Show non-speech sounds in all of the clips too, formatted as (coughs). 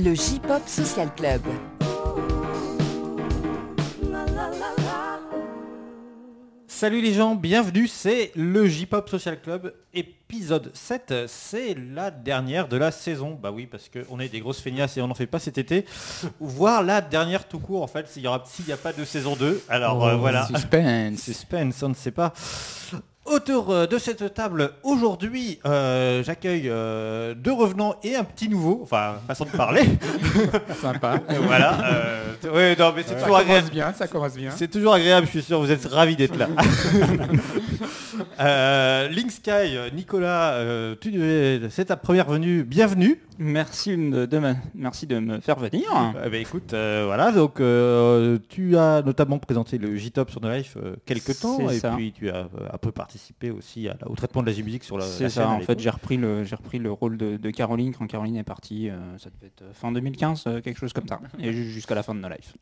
Le J-Pop Social Club. Salut les gens, bienvenue, c'est le J-Pop Social Club, épisode 7, c'est la dernière de la saison. Bah oui, parce qu'on est des grosses feignasses et on n'en fait pas cet été. Voire la dernière tout court en fait, s'il n'y a pas de saison 2. Alors euh, voilà. Suspense. Suspense, on ne sait pas. Autour euh, de cette table, aujourd'hui, euh, j'accueille euh, deux revenants et un petit nouveau, enfin, façon de parler. (laughs) Sympa. voilà. euh, ouais, non, mais c'est Ça toujours agréable. commence bien, ça commence bien. C'est toujours agréable, je suis sûr, vous êtes ravis d'être là. (laughs) euh, Link Sky, Nicolas, euh, tu devais- c'est ta première venue, bienvenue. Merci de, de me, merci de me faire venir. Eh ben, écoute, euh, voilà, donc euh, tu as notamment présenté le J-Top sur No Life euh, quelques temps, et ça. puis tu as euh, un peu participé aussi à au traitement de la musique sur la, C'est la ça, en fait j'ai repris, le, j'ai repris le rôle de, de Caroline quand Caroline est partie, ça devait être fin 2015, euh, quelque chose comme ça, et ju- jusqu'à la fin de nos lives.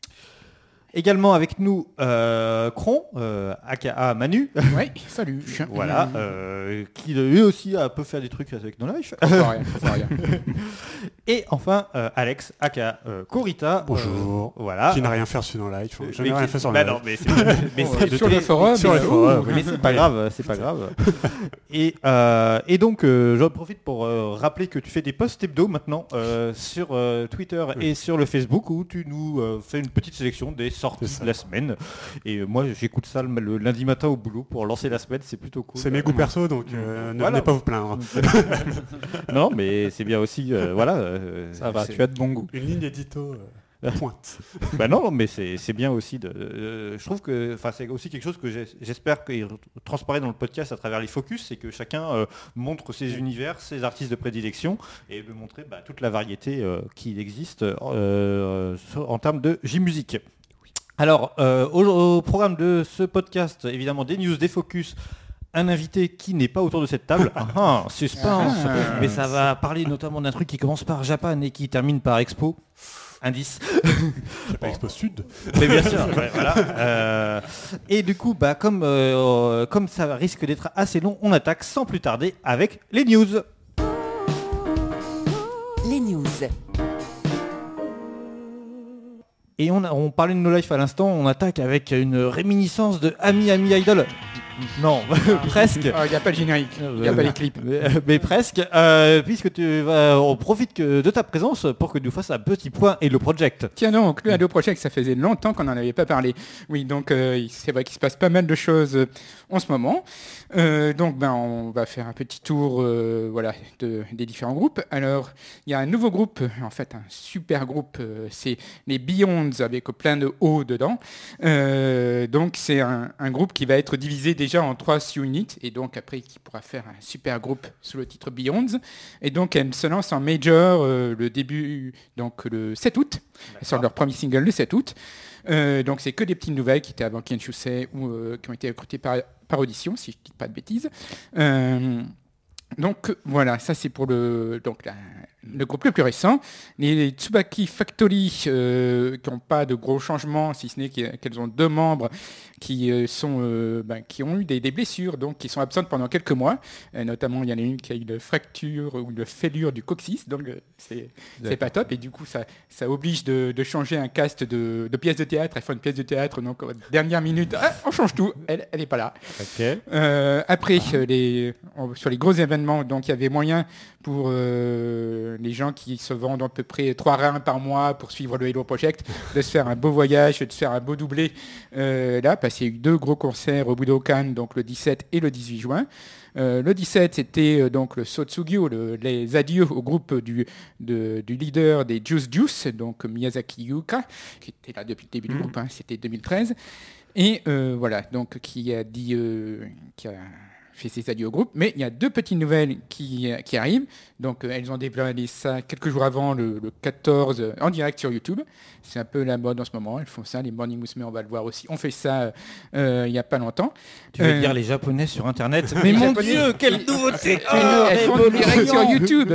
Également avec nous, euh, Cron, euh, aka Manu, Oui, (laughs) salut. voilà, euh, qui lui aussi a peu faire des trucs avec No Life. Faut pas rien, faut pas rien. (laughs) Et enfin, euh, Alex, aka euh, Corita. Bonjour. euh, voilà. Qui n'a rien fait sur nos lives. Euh, Je mais n'ai rien fait sur bah non, mais c'est (laughs) mais c'est de sur le forum, sur le forum. mais c'est pas grave, c'est pas grave. Et, euh, et donc, euh, j'en profite pour euh, rappeler que tu fais des posts hebdo maintenant euh, sur euh, Twitter et sur le Facebook où tu nous euh, fais une petite sélection des sorties de la semaine. Et euh, moi, j'écoute ça le, le lundi matin au boulot pour lancer la semaine, c'est plutôt cool. C'est mes goûts perso, donc euh, ne Voilà. venez pas vous plaindre. (laughs) non, mais c'est bien aussi, euh, voilà. euh, Ça va, tu as de bon goût. Une ligne édito euh, (laughs) pointe. Bah non, non, mais c'est c'est bien aussi de. euh, je trouve que, enfin, c'est aussi quelque chose que j'espère qu'il transparaît dans le podcast à travers les focus, c'est que chacun euh, montre ses univers, ses artistes de prédilection, et de montrer bah, toute la variété euh, qui existe euh, en termes de J-musique. Alors, euh, au, au programme de ce podcast, évidemment, des news, des focus. Un invité qui n'est pas autour de cette table. (laughs) Ah, ah, suspense. Ah. Mais ça va parler notamment d'un truc qui commence par Japan et qui termine par Expo. Indice. (laughs) J'ai pas Expo Sud. Mais bien sûr, ouais, voilà. Euh, et du coup, bah, comme, euh, comme ça risque d'être assez long, on attaque sans plus tarder avec les news. Les news. Et on, a- on parlait de No Life à l'instant, on attaque avec une réminiscence de Ami Ami Idol. Non, (laughs) presque. Il n'y a pas le générique, il n'y a pas les clips. Mais, euh, mais presque, euh, puisque tu vas, on profite que de ta présence pour que tu nous fasses un petit point et le project. Tiens donc, le Halo Project, ça faisait longtemps qu'on n'en avait pas parlé. Oui, donc euh, c'est vrai qu'il se passe pas mal de choses euh, en ce moment. Euh, donc ben, on va faire un petit tour euh, voilà, de- des différents groupes. Alors, il y a un nouveau groupe, en fait un super groupe, euh, c'est les Beyonds avec plein de O dedans. Donc c'est un, groupe qui va être divisé déjà en trois units et donc après qui pourra faire un super groupe sous le titre Beyonds. Et donc elle se lance en major le début, donc le 7 août. Elles sortent leur premier single le 7 août. Donc c'est que des petites nouvelles qui étaient avant Ken ou qui ont été recrutées par, par audition, si je ne dis pas de bêtises. Euh, donc voilà, ça c'est pour le, donc, le groupe le plus récent. Les Tsubaki Factory, euh, qui n'ont pas de gros changements, si ce n'est qu'e- qu'elles ont deux membres qui, euh, sont, euh, ben, qui ont eu des, des blessures, donc qui sont absentes pendant quelques mois. Euh, notamment, il y en a une qui a eu une fracture ou une fêlure du coccyx, donc c'est pas top. Et du coup, ça, ça oblige de, de changer un cast de, de pièces de théâtre. Elle fait une pièce de théâtre, donc dernière minute, ah, on change tout. Elle, elle est pas là. Euh, après, les, on- sur les gros événements, donc il y avait moyen pour euh, les gens qui se vendent à peu près trois reins par mois pour suivre le Halo Project, de se faire un beau voyage, de se faire un beau doublé euh, là, a eu deux gros concerts au Budokan, donc le 17 et le 18 juin. Euh, le 17, c'était euh, donc le Sotsugyo, le- les adieux au groupe du, de- du leader des Juice Juice, donc Miyazaki Yuka, qui était là depuis le début du groupe, hein, c'était 2013. Et euh, voilà, donc qui a dit, qui a ses adieux au groupe. Mais il y a deux petites nouvelles qui, euh, qui arrivent. Donc euh, elles ont dévoilé ça quelques jours avant, le, le 14, euh, en direct sur YouTube. C'est un peu la mode en ce moment. Elles font ça, les Morning Musume, on va le voir aussi. On fait ça euh, il n'y a pas longtemps. Tu veux Euh, dire les japonais sur internet (laughs) Mais mon Japonais, dieu, quelle nouveauté elles Oh, elles font du direct sur YouTube.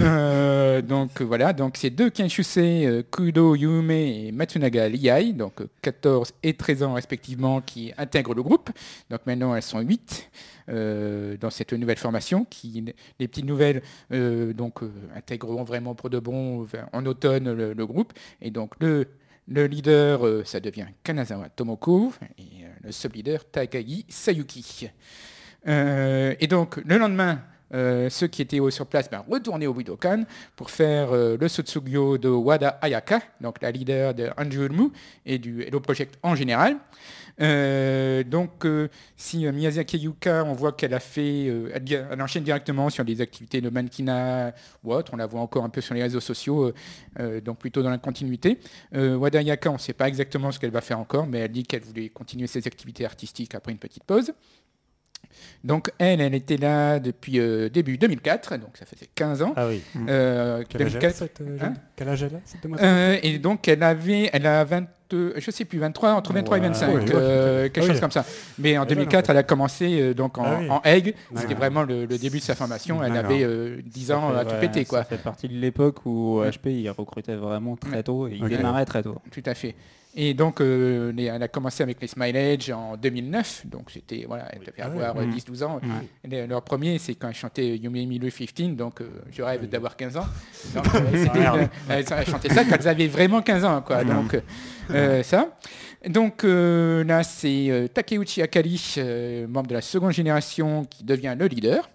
Euh, donc voilà, donc c'est deux Kenshusei, Kudo Yume et Matsunaga Liai, donc euh, 14 et 13 ans respectivement, qui intègrent le groupe. Donc maintenant elles sont 8. Euh, dans cette nouvelle formation. Qui, les petites nouvelles euh, donc, euh, intégreront vraiment pour de bon en automne le, groupe. Et donc le, le leader, ça devient Kanazawa Tomoko et le sub-leader Takagi Sayuki. Et donc le lendemain, euh, ceux qui étaient sur place ben, retournaient au Budokan pour faire euh, le Sotsugyo de Wada Ayaka, donc la leader de Anjurmu et du Hello Project en général. Euh, donc, si Miyazaki Yuka, on voit qu'elle a fait, elle, enchaîne directement sur des activités de mannequinat ou autre, on la voit encore un peu sur les réseaux sociaux, donc plutôt dans la continuité. Wada Ayaka, on ne sait pas exactement ce qu'elle va faire encore, mais elle dit qu'elle voulait continuer ses activités artistiques après une petite pause. Donc elle, elle était là depuis euh, début 2004, donc ça faisait 15 ans. Ah oui. Euh, Quel âge elle a, 2004, cette, euh, Hein jeune Quel âge elle a, cette demoiselle? Et donc elle avait, elle a 20, euh, je sais plus, 23, entre 23 et Ouais, 25, ouais, ouais, euh, quelque Ah chose comme ça. Mais en Elle est jeune, 2004, en fait. elle a commencé donc en, Ah en C'était vraiment le, le début de sa formation. Elle avait euh, 10 Ça ans fait- à tout péter, quoi. Ça fait partie de l'époque où. HP il recrutait vraiment très tôt et il démarrait très tôt. Tout à fait. Et donc, euh, elle a commencé avec les Smile Edge en 2009. Donc, c'était, voilà, elle devait Ah avoir euh, Mhm. 10-12 ans. Ouais. Et Leur premier, c'est quand elle chantait You Made Me Look 15. Donc, euh, je rêve d'avoir 15 ans. (laughs) Donc, euh, euh, elle elle chantait ça quand elles avaient vraiment 15 ans, quoi. Donc, euh, ça. Donc, euh, là, c'est euh, Takeuchi Akari, euh, membre de la seconde génération, qui devient le leader.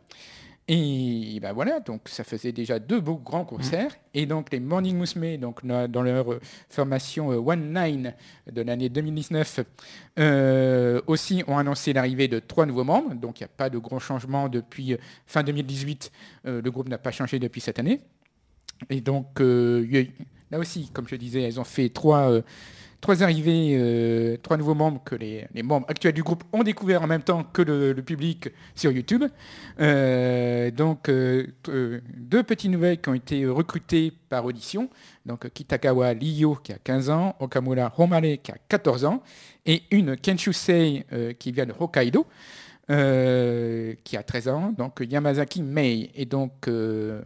Et ben voilà, donc ça faisait déjà deux beaux grands concerts. Et donc les Morning Musume, donc dans leur euh, formation euh, One Nine de l'année 2019, euh, aussi ont annoncé l'arrivée de trois nouveaux membres. Donc il n'y a pas de gros changements depuis fin 2018. Euh, le groupe n'a pas changé depuis cette année. Et donc euh, là aussi, comme je disais, elles ont fait trois, trois arrivées, euh, trois nouveaux membres que les, membres actuels du groupe ont découvert en même temps que le, public sur YouTube. Euh, donc, euh, deux petites nouvelles qui ont été recrutées par audition. Donc, Kitagawa Ryo qui a 15 ans, Okamura Homare qui a 14 ans, et une Kenshusei qui vient de Hokkaido. qui a 13 ans, donc Yamazaki Mei. Et donc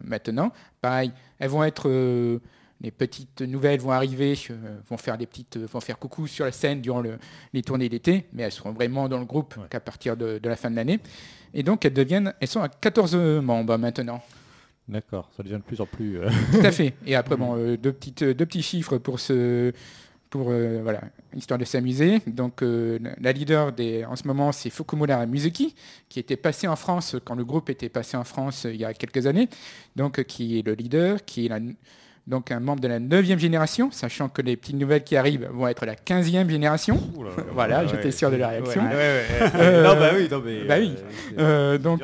maintenant, pareil, elles vont être les petites nouvelles vont arriver, euh, vont faire des petites, euh, vont faire coucou sur la scène durant le- les tournées d'été, mais elles seront vraiment dans le groupe Ouais. qu'à partir de, de la fin de l'année. Et donc elles deviennent, elles sont à 14 membres maintenant. D'accord, ça devient de plus en plus. euh, Tout à fait. Et après, (laughs) bon, euh, deux, petites, deux petits chiffres pour ce, pour euh, voilà, histoire de s'amuser. Donc, euh, la leader des, en ce moment, c'est Fukumura Mizuki, qui était passé en France quand le groupe était passé en France euh, il y a quelques années. Donc, qui est le leader, qui est la, donc un membre de la 9e génération, sachant que les petites nouvelles qui arrivent vont être la 15e génération. (laughs) Voilà, j'étais sûr de la réaction. Ouais. (laughs) Euh, non, bah oui, non, mais. bah oui. euh, Euh, donc,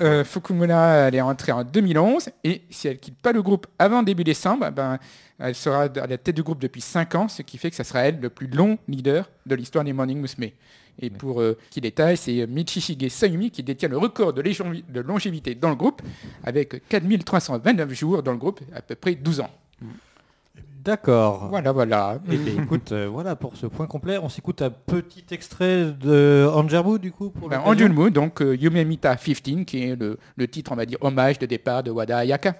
euh, Fukumura, elle est rentrée en 2011 et si elle quitte pas le groupe avant début décembre, ben, elle sera à la tête du groupe depuis 5 ans, ce qui fait que ça sera elle le plus long leader de l'histoire des Morning Musume. Et pour euh, qui détaille, c'est Michishige Sayumi qui détient le record de, de longévité dans le groupe, avec 4329 jours dans le groupe, à peu près 12 ans. D'accord. Voilà, voilà. Eh bien, (laughs) écoute, euh, voilà pour ce point complet. On s'écoute un petit extrait de Angerbu, du coup, pour Ben, donc euh, Yume Mita 15, qui est le, le titre, on va dire, hommage de départ de Wada Ayaka.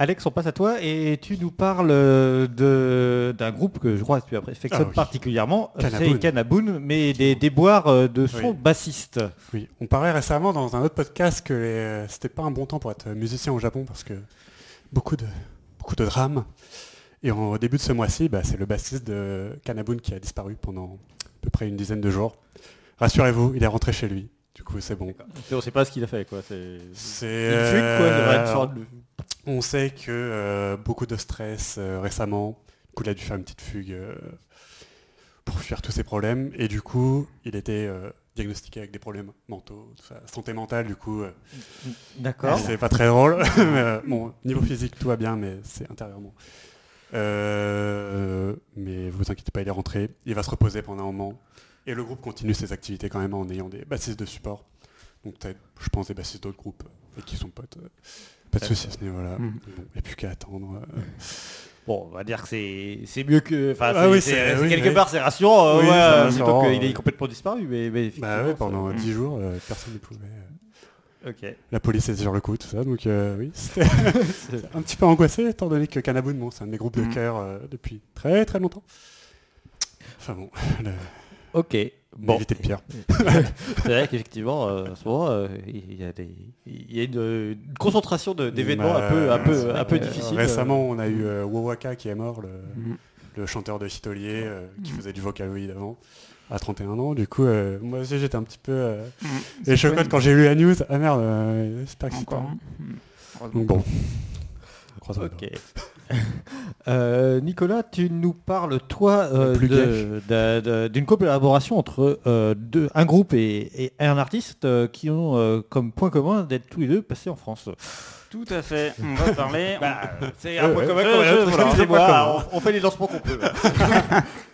Alex, on passe à toi et tu nous parles euh, de- d'un groupe que je crois que tu affectionnes Ah oui. particulièrement, Kanaboon. c'est Kanaboon, mais des déboires euh, de son Oui. bassiste. Oui, on parlait récemment dans un autre podcast que c'était pas un bon temps pour être musicien au Japon parce que beaucoup de, beaucoup de drames. Et en- au début de ce mois-ci, bah, c'est le bassiste de Kanabun qui a disparu pendant à peu près une dizaine de jours. Rassurez-vous, il est rentré chez lui. Du coup, c'est bon. On ne sait pas ce qu'il a fait, quoi. C'est C'est une fuite, quoi. On sait que euh, beaucoup de stress euh, récemment. Du coup, il a dû faire une petite fugue euh, pour fuir tous ses problèmes. Et du coup, il était diagnostiqué avec des problèmes mentaux, tout ça. santé mentale. Du coup, D'accord. c'est pas très drôle. (laughs) Mais, bon, niveau physique, tout va bien, mais c'est intérieurement. Mais vous inquiétez pas, il est rentré. Il va se reposer pendant un moment. Et le groupe continue ses activités quand même en ayant des bassistes de support. Donc peut-être, je pense, des bassistes d'autres groupes et qui sont potes. Pas de soucis à ce niveau-là. Mm. Bon, et plus qu'à attendre. euh. (laughs) Bon, on va dire que c'est c'est mieux que. Enfin, Ah oui, quelque oui. part, c'est rassurant. euh, Oui, ouais, c'est euh, rassurant, plutôt qu'il est complètement disparu. Mais, mais Bah ouais, pendant ça- 10 jours, euh, personne ne pouvait. euh, Ok. La police était sur le coup, tout ça. Donc euh, oui, (laughs) c'était (laughs) un petit peu angoissé, étant donné que Canaboon, bon, c'est un de mes groupes de Mm. cœur euh, depuis très très longtemps. Enfin bon, le... Ok. bon. Éviter le pire. (laughs) C'est vrai qu'effectivement, euh, en ce moment, euh, il y a, des, il y a une, une concentration d'événements Bah, un peu, un peu, c'est un peu vrai que difficiles. Récemment, on a eu euh, Wowaka qui est mort, le, Mm. le chanteur de Chitolier, euh, qui faisait du Vocaloid avant, à 31 ans. Du coup, euh, moi aussi, j'étais un petit peu euh, chocolat chouette. quand j'ai lu la news. Ah merde, euh, c'est pas. Mm. Bon. Ok. Euh, Nicolas, tu nous parles, toi, euh, d'une collaboration entre euh, deux, un groupe et, et un artiste euh, qui ont euh, comme point commun d'être tous les deux passés en France. Tout à fait. On va parler. (laughs) c'est un point commun comme un autre, excusez-moi, on, fait les lancements qu'on peut. (laughs)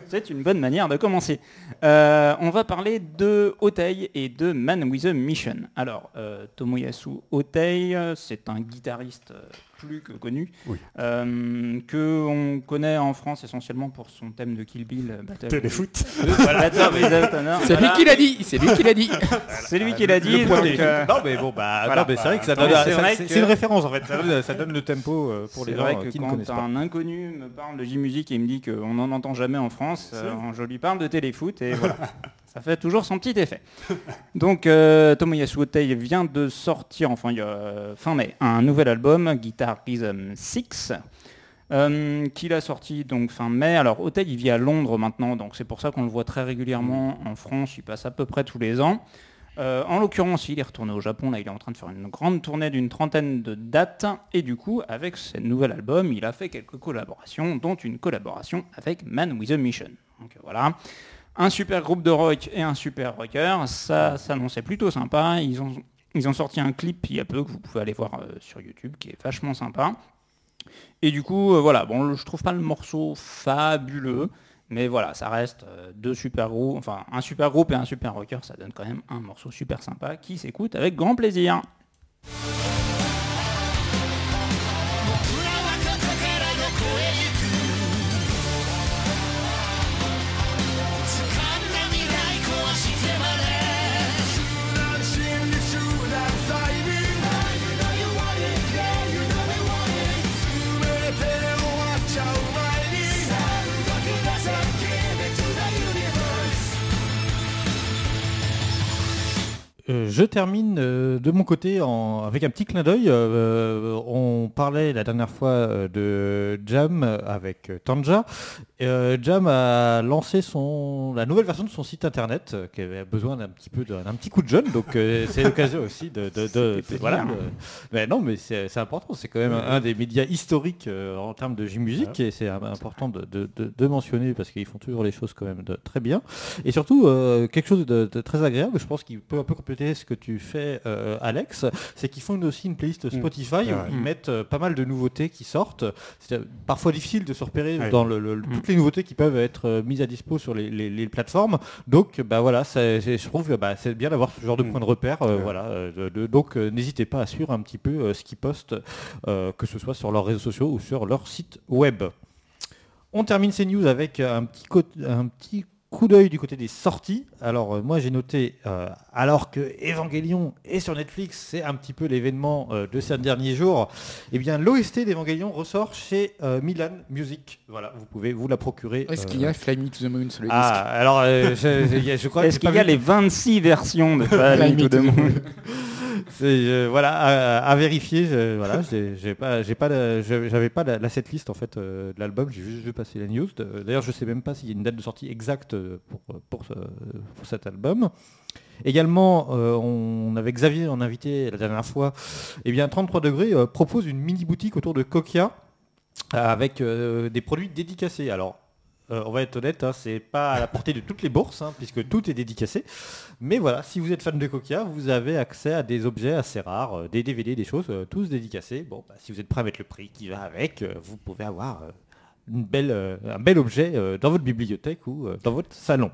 C'est une bonne manière de commencer. Euh, on va parler de Otei et de Man with a Mission. Alors, euh, Tomoyasu Otei, c'est un guitariste euh, plus que connu, Oui. euh, que on connaît en France essentiellement pour son thème de Kill Bill euh, Battle. Téléfoot. Euh, voilà. (laughs) C'est lui qui l'a dit, c'est lui qui l'a dit. (laughs) C'est lui qui l'a dit. Donc, euh, Non mais bon bah voilà. non, mais c'est vrai que ça donne, c'est que- une référence en fait, ça donne, ça donne le tempo pour les gens vrai que qui ne quand connaissent pas. un inconnu me parle de J-Music et me dit qu'on n'en entend jamais en France, euh, je lui parle de téléfoot et voilà. (laughs) Ça fait toujours son petit effet. (laughs) Donc euh, Tomoyasu Otei vient de sortir, enfin il y a euh, fin mai, un nouvel album, Guitar Rhythm 6, euh, qu'il a sorti donc fin mai. Alors Otei il vit à Londres maintenant, donc c'est pour ça qu'on le voit très régulièrement en France, il passe à peu près tous les ans. Euh, en l'occurrence, il est retourné au Japon, là il est en train de faire une grande tournée d'une trentaine de dates, et du coup, avec ce nouvel album, il a fait quelques collaborations, dont une collaboration avec Man with a Mission. Donc voilà, un super groupe de rock et un super rocker, ça s'annonçait plutôt sympa, ils ont, ils ont sorti un clip il y a peu que vous pouvez aller voir euh, sur YouTube, qui est vachement sympa. Et du coup, euh, voilà, bon, je trouve pas le morceau fabuleux, mais voilà, ça reste euh, deux super groupes, enfin un super groupe et un super rocker, ça donne quand même un morceau super sympa qui s'écoute avec grand plaisir. Euh, je termine euh, de mon côté en- avec un petit clin d'œil. Euh, on parlait la dernière fois de Jam avec Tanja. Jam a lancé son, la nouvelle version de son site internet qui avait besoin d'un petit peu d'un petit coup de jeune. Donc (laughs) c'est l'occasion aussi de, de- de- C'était de- voilà. mais non, mais c'est important. C'est quand même un des médias historiques en termes de J-musique et c'est important de, mentionner parce qu'ils font toujours les choses quand même très bien. Et surtout, quelque chose de, de très agréable, je pense qu'il peut un peu ce que tu fais, euh, Alex, c'est qu'ils font aussi une playlist Spotify Ouais, où ils mettent euh, pas mal de nouveautés qui sortent. C'est euh, parfois difficile de se repérer Ouais. dans le- le- toutes les nouveautés qui peuvent être mises à dispo sur les, les- les plateformes. Donc, bah voilà, je trouve que bah, c'est bien d'avoir ce genre de Mm. point de repère. euh, Ouais. voilà, de- de- donc, n'hésitez pas à suivre un petit peu euh, ce qu'ils postent, euh, que ce soit sur leurs réseaux sociaux ou sur leur site web. On termine ces news avec un petit, un petit coup d'œil du côté des sorties. Alors euh, moi j'ai noté, euh, alors que Evangelion est sur Netflix, c'est un petit peu l'événement euh, de ces derniers jours, eh bien l'OST d'Evangelion ressort chez euh, Milan Music. Voilà, vous pouvez vous la procurer. Est-ce euh, qu'il y a Fly Me to the Moon sur le Ah, alors euh, je, je- je crois que Est-ce qu'il y a vu- les 26 versions de Fly (laughs) Fly Me Me to the Moon (laughs) (laughs) euh, voilà, à, vérifier. je- voilà, j'ai pas, j'avais pas la, la setlist en fait euh, de l'album. J'ai juste vu passer la news. D'ailleurs, je sais même pas s'il y a une date de sortie exacte euh, pour pour, ce- pour cet album. Également, on avait Xavier en invité la dernière fois. Et bien, 33 degrés propose une mini boutique autour de Coquia avec des produits dédicacés. Alors. Euh, on va être honnête, hein, c'est pas à la portée de toutes les bourses, hein, puisque tout est dédicacé. Mais voilà, si vous êtes fan de Coquia, vous avez accès à des objets assez rares, euh, des DVD, des choses, euh, tous dédicacés. Bon, bah, si vous êtes prêt à mettre le prix qui va avec, vous pouvez avoir un bel objet dans votre bibliothèque ou dans votre salon.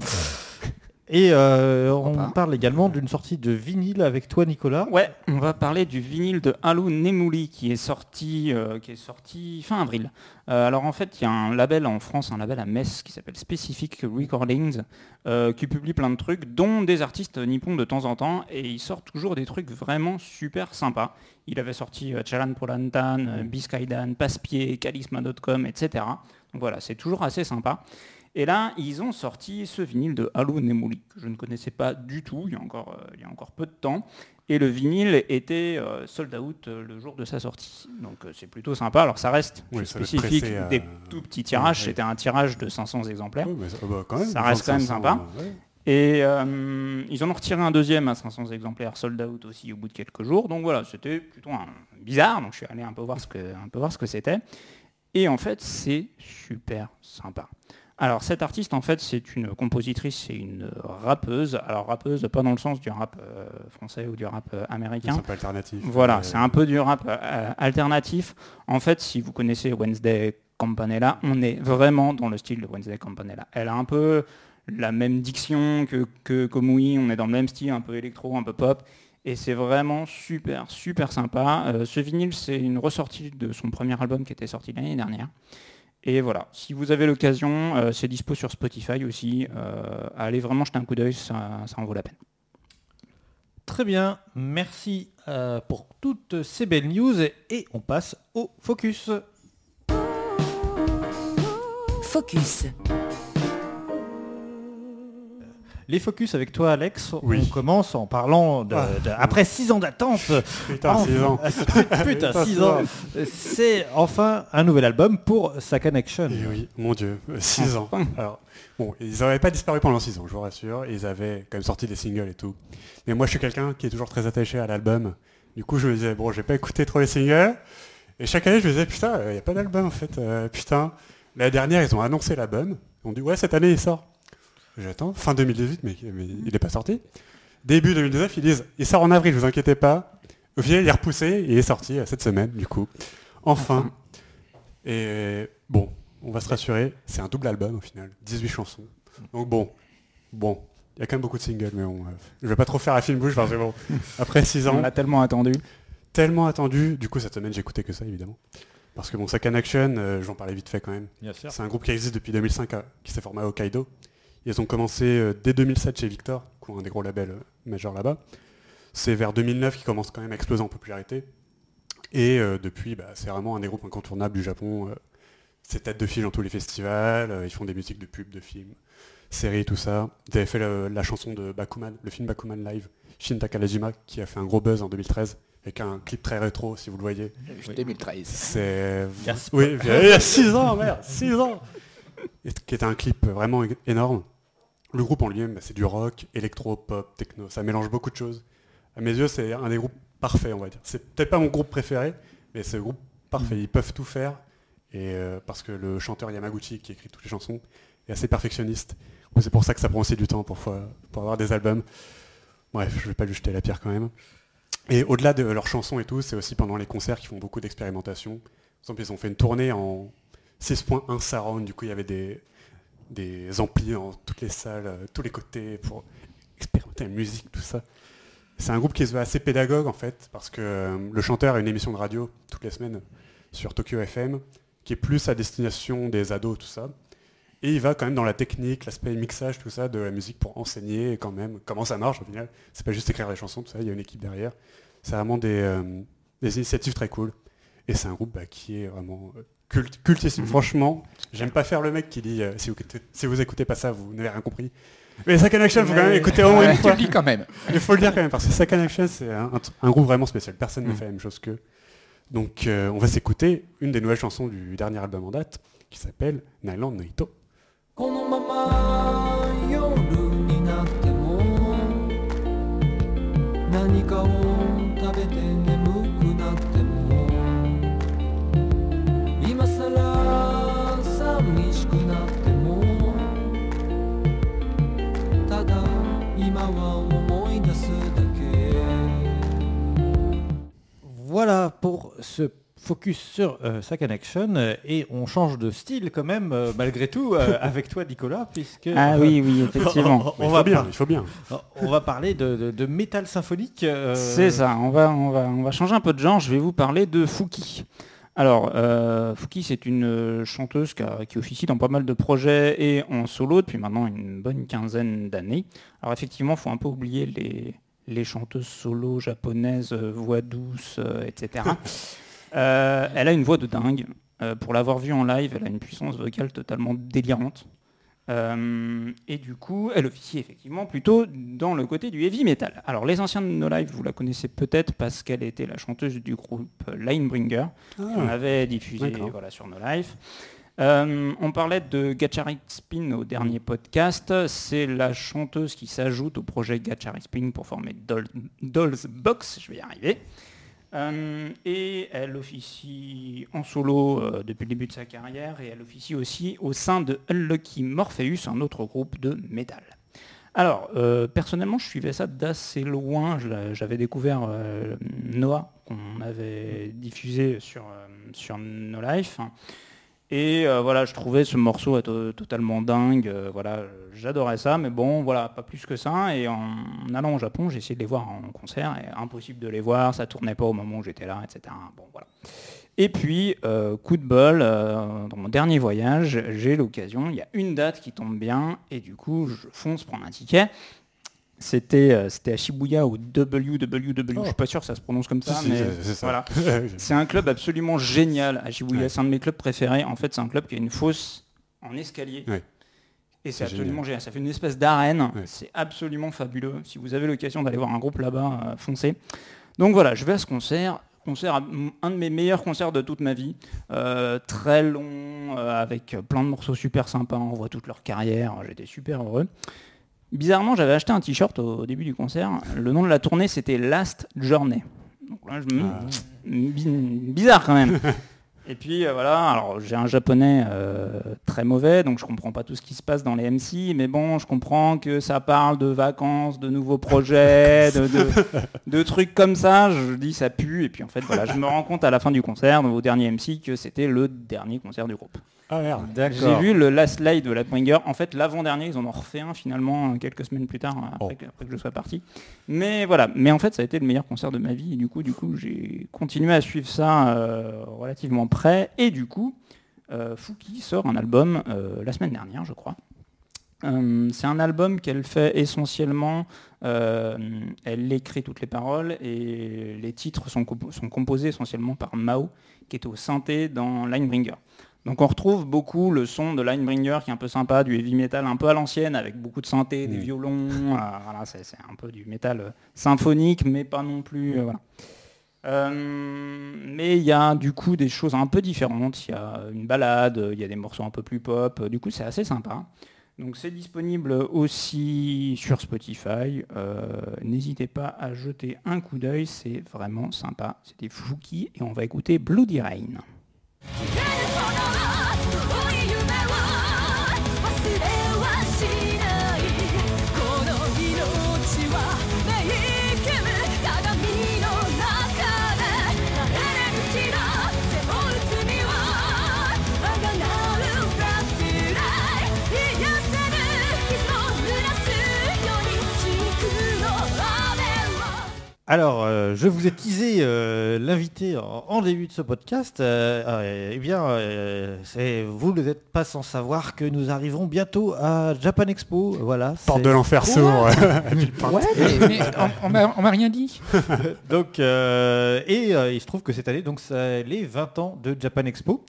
Et euh, on parle également d'une sortie de vinyle avec toi Nicolas. Ouais, on va parler du vinyle de Halu Nemuli qui est sorti, euh, qui est sorti fin avril. Euh, alors en fait, il y a un label en France, un label à Metz qui s'appelle Specific Recordings, euh, qui publie plein de trucs, dont des artistes nippons de temps en temps, et il sort toujours des trucs vraiment super sympas. Il avait sorti euh, Chalan Polantan, euh, Biscaydan, Passepied, Charisma.com, etc. Donc voilà, c'est toujours assez sympa. Et là, ils ont sorti ce vinyle de Halo Nemuli, que je ne connaissais pas du tout, il y a encore, euh, il y a encore peu de temps. Et le vinyle était euh, sold out euh, le jour de sa sortie. Donc c'est plutôt sympa. Alors ça reste Oui, ça spécifique, pressé des tout petits tirages. Ouais. C'était un tirage de 500 exemplaires. Ça- bah, quand même, Ça reste quand même 2500, sympa. ouais. Et euh, ils en ont retiré un deuxième à 500 exemplaires sold out aussi au bout de quelques jours. Donc voilà, c'était plutôt un- bizarre. Donc je suis allé un peu voir ce que, un peu voir ce que c'était. Et en fait, c'est super sympa. Alors cette artiste, en fait, c'est une compositrice, c'est une rappeuse. Alors rappeuse, pas dans le sens du rap euh, français ou du rap euh, américain. C'est un peu alternatif. Voilà, c'est un peu du rap euh, alternatif. En fait, si vous connaissez Wednesday Campanella, on est vraiment dans le style de Wednesday Campanella. Elle a un peu la même diction que, que Komui, on est dans le même style, un peu électro, un peu pop. Et c'est vraiment super, super sympa. Ce vinyle, c'est une ressortie de son premier album qui était sorti l'année dernière. Et voilà, si vous avez l'occasion, euh, c'est dispo sur Spotify aussi. Euh, allez vraiment jeter un coup d'œil, ça, ça en vaut la peine. Très bien, merci euh, pour toutes ces belles news et, et on passe au focus. Focus. Les focus avec toi Alex, Oui. on commence en parlant de, Ah. de- après 6 ans d'attente. Putain, enfin- 6 ans. (laughs) Putain, Putain, 6 six ans. C'est enfin un nouvel album pour sa connection. Et oui, mon dieu, 6 ans. Alors, bon, ils n'avaient pas disparu pendant 6 ans, je vous rassure. Ils avaient quand même sorti des singles et tout. Mais moi, je suis quelqu'un qui est toujours très attaché à l'album. Du coup, je me disais, bon, j'ai pas écouté trop les singles. Et chaque année, je me disais, putain, il n'y a pas d'album en fait. Euh, putain, l'année dernière, ils ont annoncé l'album. Ils ont dit, ouais, cette année, il sort. J'attends, fin 2018, mais, mais il n'est pas sorti. Début 2019, ils disent, il sort en avril, vous inquiétez pas. Au final, il est repoussé il est sorti euh, cette semaine, du coup. Enfin. Et bon, on va se rassurer, c'est un double album au final, 18 chansons. Donc bon, bon, il y a quand même beaucoup de singles, mais bon, euh, je vais pas trop faire la fine bouche parce que bon, après 6 On ans, l'a tellement attendu. tellement attendu, du coup cette semaine j'ai écouté que ça évidemment. Parce que bon, Second Action, euh, j'en parlais vite fait quand même. C'est un groupe qui existe depuis 2005, à- qui s'est formé à Hokkaido. Ils ont commencé euh, dès 2007 chez Victor, qui ont un des gros labels euh, majeurs là-bas. C'est vers 2009 qu'ils commencent quand même à exploser en popularité. Et euh, depuis, bah, c'est vraiment un des groupes incontournables du Japon. c'est tête de file dans tous les festivals, ils font des musiques de pubs, de films, séries, tout ça. Ils avaient fait le- la chanson de Bakuman, le film Bakuman Live, Shin Takalajima, qui a fait un gros buzz en 2013, avec un clip très rétro, si vous le voyez. 2013. C'est. Yes. Oui, il y a 6 ans, merde, 6 ans Et Qui est un clip vraiment énorme. Le groupe en lui-même, bah, c'est du rock, électro, pop, techno, ça mélange beaucoup de choses. À mes yeux, c'est un des groupes parfaits, on va dire. C'est peut-être pas mon groupe préféré, mais c'est le groupe parfait. Ils peuvent tout faire. Et euh, parce que le chanteur Yamaguchi, qui écrit toutes les chansons, est assez perfectionniste. C'est pour ça que ça prend aussi du temps pour, pour avoir des albums. Bref, je vais pas lui jeter la pierre quand même. Et au-delà de leurs chansons et tout, c'est aussi pendant les concerts qu'ils font beaucoup d'expérimentation. Par exemple, ils ont fait une tournée en 6.1 surround, du coup il y avait des, des amplis dans toutes les salles, euh, tous les côtés pour expérimenter la musique, tout ça. C'est un groupe qui se veut assez pédagogue en fait, parce que euh, le chanteur a une émission de radio toutes les semaines sur Tokyo FM, qui est plus à destination des ados, tout ça. Et il va quand même dans la technique, l'aspect mixage, tout ça, de la musique pour enseigner quand même comment ça marche au final. C'est pas juste écrire les chansons, tout ça, il y a une équipe derrière. C'est vraiment des, euh, initiatives très cool. Et c'est un groupe bah, qui est vraiment culte, cultissime. Franchement, j'aime pas faire le mec qui dit euh, si, vous, écoutez- si vous écoutez pas ça, vous n'avez rien compris. Mais Second Action, faut quand même écouter au moins une (laughs) tu fois. le dis quand même. Il faut le dire quand même, parce que Second Action, c'est un, groupe vraiment spécial. Personne ne Mm. fait la même chose qu'eux. Donc, euh, on va s'écouter une des nouvelles chansons du dernier album en date, qui s'appelle Nyland no Voilà pour ce focus sur euh, sa connection euh, et on change de style quand même euh, malgré tout euh, (laughs) avec toi Nicolas puisque Ah oui, oui, (laughs) effectivement. On, il va faut bien, il faut bien. on va parler de, de- de métal symphonique. euh, C'est ça, on va, on, va, on va changer un peu de genre, je vais vous parler de Fouki. Alors, euh, Fouki, c'est une chanteuse qui, a- qui officie dans pas mal de projets et en solo depuis maintenant une bonne quinzaine d'années. Alors effectivement, il faut un peu oublier les, les chanteuses solo japonaises, euh, voix douce, euh, etc. (laughs) Euh, elle a une voix de dingue. Pour l'avoir vue en live, elle a une puissance vocale totalement délirante. Euh, et du coup, elle officie effectivement plutôt dans le côté du heavy metal. Alors, les anciens de No Life, vous la connaissez peut-être parce qu'elle était la chanteuse du groupe Linebringer. Ah, avait diffusé voilà, sur No Life. Euh, on parlait de Gacharic Spin au dernier podcast. C'est la chanteuse qui s'ajoute au projet Gacharic Spin pour former Doll- Dolls Box. Je vais y arriver. Euh, et elle officie en solo euh, depuis le début de sa carrière et elle officie aussi au sein de Unlucky Morpheus, un autre groupe de métal. Alors, personnellement, je suivais ça d'assez loin. J'avais découvert Noah, qu'on avait diffusé sur No Life. Et euh, voilà, je trouvais ce morceau être totalement dingue. euh, voilà, j'adorais ça, mais bon, voilà, pas plus que ça. Et en, allant au Japon, j'ai essayé de les voir en concert. Et impossible de les voir, ça tournait pas au moment où j'étais là, etc. Bon, voilà. Et puis, euh, coup de bol, euh, dans mon dernier voyage, j'ai l'occasion, il y a une date qui tombe bien, et du coup, je fonce prendre un ticket. C'était euh, c'était à Shibuya au WWW, je suis pas sûr que ça se prononce comme ça, si, mais c'est- c'est ça. voilà. (laughs) C'est un club absolument génial à Shibuya. Ouais. C'est un de mes clubs préférés. En fait, c'est un club qui a une fosse en escalier. Ouais. Et c'est C'est absolument génial. Ça fait une espèce d'arène. Ouais. C'est absolument fabuleux. Si vous avez l'occasion d'aller voir un groupe là-bas, euh, foncez. Donc voilà, je vais à ce concert. Concert, un de mes meilleurs concerts de toute ma vie. Euh, très long, euh, avec plein de morceaux super sympas. On voit toute leur carrière. J'étais super heureux. Bizarrement, j'avais acheté un t-shirt au début du concert. Le nom de la tournée, c'était Last Journey. Donc là, je me... Ah. Bi- bizarre quand même. Et puis euh, voilà, alors j'ai un japonais euh, très mauvais, donc je comprends pas tout ce qui se passe dans les MC, mais bon, je comprends que ça parle de vacances, de nouveaux projets, de, de- de trucs comme ça. Je dis ça pue, et puis en fait voilà, je me rends compte à la fin du concert, au dernier MC, que c'était le dernier concert du groupe. Ah merde. J'ai vu le last live de la Bringer. En fait, l'avant-dernier, ils en ont refait un finalement quelques semaines plus tard, après, Oh. que, après que je sois parti. Mais voilà. Mais en fait, ça a été le meilleur concert de ma vie. Et du coup, du coup, j'ai continué à suivre ça euh, relativement près. Et du coup, euh, Fouki sort un album euh, la semaine dernière, je crois. Euh, c'est un album qu'elle fait essentiellement, euh, elle écrit toutes les paroles et les titres sont, compo- sont composés essentiellement par Mao, qui est au synthé dans Linebringer. Donc on retrouve beaucoup le son de Linebringer qui est un peu sympa, du heavy metal un peu à l'ancienne avec beaucoup de synthé, des Mm. violons, euh, voilà, c'est un peu du métal euh, symphonique mais pas non plus. euh, voilà. Euh, mais il y a du coup des choses un peu différentes, il y a une balade, il y a des morceaux un peu plus pop, du coup c'est assez sympa. Donc c'est disponible aussi sur Spotify. N'hésitez pas à jeter un coup d'œil, c'est vraiment sympa. C'était Fouki et on va écouter Bloody Rain. Yeah. Alors, euh, je vous ai teasé euh, l'invité en, en début de ce podcast. Euh, euh, eh bien, euh, vous ne n'êtes pas sans savoir que nous arriverons bientôt à Japan Expo. Voilà. Porte de l'enfer s'ouvre. (laughs) (laughs) Ouais, mais, mais on, on m'a- on m'a rien dit. (laughs) Donc, euh, et euh, il se trouve que cette année, donc, c'est les 20 ans de Japan Expo.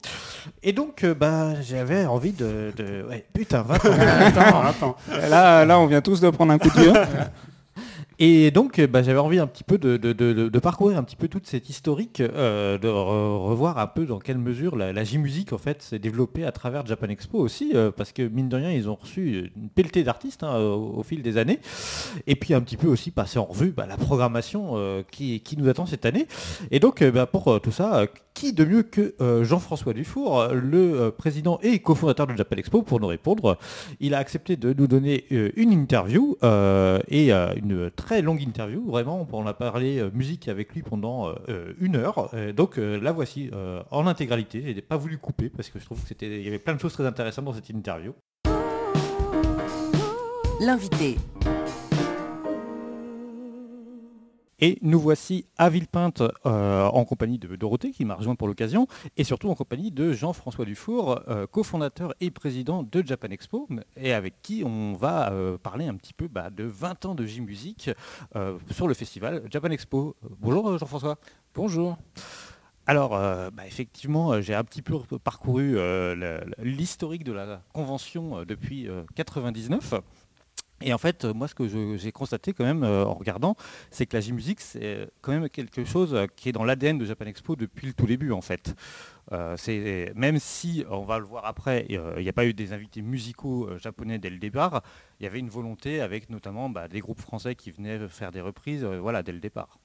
Et donc, euh, bah, j'avais envie de, de- ouais, putain, 20 ans. attends, attends. Là, là, on vient tous de prendre un coup de vieux. Et donc, bah, j'avais envie un petit peu de, parcourir un petit peu toute cette historique, euh, de re- revoir un peu dans quelle mesure la, la J-Musique en fait s'est développée à travers Japan Expo aussi, euh, parce que mine de rien, ils ont reçu une pelletée d'artistes hein, au, fil des années, et puis un petit peu aussi passer en revue bah, la programmation euh, qui, nous attend cette année. Et donc, bah, pour tout ça, qui de mieux que Jean-François Dufour, le président et cofondateur de Japan Expo, pour nous répondre Il a accepté de nous donner une interview et une très longue interview, vraiment, on a parlé euh, musique avec lui pendant euh, une heure. Donc euh, la voici en intégralité. Je pas voulu couper parce que je trouve que c'était, il y avait plein de choses très intéressantes dans cette interview. L'invité. Et nous voici à Villepinte euh, en compagnie de Dorothée qui m'a rejoint pour l'occasion et surtout en compagnie de Jean-François Dufour, euh, cofondateur et président de Japan Expo et avec qui on va euh, parler un petit peu bah, de 20 ans de J-Music sur le festival Japan Expo. Bonjour Jean-François. Bonjour. Alors, euh, bah, effectivement, j'ai un petit peu parcouru euh, l'historique de la convention depuis 1999. Et en fait, euh, moi, ce que j'ai constaté quand même euh, en regardant, c'est que la J-Music, c'est quand même quelque chose euh, qui est dans l'ADN de Japan Expo depuis le tout début, en fait. Euh, même si, on va le voir après, euh, il n'y a pas eu des invités musicaux euh, japonais dès le départ, il y avait une volonté avec notamment bah, des groupes français qui venaient faire des reprises euh, voilà, dès le départ.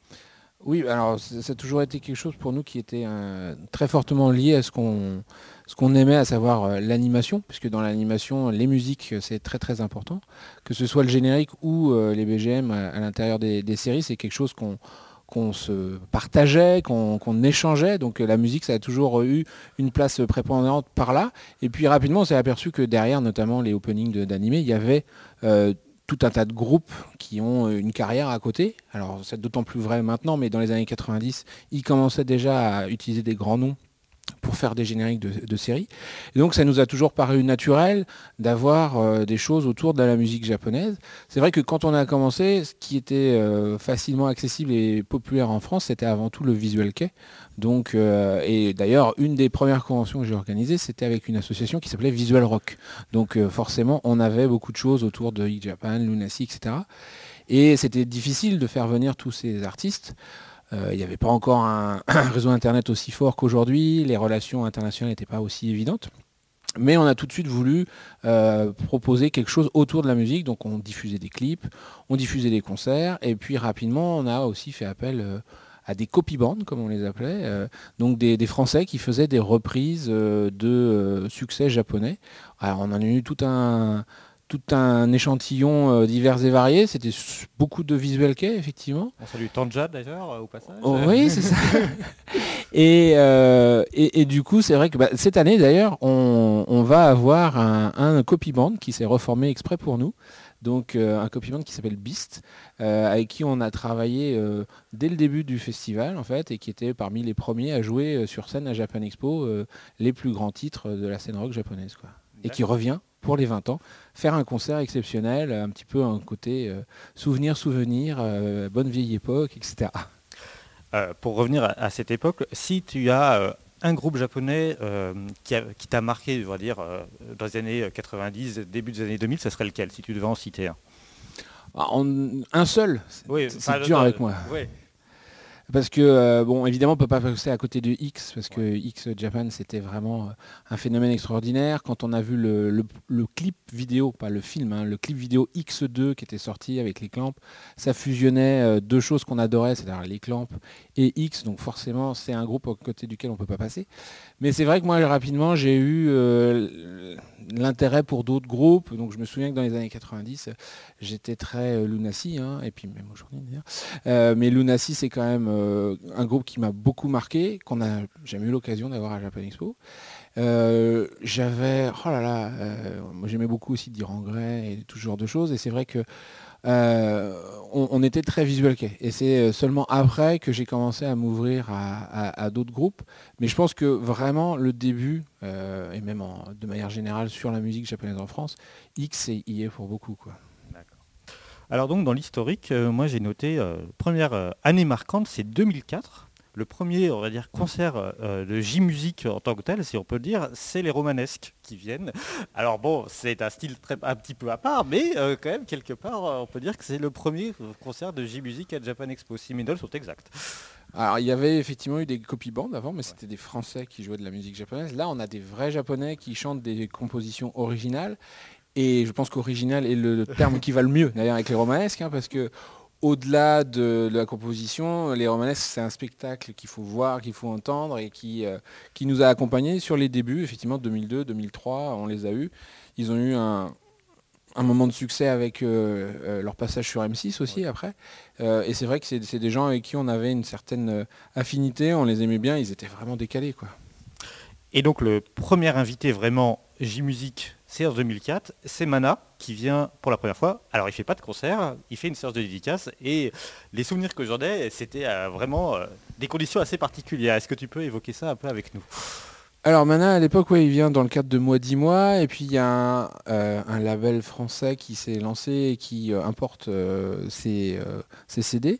Oui, alors ça a toujours été quelque chose pour nous qui était euh, très fortement lié à ce qu'on aimait, à savoir euh, l'animation, puisque dans l'animation, les musiques, euh, c'est très très important. Que ce soit le générique ou les BGM à, l'intérieur des, séries, c'est quelque chose qu'on se partageait, qu'on échangeait. Donc la musique, ça a toujours eu une place prépondérante par là. Et puis rapidement, on s'est aperçu que derrière, notamment les openings d'animés, il y avait tout un tas de groupes qui ont une carrière à côté. Alors c'est d'autant plus vrai maintenant, mais dans les années 90, ils commençaient déjà à utiliser des grands noms pour faire des génériques de, séries. Donc ça nous a toujours paru naturel d'avoir euh, des choses autour de la musique japonaise. C'est vrai que quand on a commencé, ce qui était euh, facilement accessible et populaire en France, c'était avant tout le visual kei. Donc, euh, et d'ailleurs, une des premières conventions que j'ai organisées, c'était avec une association qui s'appelait Visual Rock. Donc euh, forcément, on avait beaucoup de choses autour de Hit Japan, Lunacy, etc. Et c'était difficile de faire venir tous ces artistes. Euh, Il n'y avait pas encore (clears throat) un, réseau Internet aussi fort qu'aujourd'hui, les relations internationales n'étaient pas aussi évidentes. Mais on a tout de suite voulu proposer quelque chose autour de la musique, donc on diffusait des clips, on diffusait des concerts, et puis rapidement on a aussi fait appel à des copy-bands, comme on les appelait, euh, donc des, des Français qui faisaient des reprises euh, de euh, succès japonais. Alors on en a eu tout un, tout un échantillon divers et variés, c'était beaucoup de visual kei, effectivement. On salue Tanja d'ailleurs au passage. Oh, oui, c'est ça. (laughs) et, euh, et, et du coup, c'est vrai que bah, cette année, d'ailleurs, on, on va avoir un, un copy band qui s'est reformé exprès pour nous. Donc euh, un copy band qui s'appelle Beast, euh, avec qui on a travaillé euh, dès le début du festival en fait, et qui était parmi les premiers à jouer sur scène à Japan Expo les plus grands titres de la scène rock japonaise. Quoi. Et qui revient pour les 20 ans faire un concert exceptionnel, un petit peu un côté souvenir, souvenir, bonne vieille époque, etc. Pour revenir à, à cette époque, si tu as un groupe japonais euh, qui, t'a marqué, on va dire, euh, dans les années 90, début des années 2000, ça serait lequel, si tu devais en citer un? Ah, en- un seul, c'est Oui, dur avec moi. oui. Parce que, euh, bon, évidemment, on peut pas passer à côté de X, parce que X Japan, c'était vraiment euh, un phénomène extraordinaire. Quand on a vu le, le- le clip vidéo, pas le film, hein, le clip vidéo X2 qui était sorti avec les clamps, ça fusionnait euh, deux choses qu'on adorait, c'est-à-dire les clamps et X, donc forcément, c'est un groupe à côté duquel on peut pas passer. Mais c'est vrai que moi, rapidement, j'ai eu euh, l'intérêt pour d'autres groupes. Donc, je me souviens que dans les années 90, j'étais très euh, Lunacy, hein, et puis même aujourd'hui d'ailleurs. Euh, mais Lunacy, c'est quand même un groupe qui m'a beaucoup marqué, qu'on n'a jamais eu l'occasion d'avoir à Japan Expo. J'avais, oh là là, moi j'aimais beaucoup aussi Diran Gray et tout ce genre de choses. Et c'est vrai que euh, on, était très visuel kei. Et c'est seulement après que j'ai commencé à m'ouvrir à, d'autres groupes. Mais je pense que vraiment le début, euh, et même de manière générale sur la musique japonaise en France, X et y est pour beaucoup. Quoi. Alors donc dans l'historique, euh, moi j'ai noté euh, première euh, année marquante, c'est 2004. Le premier, on va dire, concert euh, de J-Musique en tant que tel, si on peut le dire, c'est les romanesques qui viennent. Alors bon, c'est un style très, un petit peu à part, mais euh, quand même, quelque part, euh, on peut dire que c'est le premier concert de J-Musique à Japan Expo. Si mes notes sont exactes. Alors, il y avait effectivement eu des copy bands avant, mais c'était des Français qui jouaient de la musique japonaise. Là, on a des vrais Japonais qui chantent des compositions originales. Et je pense qu'original est le terme qui va le mieux, d'ailleurs, avec les romanesques, hein, parce que au-delà de, de la composition, les romanesques, c'est un spectacle qu'il faut voir, qu'il faut entendre et qui, euh, qui nous a accompagnés sur les débuts. Effectivement, 2002, 2003, on les a eus. Ils ont eu un, un moment de succès avec euh, euh, leur passage sur M6 aussi après. Euh, et c'est vrai que c'est des gens avec qui on avait une certaine affinité, on les aimait bien, ils étaient vraiment décalés quoi. Et donc le premier invité vraiment J-Musique, c'est en 2004, c'est Mana qui vient pour la première fois. Alors il fait pas de concert, il fait une séance de dédicace et les souvenirs que j'en ai, c'était euh, vraiment euh, des conditions assez particulières. Est-ce que tu peux évoquer ça un peu avec nous? Alors Mana à l'époque il vient dans le cadre de Moi 10 mois et puis il y a un, euh, un label français qui s'est lancé et qui euh, importe euh, ses, euh, CD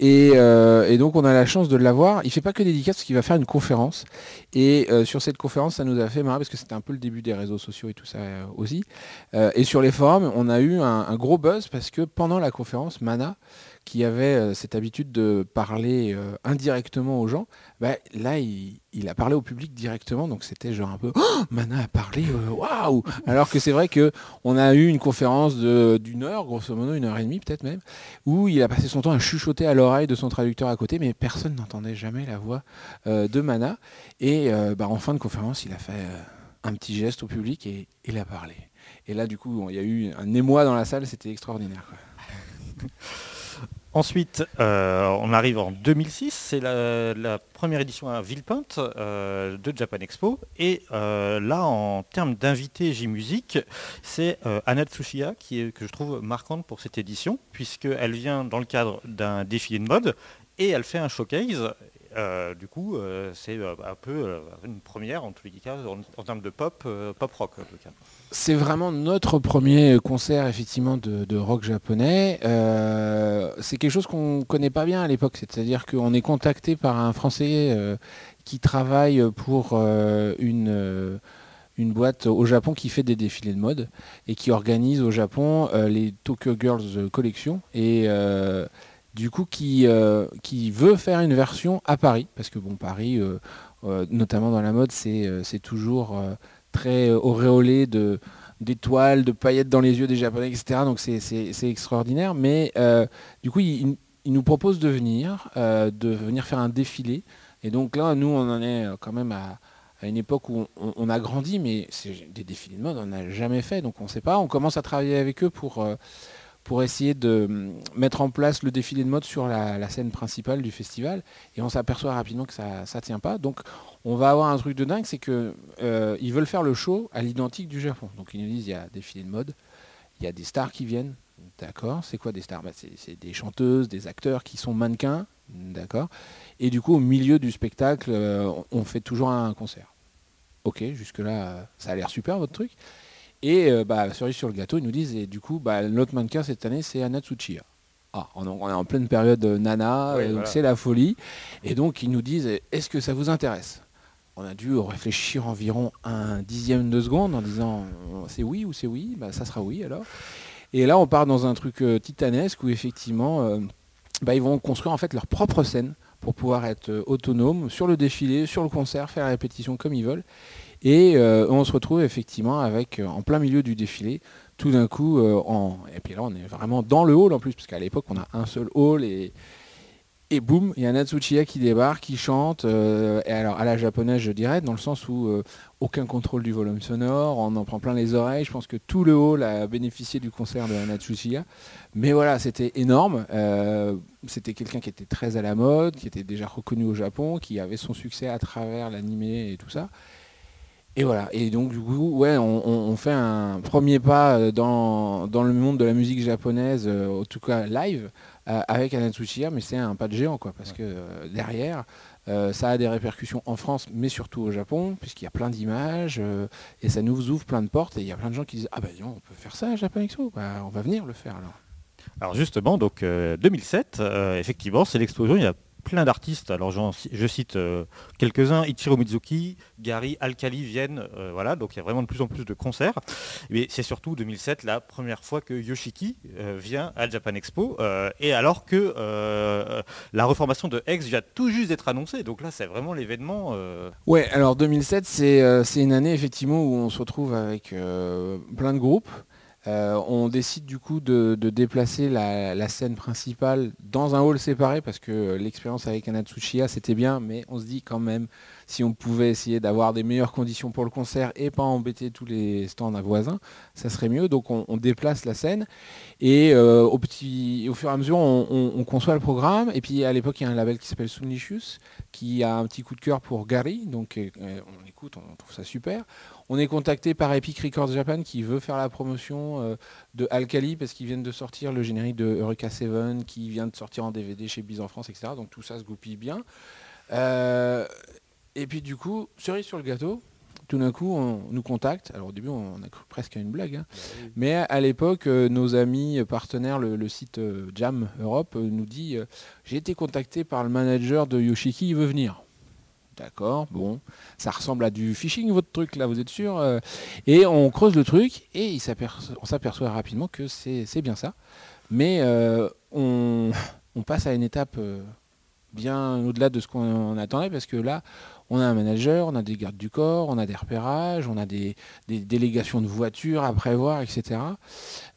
et, donc on a la chance de l'avoir. Il fait pas que dédicace parce qu'il va faire une conférence et sur cette conférence ça nous a fait marrer parce que c'était un peu le début des réseaux sociaux et tout ça aussi. Et sur les forums on a eu un gros buzz parce que pendant la conférence Mana qui avait euh, cette habitude de parler euh, indirectement aux gens, bah, là, il, a parlé au public directement, donc c'était genre un peu Oh, Mana a parlé, euh, waouh Alors que c'est vrai que on a eu une conférence d'une heure, grosso modo, une heure et demie peut-être même, où il a passé son temps à chuchoter à l'oreille de son traducteur à côté, mais personne n'entendait jamais la voix de Mana. Et bah, en fin de conférence, il a fait un petit geste au public et il a parlé. Et là, du coup, il y a eu un émoi dans la salle, c'était extraordinaire. (laughs) Ensuite, euh, on arrive en 2006, c'est la, première édition à Villepinte euh, de Japan Expo. Et euh, là, en termes d'invités J-Musique, c'est Anna Tsuchiya qui est, que je trouve marquante pour cette édition, puisqu'elle vient dans le cadre d'un défilé de mode et elle fait un showcase. Euh, du coup, euh, c'est euh, un peu une première en tous les cas en, termes de pop, pop rock en tout cas. C'est vraiment notre premier concert effectivement de, rock japonais. C'est quelque chose qu'on connaît pas bien à l'époque, c'est-à-dire qu'on est contacté par un Français qui travaille pour une boîte au Japon qui fait des défilés de mode et qui organise au Japon les Tokyo Girls Collection et du coup qui, euh, qui veut faire une version à Paris parce que bon Paris euh, euh, notamment dans la mode c'est toujours très auréolé d'étoiles, de paillettes dans les yeux des Japonais, etc. Donc c'est- extraordinaire. Mais du coup, il, nous propose de venir, de venir faire un défilé. Et donc là, nous, on en est quand même à, une époque où on, on a grandi, mais des défilés de mode, on n'a jamais fait, donc on ne sait pas. On commence à travailler avec eux pour, pour essayer de hum, mettre en place le défilé de mode sur la, scène principale du festival. Et on s'aperçoit rapidement que ça ne tient pas. Donc on va avoir un truc de dingue, c'est que euh, veulent faire le show à l'identique du Japon. Donc ils nous disent il y a défilé de mode, il y a des stars qui viennent, d'accord. C'est quoi des stars? Bah, c'est, des chanteuses, des acteurs qui sont mannequins, d'accord. Et du coup au milieu du spectacle, euh, on fait toujours un concert. Ok, jusque là ça a l'air super votre truc. Et euh, bah, cerise sur le gâteau, ils nous disent et du coup bah, notre mannequin cette année c'est Anna Tsuchiya. Ah, on est on est en pleine période euh, nana, Oui, euh, donc voilà. c'est la folie. Et donc ils nous disent est-ce que ça vous intéresse? On a dû réfléchir environ un dixième de seconde en disant c'est oui ou c'est oui, bah, ça sera oui alors. Et là on part dans un truc euh, titanesque où effectivement euh, bah, ils vont construire en fait leur propre scène pour pouvoir être euh, autonomes sur le défilé, sur le concert, faire la répétition comme ils veulent. Et euh, on se retrouve effectivement avec, euh, en plein milieu du défilé, tout d'un coup, euh, et puis là on est vraiment dans le hall en plus, parce qu'à l'époque on a un seul hall et, et boum, il y a Natsuchiya qui débarque, qui chante, et alors à la japonaise je dirais, dans le sens où aucun contrôle du volume sonore, on en prend plein les oreilles, je pense que tout le hall a bénéficié du concert de Natsuchiya. Mais voilà, c'était énorme, c'était quelqu'un qui était très à la mode, qui était déjà reconnu au Japon, qui avait son succès à travers l'animé et tout ça. Et voilà, et donc du coup, ouais, on, on- on fait un premier pas euh, dans, dans le monde de la musique japonaise, euh, en tout cas live, euh, avec Anatsuchiya, mais c'est un pas de géant, quoi, parce que euh, derrière, euh, ça a des répercussions en France, mais surtout au Japon, puisqu'il y a plein d'images, et ça nous ouvre plein de portes, et il y a plein de gens qui disent, ah ben on peut faire ça à Japan Expo, Bah, on va venir le faire alors. Alors justement, donc euh, 2007, euh, effectivement, c'est l'explosion. Il y a plein d'artistes. Alors je cite euh, quelques-uns Ichiro Mizuki, Gary, Alkali viennent. euh, voilà, donc il y a vraiment de plus en plus de concerts. Mais c'est surtout 2007 la première fois que Yoshiki euh, vient à Japan Expo. et alors que la reformation de X vient tout juste d'être annoncée. Donc là, c'est vraiment l'événement. Ouais, alors 2007, c'est une année effectivement où on se retrouve avec plein de groupes. Euh, on décide du coup de, déplacer la, scène principale dans un hall séparé parce que euh, l'expérience avec Anatsuchiya c'était bien, mais on se dit quand même si on pouvait essayer d'avoir des meilleures conditions pour le concert et pas embêter tous les stands à voisins, ça serait mieux. Donc on, déplace la scène et euh, au, fur et à mesure on, on- on conçoit le programme. Et puis à l'époque il y a un label qui s'appelle Sunlicious qui a un petit coup de cœur pour Gary. Donc on écoute, on trouve ça super. On est contacté par Epic Records Japan qui veut faire la promotion euh, de Alkali parce qu'ils viennent de sortir le générique de Eureka 7 qui vient de sortir en DVD chez Biz en France, etc. Donc tout ça se goupille bien. Euh, et puis du coup, cerise sur le gâteau, tout d'un coup on nous contacte. Alors au début on a cru presque à une blague. hein. Mais à l'époque, euh, nos amis partenaires, le, le site Jam Europe, nous dit J'ai été contacté par le manager de Yoshiki, il veut venir. D'accord, bon, ça ressemble à du phishing votre truc là, vous êtes sûr Euh, Et on creuse le truc et il on s'aperçoit rapidement que c'est bien ça. Mais euh, on, passe à une étape euh, bien au-delà de ce qu'on attendait parce que là, on a un manager, on a des gardes du corps, on a des repérages, on a des, délégations de voitures à prévoir, etc.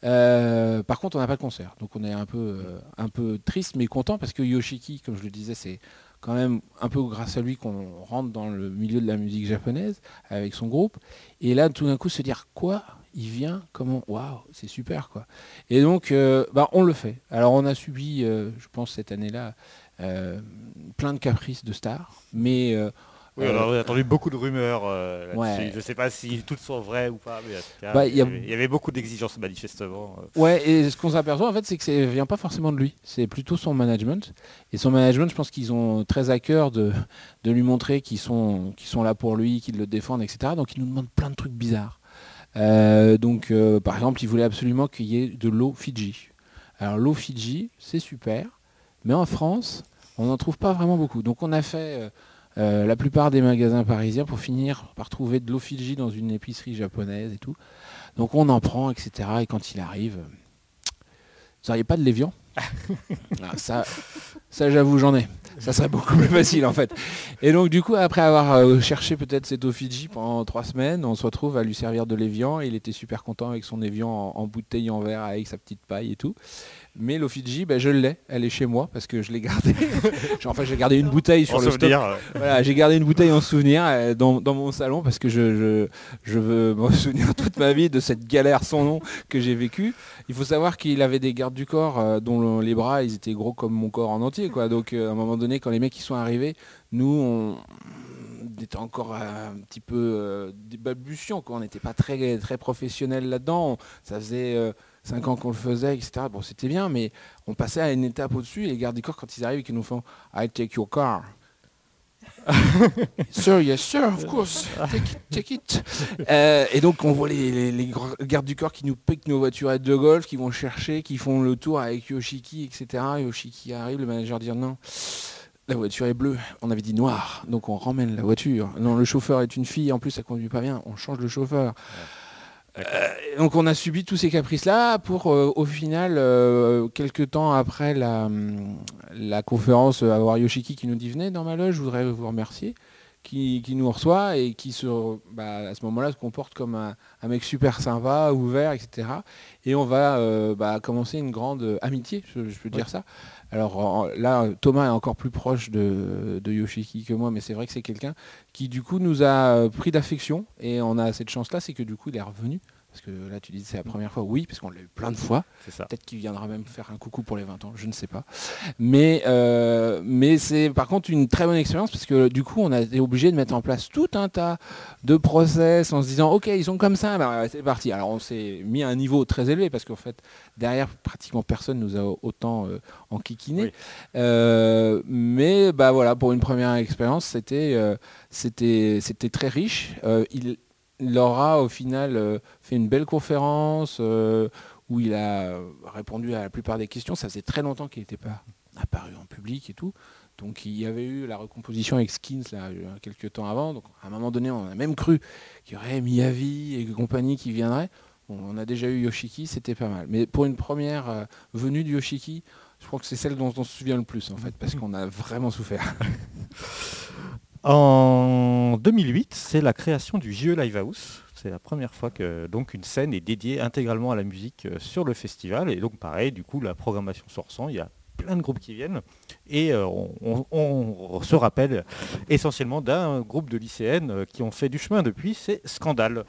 Par contre, on n'a pas de concert. Donc on est un peu, un peu triste mais content parce que Yoshiki, comme je le disais, c'est quand même un peu grâce à lui qu'on rentre dans le milieu de la musique japonaise avec son groupe. Et là, tout d'un coup, se dire quoi? Il vient? Comment? Waouh, c'est super quoi. Et donc, euh, bah, on le fait. Alors, on a subi, euh, je pense, cette année-là, euh, plein de caprices de stars, mais Oui, euh, alors on a entendu beaucoup de rumeurs euh. Ouais. Je ne sais pas si toutes sont vraies ou pas, mais cas, Bah, il il, y a- avait, il y avait beaucoup d'exigences manifestement. euh. Ouais, et ce qu'on s'aperçoit en fait, c'est que ça vient pas forcément de lui, c'est plutôt son management. Et son management, je pense qu'ils ont très à cœur de, de lui montrer qu'ils sont, qu'ils sont là pour lui, qu'ils le défendent, etc. Donc ils nous demandent plein de trucs bizarres. Euh, donc euh, par exemple, ils voulaient absolument qu'il y ait de l'eau Fidji. Alors l'eau Fidji, c'est super, mais en France, on n'en trouve pas vraiment beaucoup. Donc on a fait euh, euh, la plupart des magasins parisiens pour finir par trouver de l'eau Fidji dans une épicerie japonaise et tout. Donc on en prend, etc. Et quand il arrive, vous n'auriez pas de Lévian (laughs) Ah, Ça, ça j'avoue, j'en ai. Ça serait beaucoup plus facile en fait. Et donc du coup, après avoir euh, cherché peut-être cette eau Fidji pendant trois semaines, on se retrouve à lui servir de l'Evian. Et il était super content avec son Evian en, en bouteille en verre avec sa petite paille et tout. Mais l'eau Fidji, ben, je l'ai. Elle est chez moi parce que je l'ai gardée. (laughs) Enfin, j'ai gardé une bouteille sur En le stock souvenir, voilà, j'ai gardé une bouteille en souvenir euh, dans, dans mon salon parce que je, je, je veux (laughs) me souvenir toute ma vie de cette galère sans nom que j'ai vécue. Il faut savoir qu'il avait des gardes du corps euh, dont le- les bras ils étaient gros comme mon corps en entier. Quoi. Donc euh, à un moment donné, quand les mecs ils sont arrivés, nous on, était encore un petit peu euh, des balbutiants. Quoi. On n'était pas très, très professionnels là-dedans. Ça faisait... euh, 5 ans qu'on le faisait, etc. Bon, c'était bien, mais on passait à une étape au-dessus. Et les gardes du corps, quand ils arrivent et qu'ils nous font I take your car. (laughs) sir, yes, sir, of course. Take it. Take it. Euh, et donc, on voit les, les- les gr- gardes du corps qui nous piquent nos voiturettes de golf, qui vont chercher, qui font le tour avec Yoshiki, etc. Yoshiki arrive, le manager dit non. La voiture est bleue, on avait dit noir, donc on ramène la voiture. Non, le chauffeur est une fille, en plus ça conduit pas bien, on change le chauffeur. Euh, donc on a subi tous ces caprices-là pour euh, au final, euh, quelques temps après la, hum, la conférence, avoir Yoshiki qui nous dit venez dans ma loge, je voudrais vous remercier, qui, qui nous reçoit et qui se, bah, à ce moment-là se comporte comme un, un mec super sympa, ouvert, etc. Et on va bah, commencer une grande amitié, je, je peux dire ça. Alors là, Thomas est encore plus proche de, de Yoshiki que moi, mais c'est vrai que c'est quelqu'un qui du coup nous a euh, pris d'affection et on a cette chance-là, c'est que du coup il est revenu. Parce que là tu dis c'est la première fois, oui, parce qu'on l'a eu plein de fois. c'est ça. Peut-être qu'il viendra même faire un coucou pour les 20 ans, je ne sais pas. Mais, euh, mais c'est par contre une très bonne expérience parce que du coup on a été obligé de mettre en place tout un tas de process en se disant ok ils sont comme ça, ben, c'est parti. Alors on s'est mis à un niveau très élevé parce qu'en fait derrière pratiquement personne nous a autant euh, enquiquiné. Oui. Euh, mais bah voilà pour une première expérience c'était euh, c'était très riche. Il il aura au final euh, fait une belle conférence euh, où il a répondu à la plupart des questions. Ça faisait très longtemps qu'il n'était pas apparu en public et tout. Donc il y avait eu la recomposition avec Skins là, euh, quelques temps avant. Donc à un moment donné, on a même cru qu'il y aurait Miyavi et compagnie qui viendraient. Bon, on a déjà eu Yoshiki, c'était pas mal. Mais pour une première euh, venue de Yoshiki, je crois que c'est celle dont on se souvient le plus en fait, parce (laughs) qu'on a vraiment souffert. (laughs) En 2008, c'est la création du JE Live House. C'est la première fois que donc une scène est dédiée intégralement à la musique euh, sur le festival. Et donc pareil, du coup, la programmation sortant, il y a plein de groupes qui viennent. Et euh, on, se rappelle essentiellement d'un groupe de lycéennes euh, qui ont fait du chemin depuis, c'est Scandale.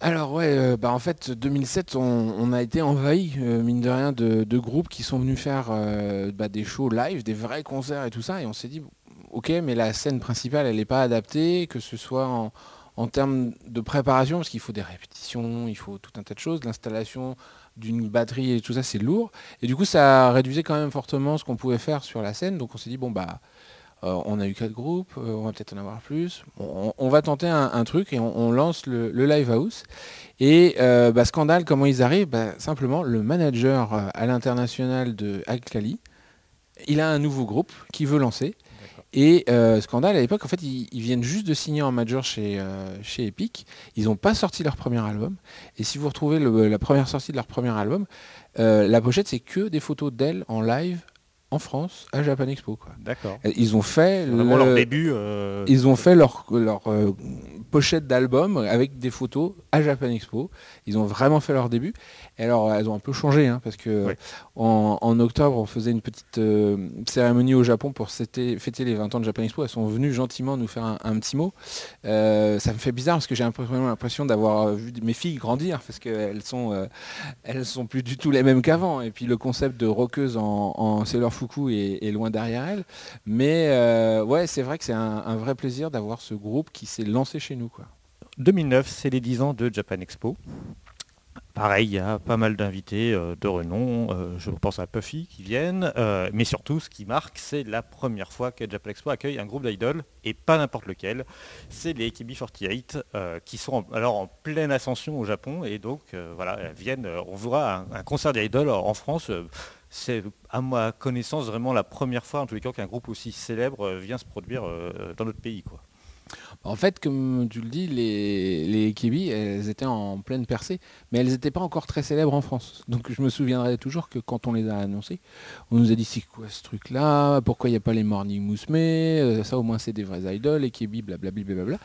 Alors ouais, bah en fait 2007 on, a été envahi mine de rien de, groupes qui sont venus faire bah, des shows live, des vrais concerts et tout ça et on s'est dit ok mais la scène principale elle n'est pas adaptée, que ce soit en, termes de préparation parce qu'il faut des répétitions, il faut tout un tas de choses, l'installation d'une batterie et tout ça c'est lourd et du coup ça réduisait quand même fortement ce qu'on pouvait faire sur la scène donc on s'est dit bon bah euh, on a eu quatre groupes, euh, on va peut-être en avoir plus. On, va tenter un, truc et on, lance le, live house. Et euh, bah, scandale, comment ils arrivent? Bah, Simplement, le manager à l'international de Alcali, il a un nouveau groupe qui veut lancer. Et euh, Scandale, à l'époque, en fait, ils, viennent juste de signer en major chez, euh, chez Epic. Ils n'ont pas sorti leur premier album. Et si vous retrouvez la première sortie de leur premier album, euh, la pochette, c'est que des photos d'elle en live en France à Japan Expo. Quoi. D'accord. Ils ont fait le- leur début. euh, ils ont fait leur, leur euh, pochette d'album avec des photos à Japan Expo. Ils ont vraiment fait leur début. Et alors, elles ont un peu changé, hein, parce que en, en octobre, on faisait une petite euh, cérémonie au Japon pour fêter, fêter les 20 ans de Japan Expo. Elles sont venues gentiment nous faire un, un petit mot. Ça me fait bizarre parce que j'ai l'impression d'avoir vu mes filles grandir, parce qu'elles sont, elles sont plus du tout les mêmes qu'avant. Et puis le concept de roqueuse en, en Sailor Fuku est, loin derrière elles. Mais euh, ouais, c'est vrai que c'est un, vrai plaisir d'avoir ce groupe qui s'est lancé chez nous. Quoi. 2009, c'est les 10 ans de Japan Expo. Pareil, il y a pas mal d'invités euh, de renom. euh, je pense à Puffy qui viennent. mais surtout, ce qui marque, c'est la première fois que Japan Expo accueille un groupe d'idoles, et pas n'importe lequel. C'est les AKB48, euh, qui sont alors en pleine ascension au Japon. Et donc, voilà, viennent. on verra un, un concert d'idoles en France. C'est à ma connaissance vraiment la première fois, en tous les cas, qu'un groupe aussi célèbre euh, vient se produire euh, dans notre pays. Quoi. En fait, comme tu le dis, les, les elles étaient en pleine percée, mais elles n'étaient pas encore très célèbres en France. Donc je me souviendrai toujours que quand on les a annoncées, on nous a dit c'est quoi ce truc-là? Pourquoi il n'y a pas les Morning Musume Euh, Ça au moins c'est des vrais idoles, les Kibi, blablabla.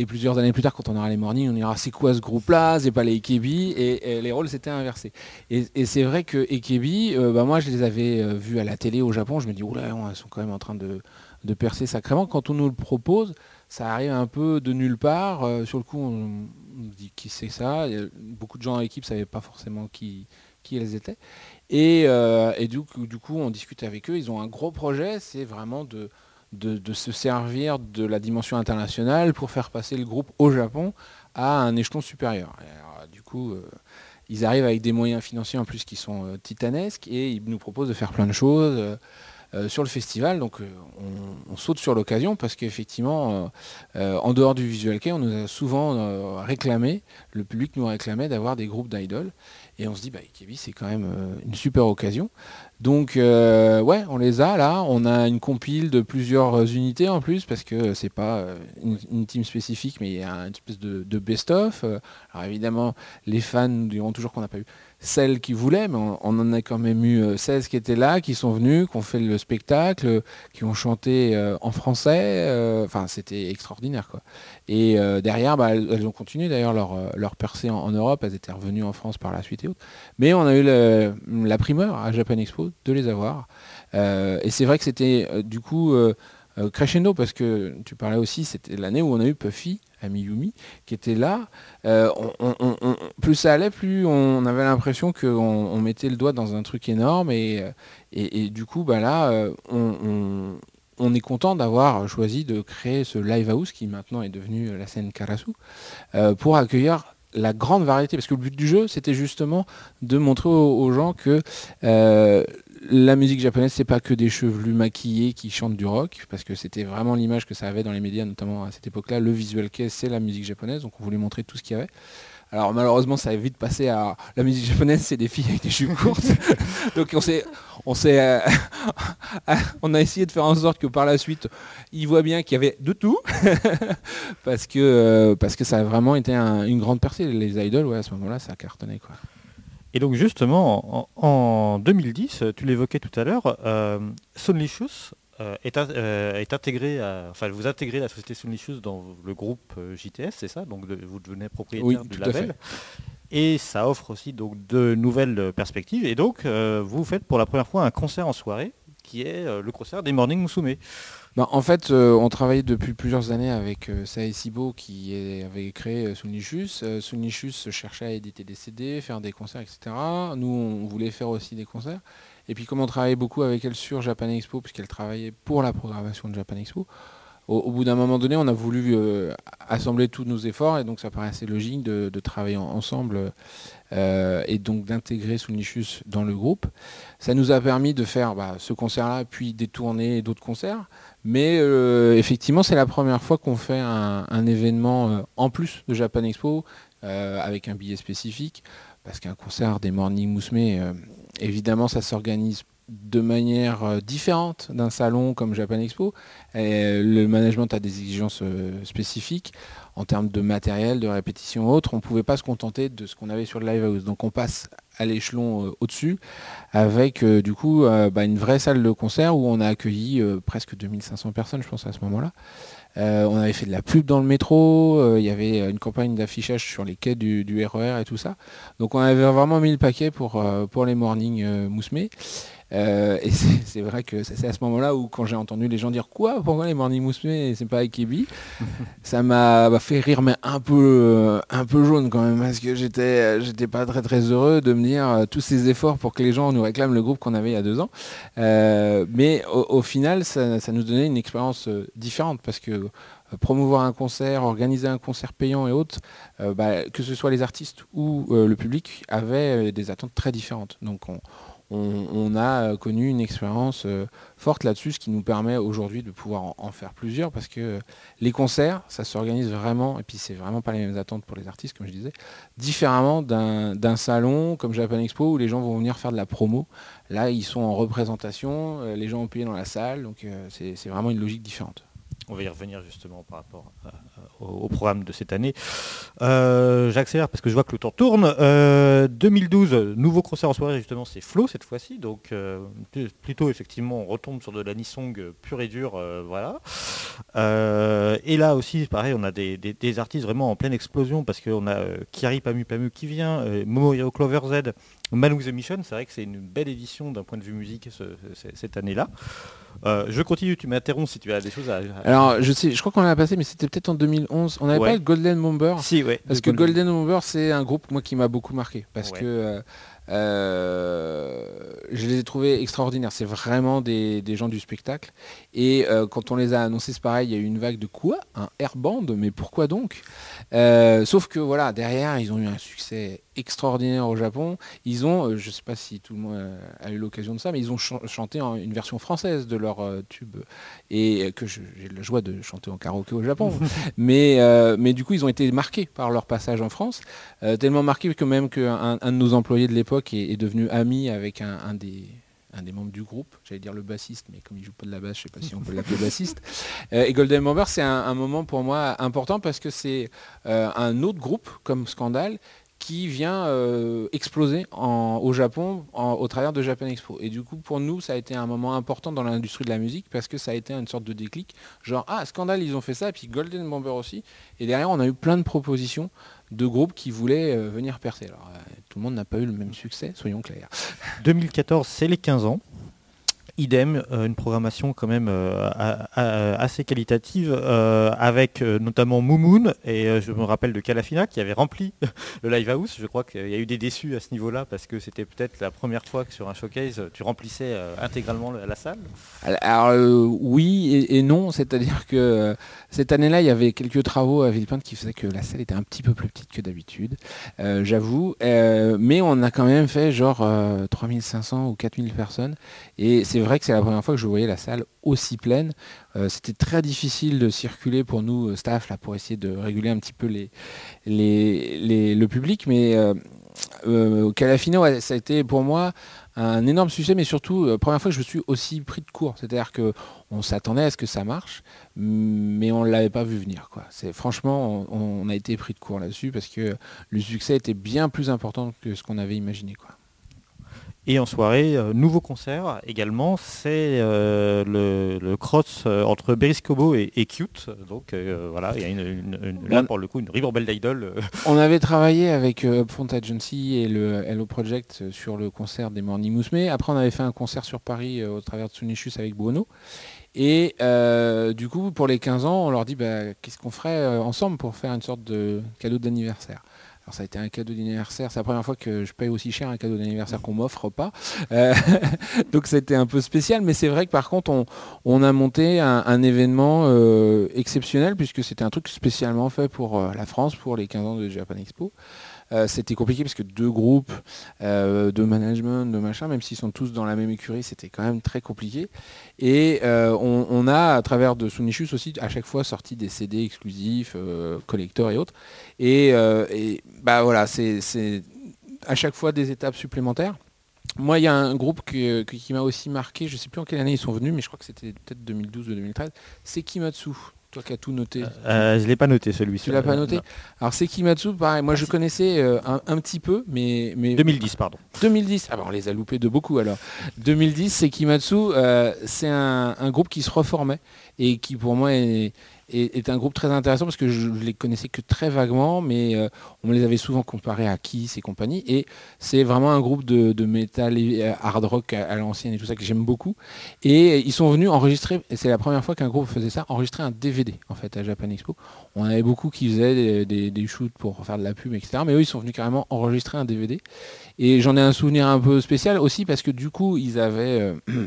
Et plusieurs années plus tard, quand on aura les Morning, on ira c'est quoi ce groupe-là? C'est pas les Ekebi et, les rôles s'étaient inversés. Et, c'est vrai que Ekebi, euh, bah, moi je les avais euh, vus à la télé au Japon, je me dis oula, elles sont quand même en train de, de percer sacrément. Quand on nous le propose, ça arrive un peu de nulle part. Euh, sur le coup, on, on dit qui c'est ça? A- beaucoup de gens dans l'équipe ne savaient pas forcément qui, qui elles étaient. Et, euh, et du, du coup, on discute avec eux. Ils ont un gros projet, c'est vraiment de, de, se servir de la dimension internationale pour faire passer le groupe au Japon à un échelon supérieur. Du coup, euh, ils arrivent avec des moyens financiers en plus qui sont euh, titanesques et ils nous proposent de faire plein de choses. euh, sur le festival, donc on, saute sur l'occasion parce qu'effectivement, en dehors du visual kei, on nous a souvent réclamé, le public nous réclamait d'avoir des groupes d'idoles. Et on se dit, bah, c'est quand même une super occasion. Donc, euh, ouais, on les a là. On a une compile de plusieurs unités en plus, parce que c'est pas euh, une, team spécifique, mais il y a une espèce de, de best-of. Euh, Alors, évidemment, les fans nous diront toujours qu'on n'a pas eu celles qui voulaient, mais on, en a quand même eu euh, 16 qui étaient là, qui sont venus, qui ont fait le spectacle, qui ont chanté euh, en français. euh, Enfin, c'était extraordinaire. Et euh, derrière, bah, elles, ont continué d'ailleurs leur, euh, percée en, Europe. Elles étaient revenues en France par la suite et autres. Mais on a eu la primeur à Japan Expo de les avoir. Euh, et c'est vrai que c'était euh, du coup euh, euh, crescendo parce que tu parlais aussi, c'était l'année où on a eu Puffy à Miyumi qui était là. Euh, plus ça allait, plus on avait l'impression qu'on on mettait le doigt dans un truc énorme. Et, euh, du coup, bah là, euh, on, est content d'avoir choisi de créer ce live house qui maintenant est devenu la scène Karasu euh, pour accueillir la grande variété. Parce que le but du jeu, c'était justement de montrer aux, gens que la musique japonaise, c'est pas que des chevelus maquillés qui chantent du rock, parce que c'était vraiment l'image que ça avait dans les médias, notamment à cette époque-là. Le visual kei, c'est la musique japonaise, donc on voulait montrer tout ce qu'il y avait. Alors malheureusement, ça a vite passé à la musique japonaise, c'est des filles avec des jupes courtes. (laughs) donc on s'est, on s'est, euh, (laughs) on a essayé de faire en sorte que par la suite, ils voient bien qu'il y avait de tout, (laughs) parce que euh, parce que ça a vraiment été un- une grande percée. Les idoles, ouais, à ce moment-là, ça a cartonné quoi. Et donc justement, en, en 2010, tu l'évoquais tout à l'heure, euh, Sonlicious est, in- euh, est intégré, à- enfin vous intégrez la société Sonlicious dans le groupe euh, JTS, c'est ça? Donc de- vous devenez propriétaire Oui, du label. Et ça offre aussi donc de nouvelles perspectives. Et donc, euh, vous faites pour la première fois un concert en soirée, qui est euh, le concert des Morning Musume. Bah, en fait, euh, on travaille depuis plusieurs années avec euh, Sae Sibo qui est- avait créé euh, Sunishus. Euh, Sunishus cherchait à éditer des CD, faire des concerts, etc. Nous, on voulait faire aussi des concerts. Et puis, comme on travaillait beaucoup avec elle sur Japan Expo, puisqu'elle travaillait pour la programmation de Japan Expo, au, bout d'un moment donné, on a voulu euh, assembler tous nos efforts et donc ça paraissait logique de, travailler en- ensemble euh, et donc d'intégrer Sunishus dans le groupe. Ça nous a permis de faire bah, ce concert-là, puis des tournées et d'autres concerts. Mais euh, effectivement, c'est la première fois qu'on fait un, un événement en plus de Japan Expo avec un billet spécifique. Parce qu'un concert des Morning Musume, évidemment, ça s'organise de manière euh, différente d'un salon comme Japan Expo. Euh, le management a des exigences euh, spécifiques en termes de matériel, de répétition autre. On ne pouvait pas se contenter de ce qu'on avait sur le Live House. Donc on passe à l'échelon au-dessus avec du coup bah, une vraie salle de concert où on a accueilli presque 2500 personnes, je pense, à ce moment-là. Euh, on avait fait de la pub dans le métro, euh, il y avait euh, une campagne d'affichage sur les quais du, RER et tout ça. Donc on avait vraiment mis le paquet pour, pour les morning euh, Moussemé. Euh, et (laughs) c'est vrai que c'est à ce moment-là où quand j'ai entendu les gens dire quoi, pourquoi les morning Moussemé et c'est pas Akebi, (laughs) ça m'a bah, fait rire mais un peu, euh, un peu jaune quand même parce que j'étais euh, j'étais pas très très heureux de me dire tous ces efforts pour que les gens nous réclament le groupe qu'on avait il y a deux ans. Euh, mais au, au final, ça, ça nous donnait une expérience différente parce que promouvoir un concert, organiser un concert payant et autres, euh, bah, que ce soit les artistes ou euh, le public, avaient euh, des attentes très différentes. Donc on, on- a euh, connu une expérience euh, forte là-dessus, ce qui nous permet aujourd'hui de pouvoir en, faire plusieurs parce que euh, les concerts, ça s'organise vraiment, et puis c'est vraiment pas les mêmes attentes pour les artistes, comme je disais, différemment d'un salon comme Japan Expo où les gens vont venir faire de la promo. Là, ils sont en représentation, les gens ont payé dans la salle, donc c'est vraiment une logique différente. On va y revenir justement par rapport à- à- au, programme de cette année. Euh, J'accélère parce que je vois que le temps tourne. Euh, 2012, nouveau concert en soirée, justement, c'est Flo cette fois-ci. Donc euh, pl- plutôt effectivement, on retombe sur de la Nisong pure et dure. euh, voilà. Euh, et là aussi, pareil, on a des, artistes vraiment en pleine explosion parce qu'on a euh, Kiari Pamu Pamu qui vient, euh, Momoyo Clover Z, Manu the Mission. C'est vrai que c'est une belle édition d'un point de vue musique ce- ce- cette année-là. Euh, je continue, tu m'interromps si tu as des choses à... Alors, je sais, je crois qu'on l'a passé, mais c'était peut-être en 2011. On n'avait Ouais. pas le Golden Bomber. Si, ouais. Parce que Golden. Golden Bomber, c'est un groupe moi qui m'a beaucoup marqué parce Ouais. que euh, euh, je les ai trouvés extraordinaires. C'est vraiment des, des gens du spectacle. Et euh, quand on les a annoncés, c'est pareil, il y a eu une vague de quoi? Un airband Mais pourquoi donc? Euh, Sauf que voilà, derrière, ils ont eu un succès extraordinaire au Japon. Ils ont, euh, je sais pas si tout le monde a eu l'occasion de ça, mais ils ont chan- chanté en- une version française de leur euh, tube et euh, que j'ai la joie de chanter en karaoké au Japon. (laughs) mais, euh, mais du coup, ils ont été marqués par leur passage en France, euh, tellement marqués que même qu'un un de nos employés de l'époque est, est devenu ami avec un, un des un des membres du groupe, j'allais dire le bassiste, mais comme il joue pas de la basse, je sais pas si on peut l'appeler bassiste. (laughs) Euh, et Golden Bomber, c'est un, un moment pour moi important parce que c'est euh, un autre groupe comme Scandal qui vient euh, exploser en- au Japon au travers de Japan Expo. Et du coup, pour nous, ça a été un moment important dans l'industrie de la musique parce que ça a été une sorte de déclic. Genre, ah, Scandal, ils ont fait ça, et puis Golden Bomber aussi. Et derrière, on a eu plein de propositions de groupes qui voulaient euh, venir percer. Alors, euh, tout le monde n'a pas eu le même succès, soyons clairs. 2014, c'est les 15 ans. Idem, euh, une programmation quand même euh, assez qualitative, euh, avec notamment Moumoun, et je me rappelle de Calafina qui avait rempli (laughs) le Live House. Je crois qu'il y a eu des déçus à ce niveau-là, parce que c'était peut-être la première fois que sur un showcase, tu remplissais intégralement le- la salle. Alors oui et, non, c'est-à-dire que cette année-là, il y avait quelques travaux à Villepinte qui faisaient que la salle était un petit peu plus petite que d'habitude, j'avoue. Mais on a quand même fait genre euh, 3500 ou 4000 personnes. Et c'est vrai que c'est la première fois que je voyais la salle aussi pleine. Euh, C'était très difficile de circuler pour nous, euh, staff, là, pour essayer de réguler un petit peu les, les, le public. Mais euh, euh, Calafino, ça a été pour moi un énorme succès, mais surtout, première fois que je me suis aussi pris de court. C'est-à-dire que on s'attendait à ce que ça marche, mais on ne l'avait pas vu venir. Quoi. Franchement, on, on a été pris de court là-dessus parce que le succès était bien plus important que ce qu'on avait imaginé. Quoi. Et en soirée, euh, nouveau concert également, c'est euh, le, le cross euh, entre Beriscobo et, et Cute. Donc voilà, il y a une, une- une- là pour le coup une ribambelle d'idoles. On avait travaillé avec Upfront Agency et le Hello Project sur le concert des Morning Musume. Après, on avait fait un concert sur Paris au travers de Sunichus avec Bruno. Et euh, du coup, pour les 15 ans, on leur dit bah, qu'est-ce qu'on ferait ensemble pour faire une sorte de cadeau d'anniversaire. Alors ça a été un cadeau d'anniversaire, c'est la première fois que je paye aussi cher un cadeau d'anniversaire qu'on m'offre pas. Euh, (laughs) donc c'était un peu spécial, mais c'est vrai que par contre on, a monté un, un événement euh, exceptionnel puisque c'était un truc spécialement fait pour euh, la France, pour les 15 ans de Japan Expo. Euh, c'était compliqué parce que deux groupes euh, de management, de machin, même s'ils sont tous dans la même écurie, c'était quand même très compliqué. Et euh, on, a, à travers de Sunichus aussi, à chaque fois sorti des CD exclusifs, collecteurs et autres. Et, bah voilà, c'est à chaque fois des étapes supplémentaires. Moi, il y a un groupe qui m'a aussi marqué, je ne sais plus en quelle année ils sont venus, mais je crois que c'était peut-être 2012 ou 2013, c'est Kimatsu. Toi qui as tout noté. euh, je l'ai pas noté celui-ci. Tu l'as pas noté Non. Alors c'est Kimatsu, pareil, moi je connaissais euh, un, un petit peu, mais, mais 2010 pardon. 2010, ah bah on les a loupés de beaucoup alors. 2010, c'est Kimatsu, euh, c'est un, un groupe qui se reformait et qui pour moi est, est- un groupe très intéressant parce que je les connaissais que très vaguement, mais euh, on me les avait souvent comparés à Kiss et compagnie. Et c'est vraiment un groupe de, de métal et euh, hard rock à, l'ancienne et tout ça que j'aime beaucoup. Et ils sont venus enregistrer, et c'est la première fois qu'un groupe faisait ça, enregistrer un DVD en fait à Japan Expo. On avait beaucoup qui faisaient des, des- shoots pour faire de la pub, etc. Mais eux, ils sont venus carrément enregistrer un DVD. Et j'en ai un souvenir un peu spécial aussi parce que du coup, ils avaient euh,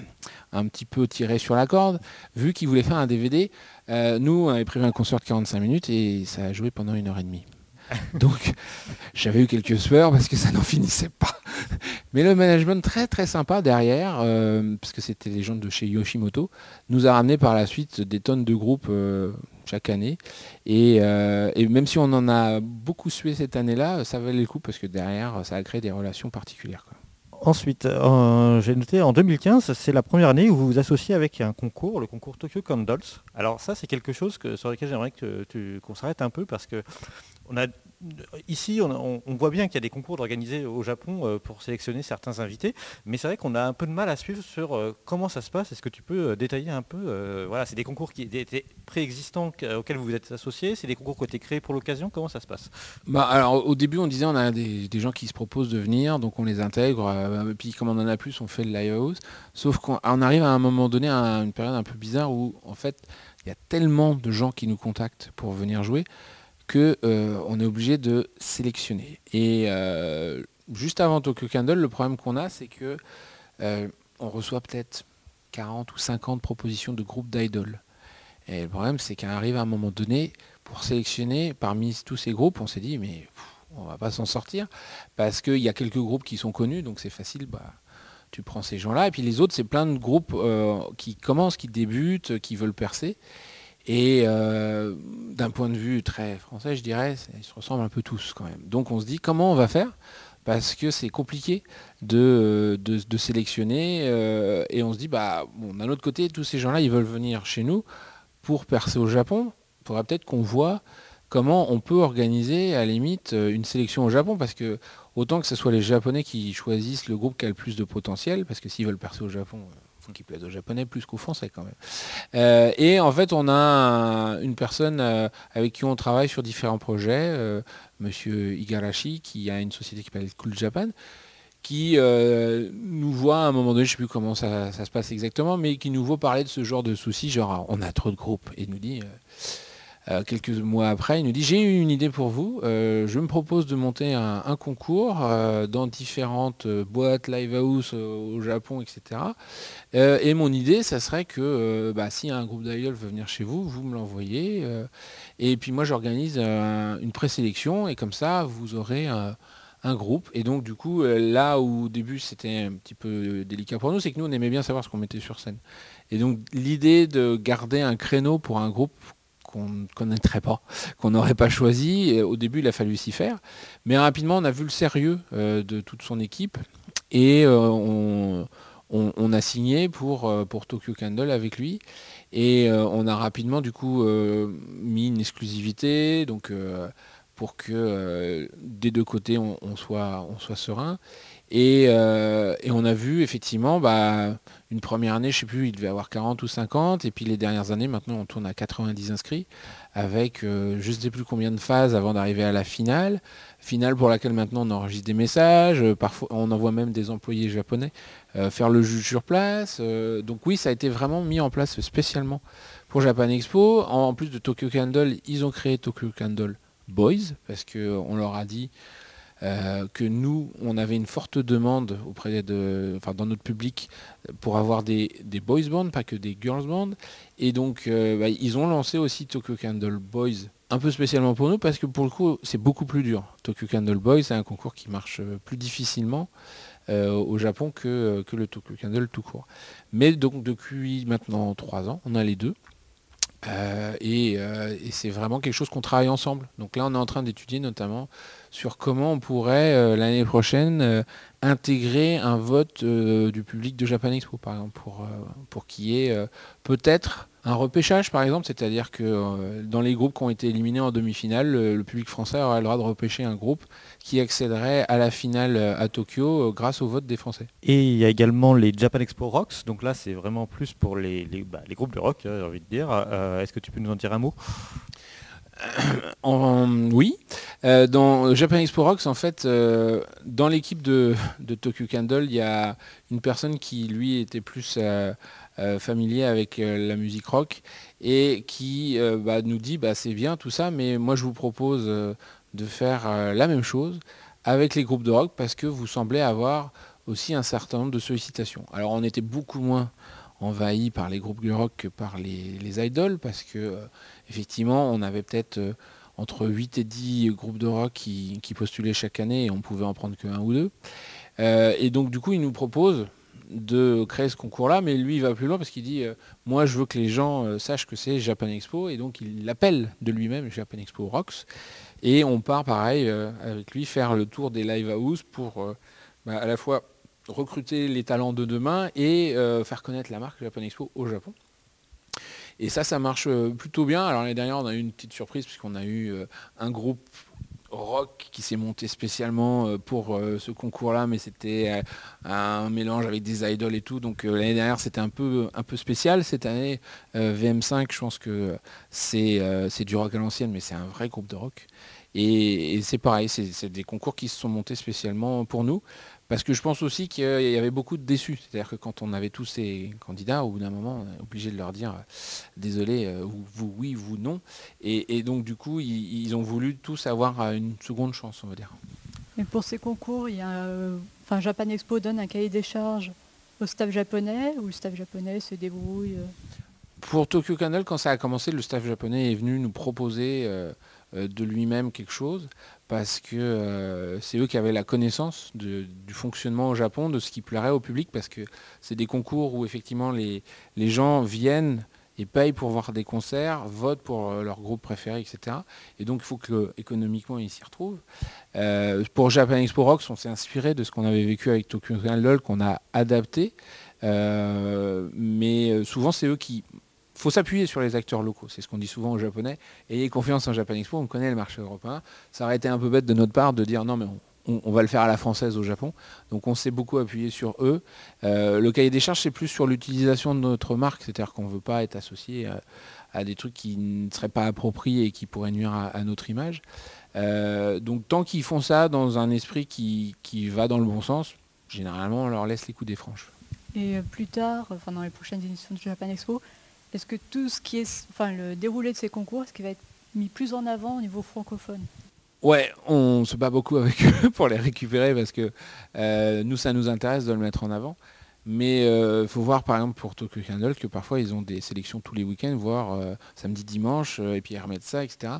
un petit peu tiré sur la corde, vu qu'ils voulaient faire un DVD. Euh, nous, on avait prévu un concert de 45 minutes et ça a joué pendant une heure et demie. (laughs) Donc, j'avais eu quelques sueurs parce que ça n'en finissait pas. Mais le management très très sympa derrière, euh, parce que c'était les gens de chez Yoshimoto, nous a ramené par la suite des tonnes de groupes euh, chaque année. Et, euh, et même si on en a beaucoup sué cette année-là, ça valait le coup parce que derrière, ça a créé des relations particulières. quoi. Ensuite, euh, j'ai noté en 2015, c'est la première année où vous vous associez avec un concours, le concours Tokyo Candles. Alors ça, c'est quelque chose sur lequel j'aimerais que tu qu'on s'arrête un peu parce que on a ici, on, voit bien qu'il y a des concours organisés au Japon euh, pour sélectionner certains invités, mais c'est vrai qu'on a un peu de mal à suivre sur euh, comment ça se passe. Est-ce que tu peux euh, détailler un peu Voilà, c'est des concours qui étaient préexistants qu- auxquels vous vous êtes associés, c'est des concours qui ont été créés pour l'occasion. Comment ça se passe? Bah, alors au début on disait on a des, des gens qui se proposent de venir, donc on les intègre, et puis comme on en a plus on fait le live house. Sauf qu'on on arrive à un moment donné à une période un peu bizarre où en fait il y a tellement de gens qui nous contactent pour venir jouer euh, on est obligé de sélectionner. Et euh, juste avant Tokyo Candle, le problème qu'on a c'est que euh, on reçoit peut-être 40 ou 50 propositions de groupes d'idoles. Et le problème c'est qu'arrive à un moment donné, pour sélectionner parmi tous ces groupes, on s'est dit mais on va pas s'en sortir parce qu'il y a quelques groupes qui sont connus, donc c'est facile. Bah, tu prends ces gens-là et puis les autres c'est plein de groupes qui commencent, qui débutent, qui veulent percer. Et euh, d'un point de vue très français, je dirais, ils se ressemblent un peu tous quand même. Donc on se dit comment on va faire? Parce que c'est compliqué de, de, sélectionner euh, et on se dit bah bon d'un autre côté tous ces gens-là ils veulent venir chez nous pour percer au Japon. Il faudrait peut-être qu'on voit comment on peut organiser à la limite euh, une sélection au Japon parce que autant que ce soit les Japonais qui choisissent le groupe qui a le plus de potentiel parce que s'ils veulent percer au Japon faut qu'ils plaisent aux Japonais plus qu'aux Français quand même. Euh, et en fait on a un- une personne euh, avec qui on travaille sur différents projets, euh, Monsieur Igarashi qui a une société qui s'appelle Cool Japan qui euh, nous voit à un moment donné, je ne sais plus comment ça, ça se passe exactement, mais qui nous voit parler de ce genre de soucis, genre on a trop de groupes, et nous dit, euh, quelques mois après, il nous dit, j'ai eu une idée pour vous, euh, je me propose de monter un, concours euh, dans différentes boîtes, live house au Japon, etc. Et mon idée, ça serait que bah, si un groupe d'idoles veut venir chez vous, vous me l'envoyez, et puis moi j'organise une présélection, et comme ça, vous aurez... un groupe. Et donc, du coup, là où au début c'était un petit peu délicat pour nous, c'est que nous, on aimait bien savoir ce qu'on mettait sur scène. Et donc, l'idée de garder un créneau pour un groupe qu'on ne connaîtrait pas, qu'on n'aurait pas choisi, au début, il a fallu s'y faire. Mais rapidement, on a vu le sérieux euh, de toute son équipe et euh, on, a signé pour, euh, pour Tokyo Candle avec lui. Et on a rapidement, du coup, mis une exclusivité. Donc, pour que des deux côtés on, soit, serein. Et, et on a vu effectivement bah, une première année, je sais plus, il devait avoir 40 ou 50, et puis les dernières années, maintenant on tourne à 90 inscrits, avec euh, je ne sais plus combien de phases avant d'arriver à la finale. Finale pour laquelle maintenant on enregistre des messages, euh, parfois on envoie même des employés japonais euh, faire le juge sur place. euh, donc oui, ça a été vraiment mis en place spécialement pour Japan Expo. En, en plus de Tokyo Candle, ils ont créé Tokyo Candle Boys, parce qu'on leur a dit euh, que nous, on avait une forte demande auprès de, enfin, dans notre public pour avoir des, boys bands, pas que des girls bands. Et donc, euh, bah, ils ont lancé aussi Tokyo Candle Boys, un peu spécialement pour nous, parce que pour le coup, c'est beaucoup plus dur. Tokyo Candle Boys, c'est un concours qui marche euh, plus difficilement au Japon que, que le Tokyo Candle tout court. Mais donc, depuis maintenant trois ans, on a les deux. Et c'est vraiment quelque chose qu'on travaille ensemble. Donc là, on est en train d'étudier notamment sur comment on pourrait euh, l'année prochaine euh, intégrer un vote euh, du public de Japan Expo, par exemple, pour, pour qu'il y ait peut-être un repêchage, par exemple, c'est-à-dire que dans les groupes qui ont été éliminés en demi-finale, le, public français aura le droit de repêcher un groupe qui accéderait à la finale à Tokyo grâce au vote des Français. Et il y a également les Japan Expo Rocks, donc là c'est vraiment plus pour les, les, bah, groupes de rock, hein, j'ai envie de dire. Est-ce que tu peux nous en dire un mot? (coughs) Oui. Euh, dans Japan Expo Rocks, en fait, euh, dans l'équipe de, Tokyo Candle, il y a une personne qui, lui, était plus euh, familier avec la musique rock et qui bah, nous dit bah, c'est bien tout ça, mais moi je vous propose de faire la même chose avec les groupes de rock parce que vous semblez avoir aussi un certain nombre de sollicitations. Alors on était beaucoup moins envahi par les groupes de rock que par les, les idoles parce que effectivement on avait peut-être euh, entre 8 et 10 groupes de rock qui, postulaient chaque année et on pouvait en prendre que un ou deux. Euh, et donc du coup il nous propose de créer ce concours-là, mais lui il va plus loin parce qu'il dit euh, moi je veux que les gens sachent que c'est Japan Expo et donc il l'appelle de lui-même Japan Expo Rocks et on part pareil avec lui faire le tour des live house pour bah, à la fois recruter les talents de demain et faire connaître la marque Japan Expo au Japon. Et ça, ça marche euh, plutôt bien. Alors l'année dernière, on a eu une petite surprise puisqu'on a eu euh, un groupe rock qui s'est monté spécialement euh, pour ce concours-là, mais c'était un mélange avec des idoles et tout. Donc l'année dernière, c'était un peu, un peu spécial. Cette année, euh, VM5, je pense que c'est c'est du rock à l'ancienne, mais c'est un vrai groupe de rock. Et, c'est pareil, c'est des concours qui se sont montés spécialement pour nous. Parce que je pense aussi qu'il y avait beaucoup de déçus. C'est-à-dire que quand on avait tous ces candidats, au bout d'un moment, on est obligé de leur dire euh, désolé, euh, vous, oui, vous non. Et, et donc du coup, ils, ils ont voulu tous avoir euh, une seconde chance, on va dire. Et pour ces concours, il y a, enfin, Japan Expo donne un cahier des charges au staff japonais ou le staff japonais se débrouille. Pour Tokyo Canal, quand ça a commencé, le staff japonais est venu nous proposer de lui-même quelque chose parce que euh, c'est eux qui avaient la connaissance du fonctionnement au Japon, de ce qui plairait au public, parce que c'est des concours où effectivement les, gens viennent et payent pour voir des concerts, votent pour euh, leur groupe préféré, etc. Et donc il faut que économiquement ils s'y retrouvent. Euh, pour Japan Expo Rocks, on s'est inspiré de ce qu'on avait vécu avec Tokyo LOL qu'on a adapté. Mais souvent c'est eux qui faut s'appuyer sur les acteurs locaux, c'est ce qu'on dit souvent aux Japonais. Ayez confiance en Japan Expo, on connaît le marché européen. Ça aurait été un peu bête de notre part de dire non mais on, va le faire à la française au Japon. Donc on s'est beaucoup appuyé sur eux. Euh, le cahier des charges c'est plus sur l'utilisation de notre marque, c'est-à-dire qu'on ne veut pas être associé à, des trucs qui ne seraient pas appropriés et qui pourraient nuire à, notre image. Euh, donc tant qu'ils font ça dans un esprit qui, qui va dans le bon sens, généralement on leur laisse les coups des franches. Et euh, plus tard, enfin dans les prochaines éditions de Japan Expo, est-ce que tout ce qui est, enfin le déroulé de ces concours, est-ce qu'il va être mis plus en avant au niveau francophone? Ouais, on se bat beaucoup avec (laughs) eux pour les récupérer parce que euh, nous, ça nous intéresse de le mettre en avant. Mais il faut voir par exemple pour Tokyo Candle que parfois ils ont des sélections tous les week-ends, voire euh, samedi, dimanche, euh, et puis ils remettent ça, etc.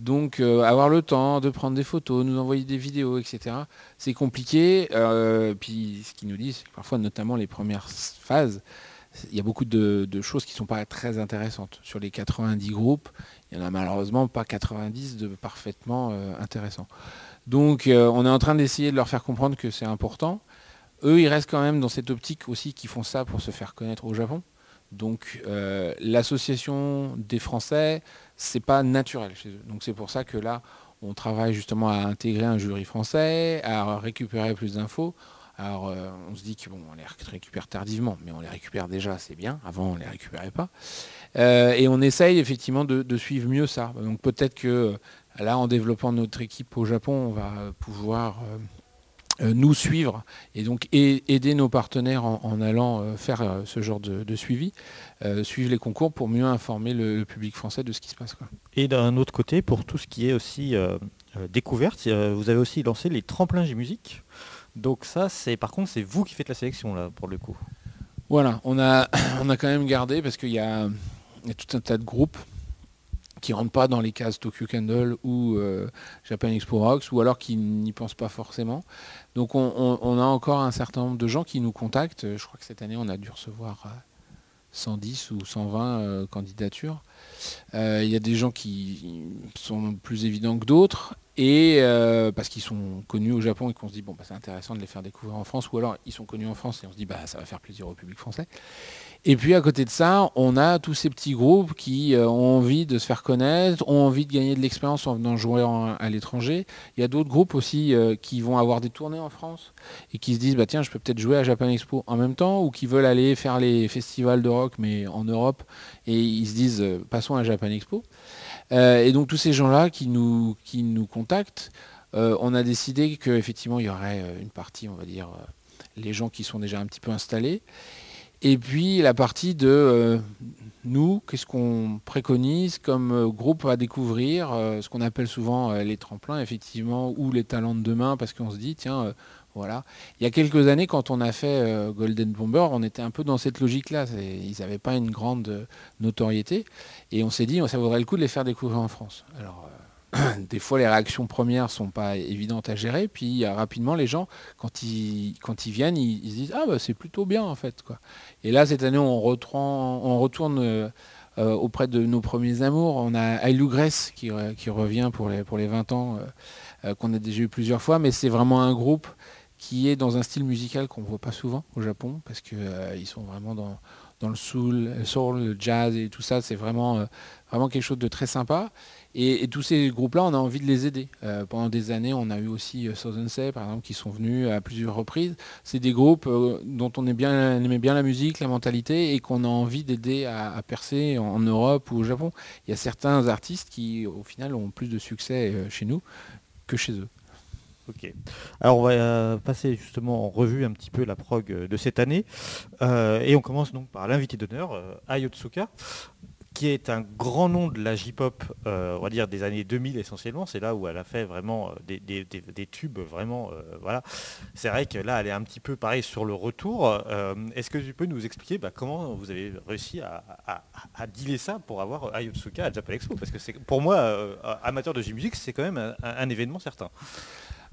Donc euh, avoir le temps de prendre des photos, nous envoyer des vidéos, etc. C'est compliqué. Euh, puis ce qu'ils nous disent, parfois notamment les premières phases, il y a beaucoup de, choses qui ne sont pas très intéressantes. Sur les 90 groupes, il n'y en a malheureusement pas 90 de parfaitement euh, intéressants. Donc euh, on est en train d'essayer de leur faire comprendre que c'est important. Eux, ils restent quand même dans cette optique aussi qu'ils font ça pour se faire connaître au Japon. Donc euh, l'association des Français, c'est pas naturel chez eux. Donc c'est pour ça que là, on travaille justement à intégrer un jury français, à récupérer plus d'infos. Alors euh, on se dit que bon, on les récupère tardivement, mais on les récupère déjà, c'est bien. Avant, on les récupérait pas. Euh, et on essaye effectivement de, suivre mieux ça. Donc peut-être que euh, là, en développant notre équipe au Japon, on va pouvoir nous suivre et donc aider nos partenaires en, allant faire ce genre de, suivi, suivre les concours pour mieux informer le, public français de ce qui se passe. Et d'un autre côté, pour tout ce qui est aussi découverte, vous avez aussi lancé les tremplins J-Musique. Donc ça, c'est par contre, c'est vous qui faites la sélection là, pour le coup. Voilà, on a, (coughs) on a quand même gardé parce qu'il y a, tout un tas de groupes qui rentrent pas dans les cases Tokyo Candle ou euh, Japan Expo Rocks ou alors qui n'y pensent pas forcément. Donc on, a encore un certain nombre de gens qui nous contactent. Je crois que cette année on a dû recevoir euh, 110 ou 120 euh, candidatures. Euh, Il y a des gens qui sont plus évidents que d'autres et euh, parce qu'ils sont connus au Japon et qu'on se dit bon bah, c'est intéressant de les faire découvrir en France ou alors ils sont connus en France et on se dit bah ça va faire plaisir au public français. Et puis à côté de ça, on a tous ces petits groupes qui euh, ont envie de se faire connaître, ont envie de gagner de l'expérience en venant jouer à l'étranger. Il y a d'autres groupes aussi euh, qui vont avoir des tournées en France et qui se disent bah tiens je peux peut-être jouer à Japan Expo en même temps ou qui veulent aller faire les festivals de rock mais en Europe et ils se disent passons à Japan Expo. Euh, et donc tous ces gens-là qui nous, contactent, euh, on a décidé qu'effectivement il y aurait euh, une partie, on va dire, les gens qui sont déjà un petit peu installés, et puis la partie de nous, qu'est-ce qu'on préconise comme groupe à découvrir, ce qu'on appelle souvent les tremplins, effectivement, ou les talents de demain, parce qu'on se dit, tiens, voilà. Il y a quelques années, quand on a fait euh, Golden Bomber, on était un peu dans cette logique-là. Ils n'avaient pas une grande euh, notoriété. Et on s'est dit, ça vaudrait le coup de les faire découvrir en France. Alors, euh, (clears throat) des fois, les réactions premières sont pas évidentes à gérer. Puis, rapidement, les gens, quand ils, viennent, ils, se disent, ah, bah, c'est plutôt bien, en fait. Et là, cette année, on, retourne auprès de nos premiers amours. On a Ailou qui, re- qui revient pour les, pour les 20 ans, qu'on a déjà eu plusieurs fois. Mais c'est vraiment un groupe qui est dans un style musical qu'on ne voit pas souvent au Japon, parce qu'ils sont vraiment dans, le soul, le soul, le jazz et tout ça. C'est vraiment, euh, vraiment quelque chose de très sympa. Et, tous ces groupes-là, on a envie de les aider. Euh, pendant des années, on a eu aussi euh, Southern Say, par exemple, qui sont venus à plusieurs reprises. C'est des groupes euh, dont on, aimait bien la musique, la mentalité, et qu'on a envie d'aider à, percer en, Europe ou au Japon. Il y a certains artistes qui, au final, ont plus de succès euh, chez nous que chez eux. Ok. Alors on va euh, passer justement en revue un petit peu la prog euh, de cette année. Euh, et on commence donc par l'invité d'honneur, euh, Ai Otsuka, qui est un grand nom de la J-pop, on va dire des années 2000 essentiellement. C'est là où elle a fait vraiment des, tubes, vraiment. voilà. C'est vrai que là, elle est un petit peu pareil sur le retour. Est-ce que tu peux nous expliquer bah, comment vous avez réussi à, dealer ça pour avoir Ai Otsuka à Japan Expo? Parce que pour moi, amateur de J-musique, c'est quand même un événement certain.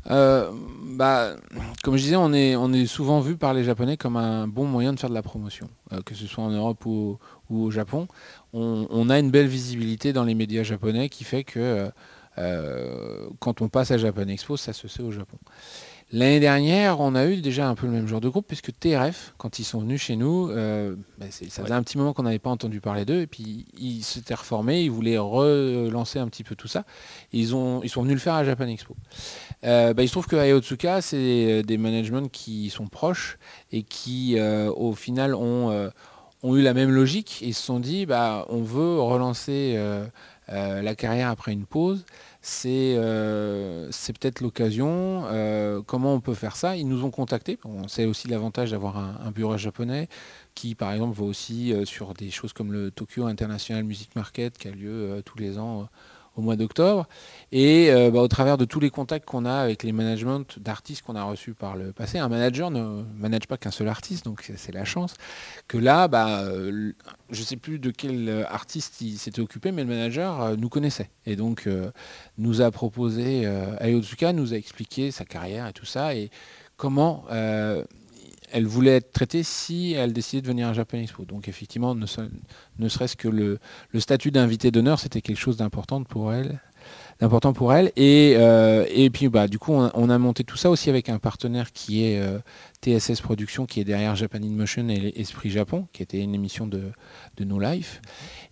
Euh, bah, comme je disais, on est, souvent vu par les Japonais comme un bon moyen de faire de la promotion, euh, que ce soit en Europe ou, au Japon. On, a une belle visibilité dans les médias japonais qui fait que euh, quand on passe à Japan Expo, ça se sait au Japon. L'année dernière, on a eu déjà un peu le même genre de groupe, puisque TRF, quand ils sont venus chez nous, euh, c'est- ça faisait un petit moment qu'on n'avait pas entendu parler d'eux, et puis ils s'étaient reformés, ils voulaient relancer un petit peu tout ça. Ils, ont, ils sont venus le faire à Japan Expo. Euh, bah, il se trouve que Ayotsuka, c'est euh, des managements qui sont proches et qui, euh, au final, ont, ont eu la même logique. Ils se sont dit, bah, on veut relancer la carrière après une pause. C'est euh, c'est peut-être l'occasion. Euh, comment on peut faire ça? Ils nous ont contactés. On sait aussi l'avantage d'avoir un, bureau japonais qui, par exemple, va aussi euh, sur des choses comme le Tokyo International Music Market qui a lieu tous les ans au mois d'octobre. Et euh, bah, au travers de tous les contacts qu'on a avec les managements d'artistes qu'on a reçus par le passé, un manager ne manage pas qu'un seul artiste, donc c'est- la chance que là, bah, euh, je ne sais plus de quel artiste il s'était occupé, mais le manager euh, nous connaissait. Et donc nous a proposé, Ayotsuka nous a expliqué sa carrière et tout ça, et comment elle voulait être traitée si elle décidait de venir à Japan Expo. Donc effectivement, ne, se- ne serait-ce que le, statut d'invité d'honneur, c'était quelque chose d'important pour elle. d'important pour elle. Et, euh, et puis bah, du coup, on a, on a monté tout ça aussi avec un partenaire qui est euh, TSS Productions, qui est derrière Japan in Motion et Esprit Japon, qui était une émission de, No Life.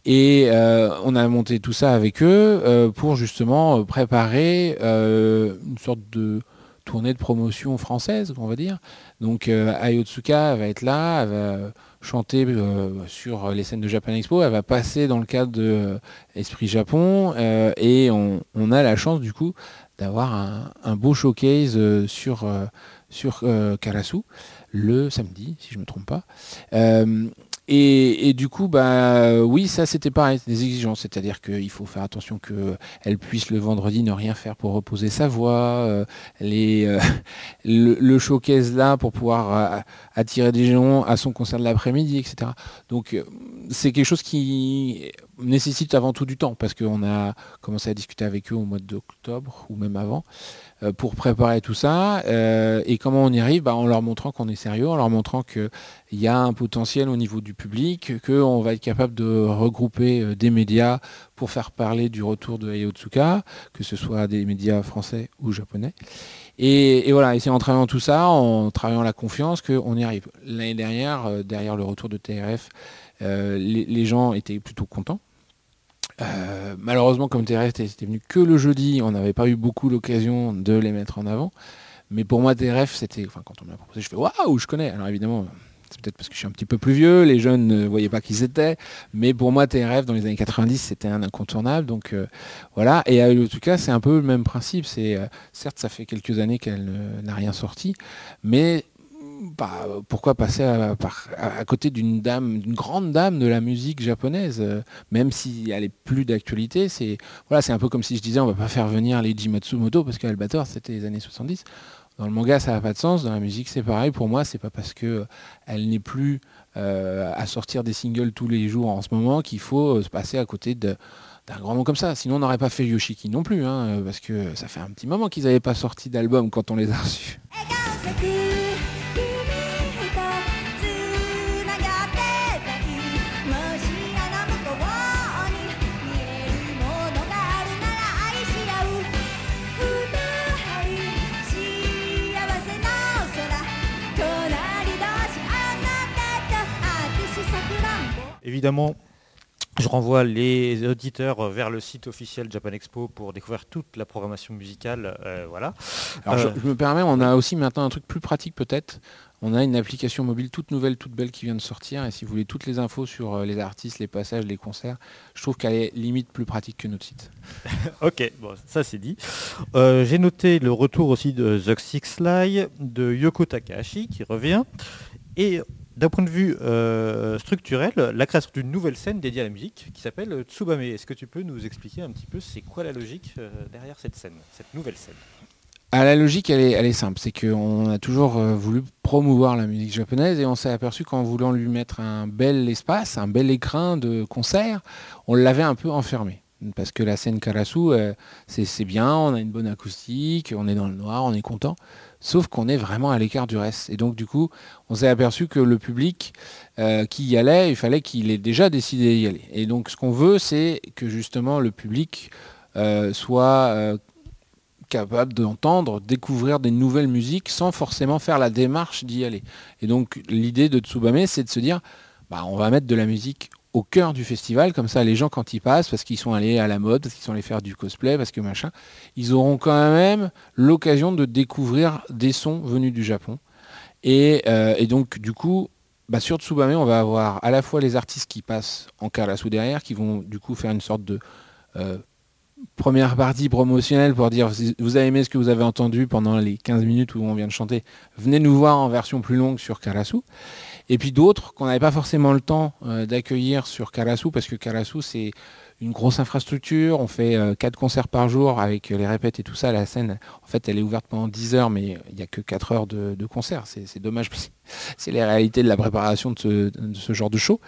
Et euh, on a monté tout ça avec eux pour justement préparer une sorte de tournée de promotion française, on va dire. Donc euh, Ayotsuka va être là, elle va chanter euh, sur les scènes de Japan Expo, elle va passer dans le cadre de euh, Esprit Japon et on, a la chance du coup d'avoir un, beau showcase sur, sur Karasu le samedi, si je ne me trompe pas. Et, du coup, bah oui, ça c'était pareil, des exigences, c'est-à-dire qu'il faut faire attention qu'elle puisse le vendredi ne rien faire pour reposer sa voix, euh, les, euh, (laughs) le, le showcase là pour pouvoir euh, attirer des gens à son concert de l'après-midi, etc. Donc c'est quelque chose qui nécessite avant tout du temps, parce qu'on a commencé à discuter avec eux au mois d'octobre ou même avant, euh, pour préparer tout ça. Euh, et comment on y arrive? Bah, En leur montrant qu'on est sérieux, en leur montrant qu'il y a un potentiel au niveau du public, qu'on va être capable de regrouper euh, des médias pour faire parler du retour de Ayotsuka, que ce soit des médias français ou japonais. Et, voilà, et c'est en travaillant tout ça, en travaillant la confiance, qu'on y arrive. L'année dernière, derrière le retour de TRF, les gens étaient plutôt contents. Euh, malheureusement, comme TRF était venu que le jeudi, on n'avait pas eu beaucoup l'occasion de les mettre en avant. Mais pour moi, TRF, c'était, enfin, quand on m'a proposé, je fais waouh, je connais. Alors évidemment, c'est peut-être parce que je suis un petit peu plus vieux, les jeunes ne voyaient pas qui c'était. Mais pour moi, TRF, dans les années 90, c'était un incontournable. Donc euh, voilà. Et en tout cas, c'est un peu le même principe. Euh, certes, ça fait quelques années qu'elle n'a rien sorti, mais bah, pourquoi passer à, côté d'une dame, d'une grande dame de la musique japonaise, euh, même si elle est plus d'actualité. C'est voilà, c'est un peu comme si je disais on va pas faire venir Leiji Matsumoto parce qu'Albator c'était les années 70. Dans le manga, ça n'a pas de sens. Dans la musique, c'est pareil. Pour moi, c'est pas parce que euh, elle n'est plus euh, à sortir des singles tous les jours en ce moment qu'il faut se passer à côté de d'un grand nom comme ça. Sinon, on n'aurait pas fait Yoshiki non plus, hein, parce que ça fait un petit moment qu'ils n'avaient pas sorti d'album quand on les a reçus. Évidemment, je renvoie les auditeurs vers le site officiel Japan Expo pour découvrir toute la programmation musicale. euh, voilà. Alors, Euh, je, je me permets, on a aussi maintenant un truc plus pratique peut-être. On a une application mobile toute nouvelle, toute belle qui vient de sortir. Et si vous voulez toutes les infos sur euh, les artistes, les passages, les concerts, je trouve qu'elle est limite plus pratique que notre site. (laughs) Ok, bon, ça c'est dit. Euh, J'ai noté le retour aussi de The Six Lie, de Yoko Takahashi qui revient. Et d'un point de vue euh, structurel, la création d'une nouvelle scène dédiée à la musique qui s'appelle Tsubame. Est-ce que tu peux nous expliquer un petit peu c'est quoi la logique euh, derrière cette scène, cette nouvelle scène? Ah, la logique, elle est, simple. C'est qu'on a toujours euh, voulu promouvoir la musique japonaise et on s'est aperçu qu'en voulant lui mettre un bel espace, un bel écrin de concert, on l'avait un peu enfermé. Parce que la scène Karasu, c'est bien, on a une bonne acoustique, on est dans le noir, on est content. Sauf qu'on est vraiment à l'écart du reste. Et donc, du coup, on s'est aperçu que le public euh, qui y allait, il fallait qu'il ait déjà décidé d'y aller. Et donc, ce qu'on veut, c'est que justement le public euh, soit euh, capable d'entendre, découvrir des nouvelles musiques sans forcément faire la démarche d'y aller. Et donc l'idée de Tsubame, c'est de se dire, bah, on va mettre de la musique au cœur du festival, comme ça les gens quand ils passent, parce qu'ils sont allés à la mode, parce qu'ils sont allés faire du cosplay, parce que machin, ils auront quand même l'occasion de découvrir des sons venus du Japon. Et, euh, donc du coup, bah, sur Tsubame, on va avoir à la fois les artistes qui passent en karasu derrière, qui vont du coup faire une sorte de euh, première partie promotionnelle pour dire vous avez aimé ce que vous avez entendu pendant les 15 minutes où on vient de chanter, venez nous voir en version plus longue sur Karasu. Et puis d'autres qu'on n'avait pas forcément le temps euh, d'accueillir sur Karasu parce que Karasu c'est une grosse infrastructure, on fait euh, quatre concerts par jour avec euh, les répètes et tout ça, la scène en fait elle est ouverte pendant 10 heures mais il n'y a que 4 heures de, concert, c'est dommage, c'est- les réalités de la préparation de ce, genre de show.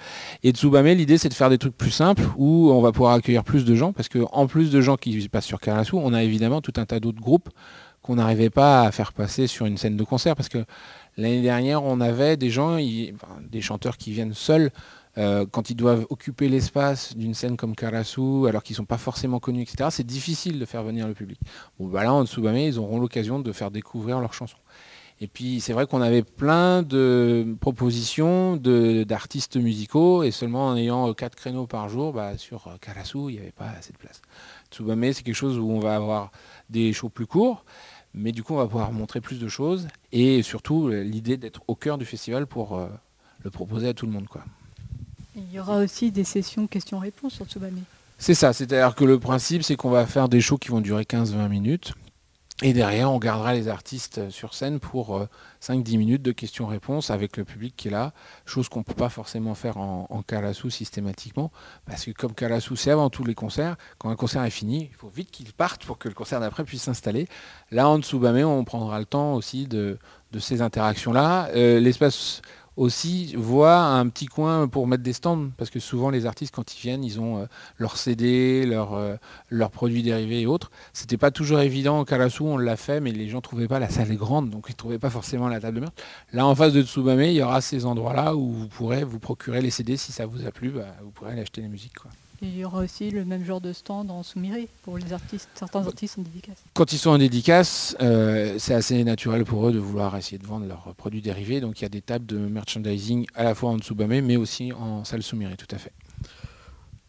Et Tsubame, l'idée c'est de faire des trucs plus simples où on va pouvoir accueillir plus de gens parce que en plus de gens qui passent sur Karasu, on a évidemment tout un tas d'autres groupes qu'on n'arrivait pas à faire passer sur une scène de concert parce que l'année dernière on avait des gens, des chanteurs qui viennent seuls euh, quand ils doivent occuper l'espace d'une scène comme Karasu, alors qu'ils sont pas forcément connus, etc., c'est difficile de faire venir le public. Bon, bah là, en Tsubame, ils auront l'occasion de faire découvrir leurs chansons. Et puis c'est vrai qu'on avait plein de propositions d'artistes musicaux et seulement en ayant euh, quatre créneaux par jour, bah, sur euh, Karasu, il n'y avait pas assez de place. Tsubame, c'est quelque chose où on va avoir des shows plus courts, mais du coup on va pouvoir montrer plus de choses et surtout euh, l'idée d'être au cœur du festival pour euh, le proposer à tout le monde. Quoi. Il y aura aussi des sessions questions-réponses sur Tsubame. C'est ça, c'est-à-dire que le principe c'est qu'on va faire des shows qui vont durer 15-20 minutes. Et derrière, on gardera les artistes sur scène pour euh, 5-10 minutes de questions-réponses avec le public qui est là, chose qu'on ne peut pas forcément faire en, en systématiquement, parce que comme Karasu, c'est avant tous les concerts, quand un concert est fini, il faut vite qu'il parte pour que le concert d'après puisse s'installer. Là, en Tsubame, on prendra le temps aussi de, de ces interactions-là. Euh, L'espace aussi voit un petit coin pour mettre des stands, parce que souvent les artistes, quand ils viennent, ils ont euh, leurs CD, leurs euh, leurs produits dérivés et autres. C'était pas toujours évident. Au Karasu, on l'a fait, mais les gens trouvaient pas la salle est grande, donc ils trouvaient pas forcément la table de meurtre. Là, en face de Tsubame, il y aura ces endroits-là où vous pourrez vous procurer les CD si ça vous a plu, bah, vous pourrez aller acheter les musiques. Et il y aura aussi le même genre de stand en Soumire pour les artistes, certains artistes en dédicace. Quand ils sont en dédicace, euh, c'est assez naturel pour eux de vouloir essayer de vendre leurs produits dérivés. Donc il y a des tables de merchandising à la fois en Tsubame, mais aussi en salle Sumire, tout à fait.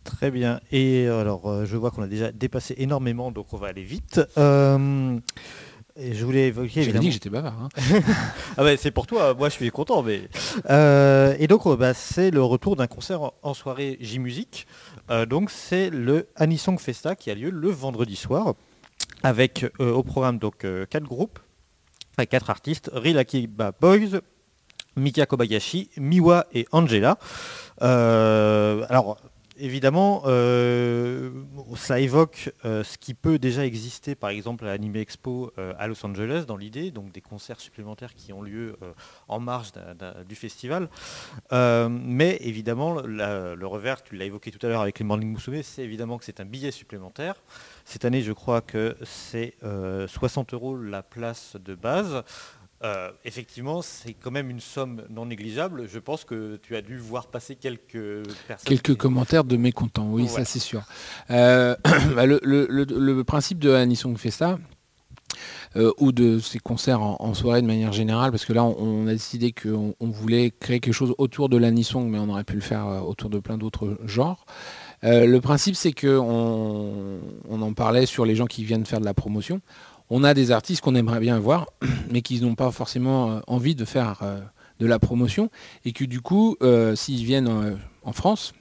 Très bien. Et alors, euh, je vois qu'on a déjà dépassé énormément, donc on va aller vite. Euh, et je voulais évoquer évidemment. dit que j'étais bavard. hein. (laughs) Ah c'est pour toi, moi je suis content. Mais... Euh, et donc euh, bah, c'est le retour d'un concert en, soirée J-Musique. Euh, donc c'est le Anisong Festa qui a lieu le vendredi soir avec euh, au programme donc quatre groupes, enfin quatre artistes, Rilakiba Boys, Mika Kobayashi, Miwa et Angela. Alors évidemment, euh, ça évoque euh, ce qui peut déjà exister, par exemple à l'Anime Expo euh, à Los Angeles, dans l'idée, donc des concerts supplémentaires qui ont lieu en marge du festival. Mais évidemment, le revers, tu l'as évoqué tout à l'heure avec les Morning Musume, c'est évidemment que c'est un billet supplémentaire. Cette année, je crois que c'est euh, 60 euros la place de base. Euh, effectivement, c'est quand même une somme non négligeable. Je pense que tu as dû voir passer quelques personnes. Quelques qui- commentaires de mécontents, oui, Voilà. ça c'est sûr. Euh, (coughs) bah, le, le- le- le principe de Anisong Festa, euh, ou de ces concerts en, en soirée de manière générale, parce que là on, on a décidé qu'on on voulait créer quelque chose autour de l'anisong, mais on aurait pu le faire euh, autour de plein d'autres genres. Euh, le principe c'est que on, on en parlait sur les gens qui viennent faire de la promotion. On a des artistes qu'on aimerait bien voir, (clears throat) mais qui n'ont pas forcément euh, envie de faire euh, de la promotion, et que du coup, euh, s'ils viennent en France,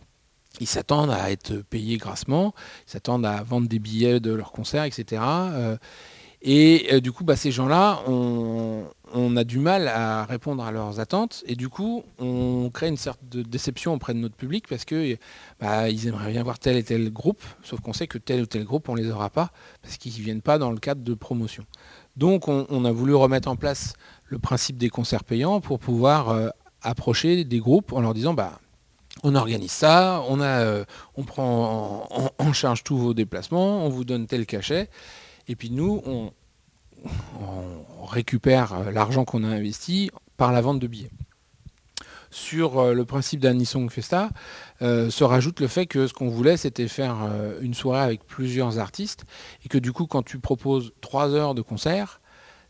ils s'attendent à être payés grassement, ils s'attendent à vendre des billets de leurs concerts, etc. Et du coup, bah, ces gens-là, on, on a du mal à répondre à leurs attentes. Et du coup, on crée une sorte de déception auprès de notre public parce que bah, ils aimeraient bien voir tel et tel groupe, sauf qu'on sait que tel ou tel groupe, on les aura pas parce qu'ils ne viennent pas dans le cadre de promotion. Donc, on, a voulu remettre en place le principe des concerts payants pour pouvoir euh, approcher des groupes en leur disant, bah, on organise ça, on, a, euh, on prend en, en- en charge tous vos déplacements, on vous donne tel cachet, et puis nous, on, on récupère euh, l'argent qu'on a investi par la vente de billets. Sur euh, le principe d'Anisong Festa, euh, se rajoute le fait que ce qu'on voulait, c'était faire une soirée avec plusieurs artistes, et que du coup, quand tu proposes trois heures de concert,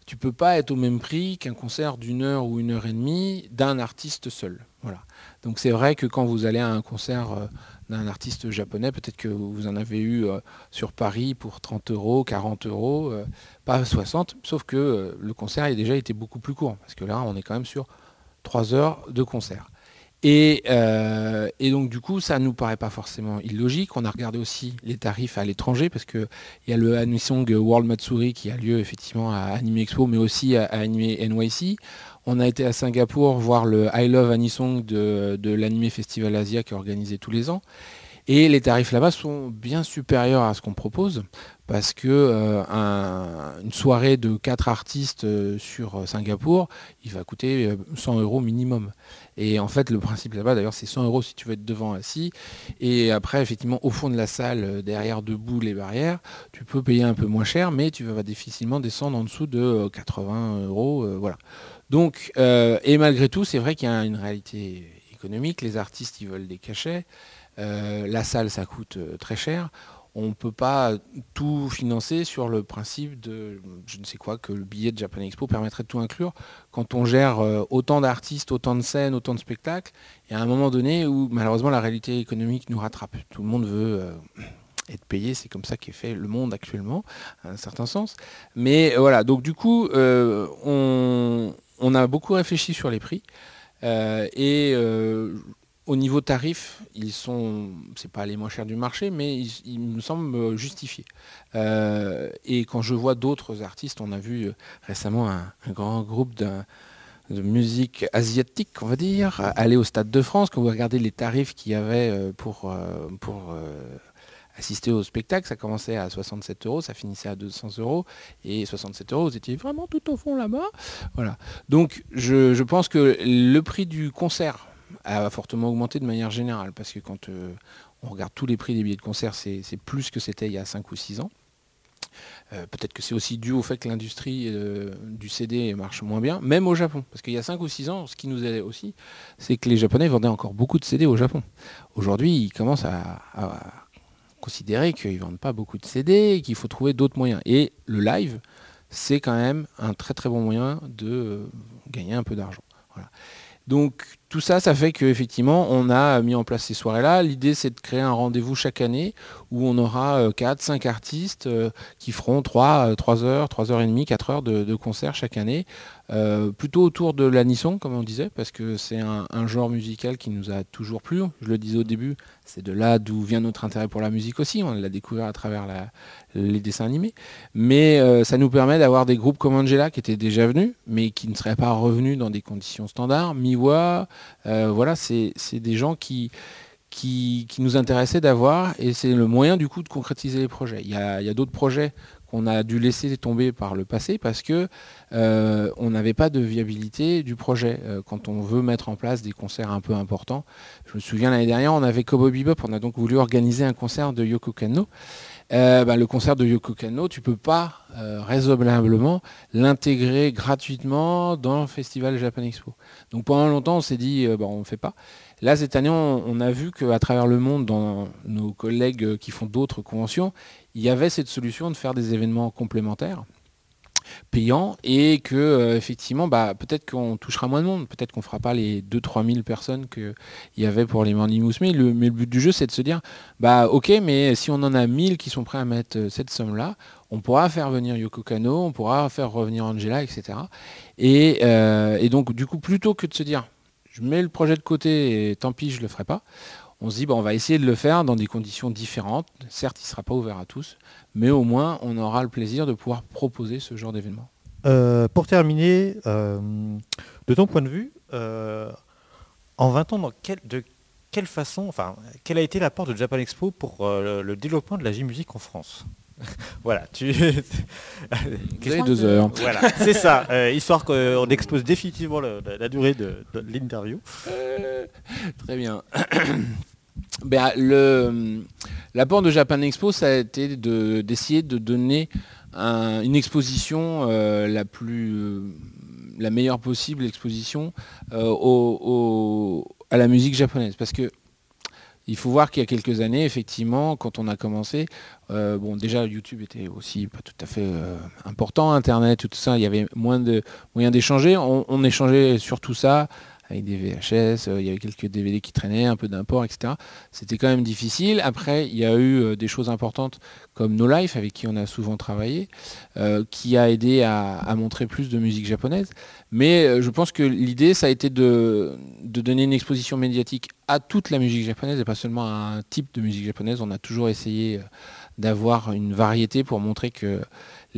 tu peux pas être au même prix qu'un concert d'une heure ou une heure et demie d'un artiste seul. Voilà. Donc c'est vrai que quand vous allez à un concert d'un artiste japonais, peut-être que vous en avez eu euh, sur Paris pour 30 euros, 40 euros, euh, pas 60, sauf que euh, le concert a déjà été beaucoup plus court, parce que là on est quand même sur 3 heures de concert. Et, et donc du coup, ça nous paraît pas forcément illogique. On a regardé aussi les tarifs à l'étranger parce que il y a le Anisong World Matsuri qui a lieu effectivement à Anime Expo, mais aussi à Anime NYC. On a été à Singapour voir le I Love Anisong de, de l'Anime Festival Asia qui est organisé tous les ans. Et les tarifs là-bas sont bien supérieurs à ce qu'on propose parce que euh, un- une soirée de quatre artistes euh, sur euh, Singapour, il va coûter euh, 100 euros minimum. Et en fait, le principe là-bas, d'ailleurs, c'est 100 euros si tu veux être devant assis. Et après, effectivement, au fond de la salle, euh, derrière debout les barrières, tu peux payer un peu moins cher, mais tu vas difficilement descendre en dessous de euh, 80 euros. euh, voilà. Donc, euh, et malgré tout, c'est vrai qu'il y a une réalité économique, les artistes ils veulent des cachets, euh, la salle ça coûte euh, très cher. On ne peut pas tout financer sur le principe de je ne sais quoi que le billet de Japan Expo permettrait de tout inclure. Quand on gère autant d'artistes, autant de scènes, autant de spectacles, il y a un moment donné où malheureusement la réalité économique nous rattrape. Tout le monde veut être payé, c'est comme ça qu'est fait le monde actuellement, à un certain sens. Mais voilà, donc du coup, on, on a beaucoup réfléchi sur les prix. Euh, et euh, au niveau tarif, ils sont, c'est pas les moins chers du marché, mais ils, me semblent euh, justifiés. Et quand je vois d'autres artistes, on a vu récemment un, grand groupe de musique asiatique, on va dire, aller au Stade de France. Quand vous regardez les tarifs qu'il y avait pour, assister au spectacle, ça commençait à 67 euros, ça finissait à 200 euros. Et 67 euros, vous étiez vraiment tout au fond là-bas. Voilà. Donc je, pense que le prix du concert a fortement augmenté de manière générale, parce que quand euh, on regarde tous les prix des billets de concert, c'est plus que c'était il y a 5 ou 6 ans. Euh, Peut-être que c'est aussi dû au fait que l'industrie euh, du CD marche moins bien, même au Japon. Parce qu'il y a 5 ou 6 ans, ce qui nous aidait aussi, c'est que les Japonais vendaient encore beaucoup de CD au Japon. Aujourd'hui, ils commencent à considérer qu'ils ne vendent pas beaucoup de CD et qu'il faut trouver d'autres moyens. Et le live, c'est quand même un très très bon moyen de gagner un peu d'argent. Donc tout ça, ça fait qu'effectivement, on a mis en place ces soirées-là. L'idée, c'est de créer un rendez-vous chaque année où on aura 4, 5 artistes euh, qui feront 3, 3 heures, 3 heures et demie, 4 heures de, concert chaque année. Euh, plutôt autour de l'anisson, comme on disait, parce que c'est un, genre musical qui nous a toujours plu. Je le disais au début, c'est de là d'où vient notre intérêt pour la musique aussi. On l'a découvert à travers les dessins animés. Mais euh, ça nous permet d'avoir des groupes comme Angela qui étaient déjà venus, mais qui ne seraient pas revenus dans des conditions standards. Miwa, euh, voilà, c'est des gens qui, qui, nous intéressaient d'avoir et c'est le moyen du coup de concrétiser les projets. Il y a, il y a d'autres projets qu'on a dû laisser tomber par le passé parce que euh, on n'avait pas de viabilité du projet. Euh, quand on veut mettre en place des concerts un peu importants, je me souviens l'année dernière, on avait Kobo Bebop, on a donc voulu organiser un concert de Yoko Kanno. Euh, bah, le concert de Yoko Kanno, tu peux pas euh, raisonnablement l'intégrer gratuitement dans le festival Japan Expo. Donc pendant longtemps, on s'est dit, euh, on ne fait pas. Là, cette année, on, a vu qu'à travers le monde, dans nos collègues qui font d'autres conventions, il y avait cette solution de faire des événements complémentaires payants et que euh, effectivement bah, peut-être qu'on touchera moins de monde. Peut-être qu'on fera pas les 2-3 000 personnes qu'il y avait pour les Morning Moose. Mais le, mais le but du jeu c'est de se dire bah ok mais si on en a 1000 qui sont prêts à mettre euh, cette somme là on pourra faire venir Yoko Kano on pourra faire revenir Angela etc et, euh, et donc du coup plutôt que de se dire je mets le projet de côté et tant pis je le ferai pas on se dit, bah, on va essayer de le faire dans des conditions différentes. Certes, il ne sera pas ouvert à tous, mais au moins, on aura le plaisir de pouvoir proposer ce genre d'événement. Euh, pour terminer, euh, de ton point de vue, euh, en 20 ans, quelle a été l'apport de Japan Expo pour le, développement de la J-musique en France? (laughs) Voilà, tu. (laughs) Vous avez deux heures. voilà, c'est ça, euh, histoire qu'on expose définitivement le- la, la durée de, de l'interview. Très bien. (coughs) Ben, le- L'apport de Japan Expo, ça a été de- d'essayer de, donner un- une exposition euh, la plus, euh, la meilleure possible exposition euh, au- au- à la musique japonaise, parce que il faut voir qu'il y a quelques années, effectivement, quand on a commencé, euh, déjà YouTube était aussi pas tout à fait euh, important, Internet, tout ça, il y avait moins de moyens d'échanger. On échangeait sur tout ça avec des VHS, euh, il y avait quelques DVD qui traînaient, un peu d'import, etc. C'était quand même difficile. Après, il y a eu euh, des choses importantes comme No Life, avec qui on a souvent travaillé, euh, qui a aidé à, montrer plus de musique japonaise. Mais je pense que l'idée, ça a été de, donner une exposition médiatique à toute la musique japonaise et pas seulement à un type de musique japonaise. On a toujours essayé d'avoir une variété pour montrer que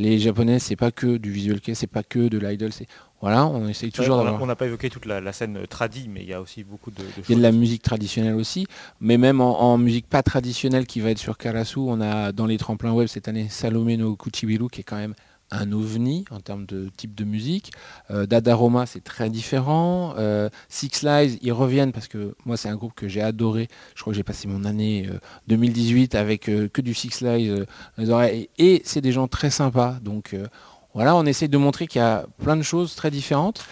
les japonais, c'est pas que du visual kei, c'est pas que de l'idol, c'est voilà, on essaye toujours d'avoir. on n'a pas évoqué toute la, la scène euh, tradie, mais il y a aussi beaucoup de, de Il y a de la musique traditionnelle aussi, mais même en, en musique pas traditionnelle qui va être sur Karasu, on a dans les tremplins web cette année Salome no Kuchibiru qui est quand même un ovni en termes de type de musique. Euh, Dadaroma c'est très différent. Euh, Six Lies ils reviennent parce que moi c'est un groupe que j'ai adoré. Je crois que j'ai passé mon année euh, 2018 avec euh, que du Six oreilles et c'est des gens très sympas donc Voilà, on essaye de montrer qu'il y a plein de choses très différentes.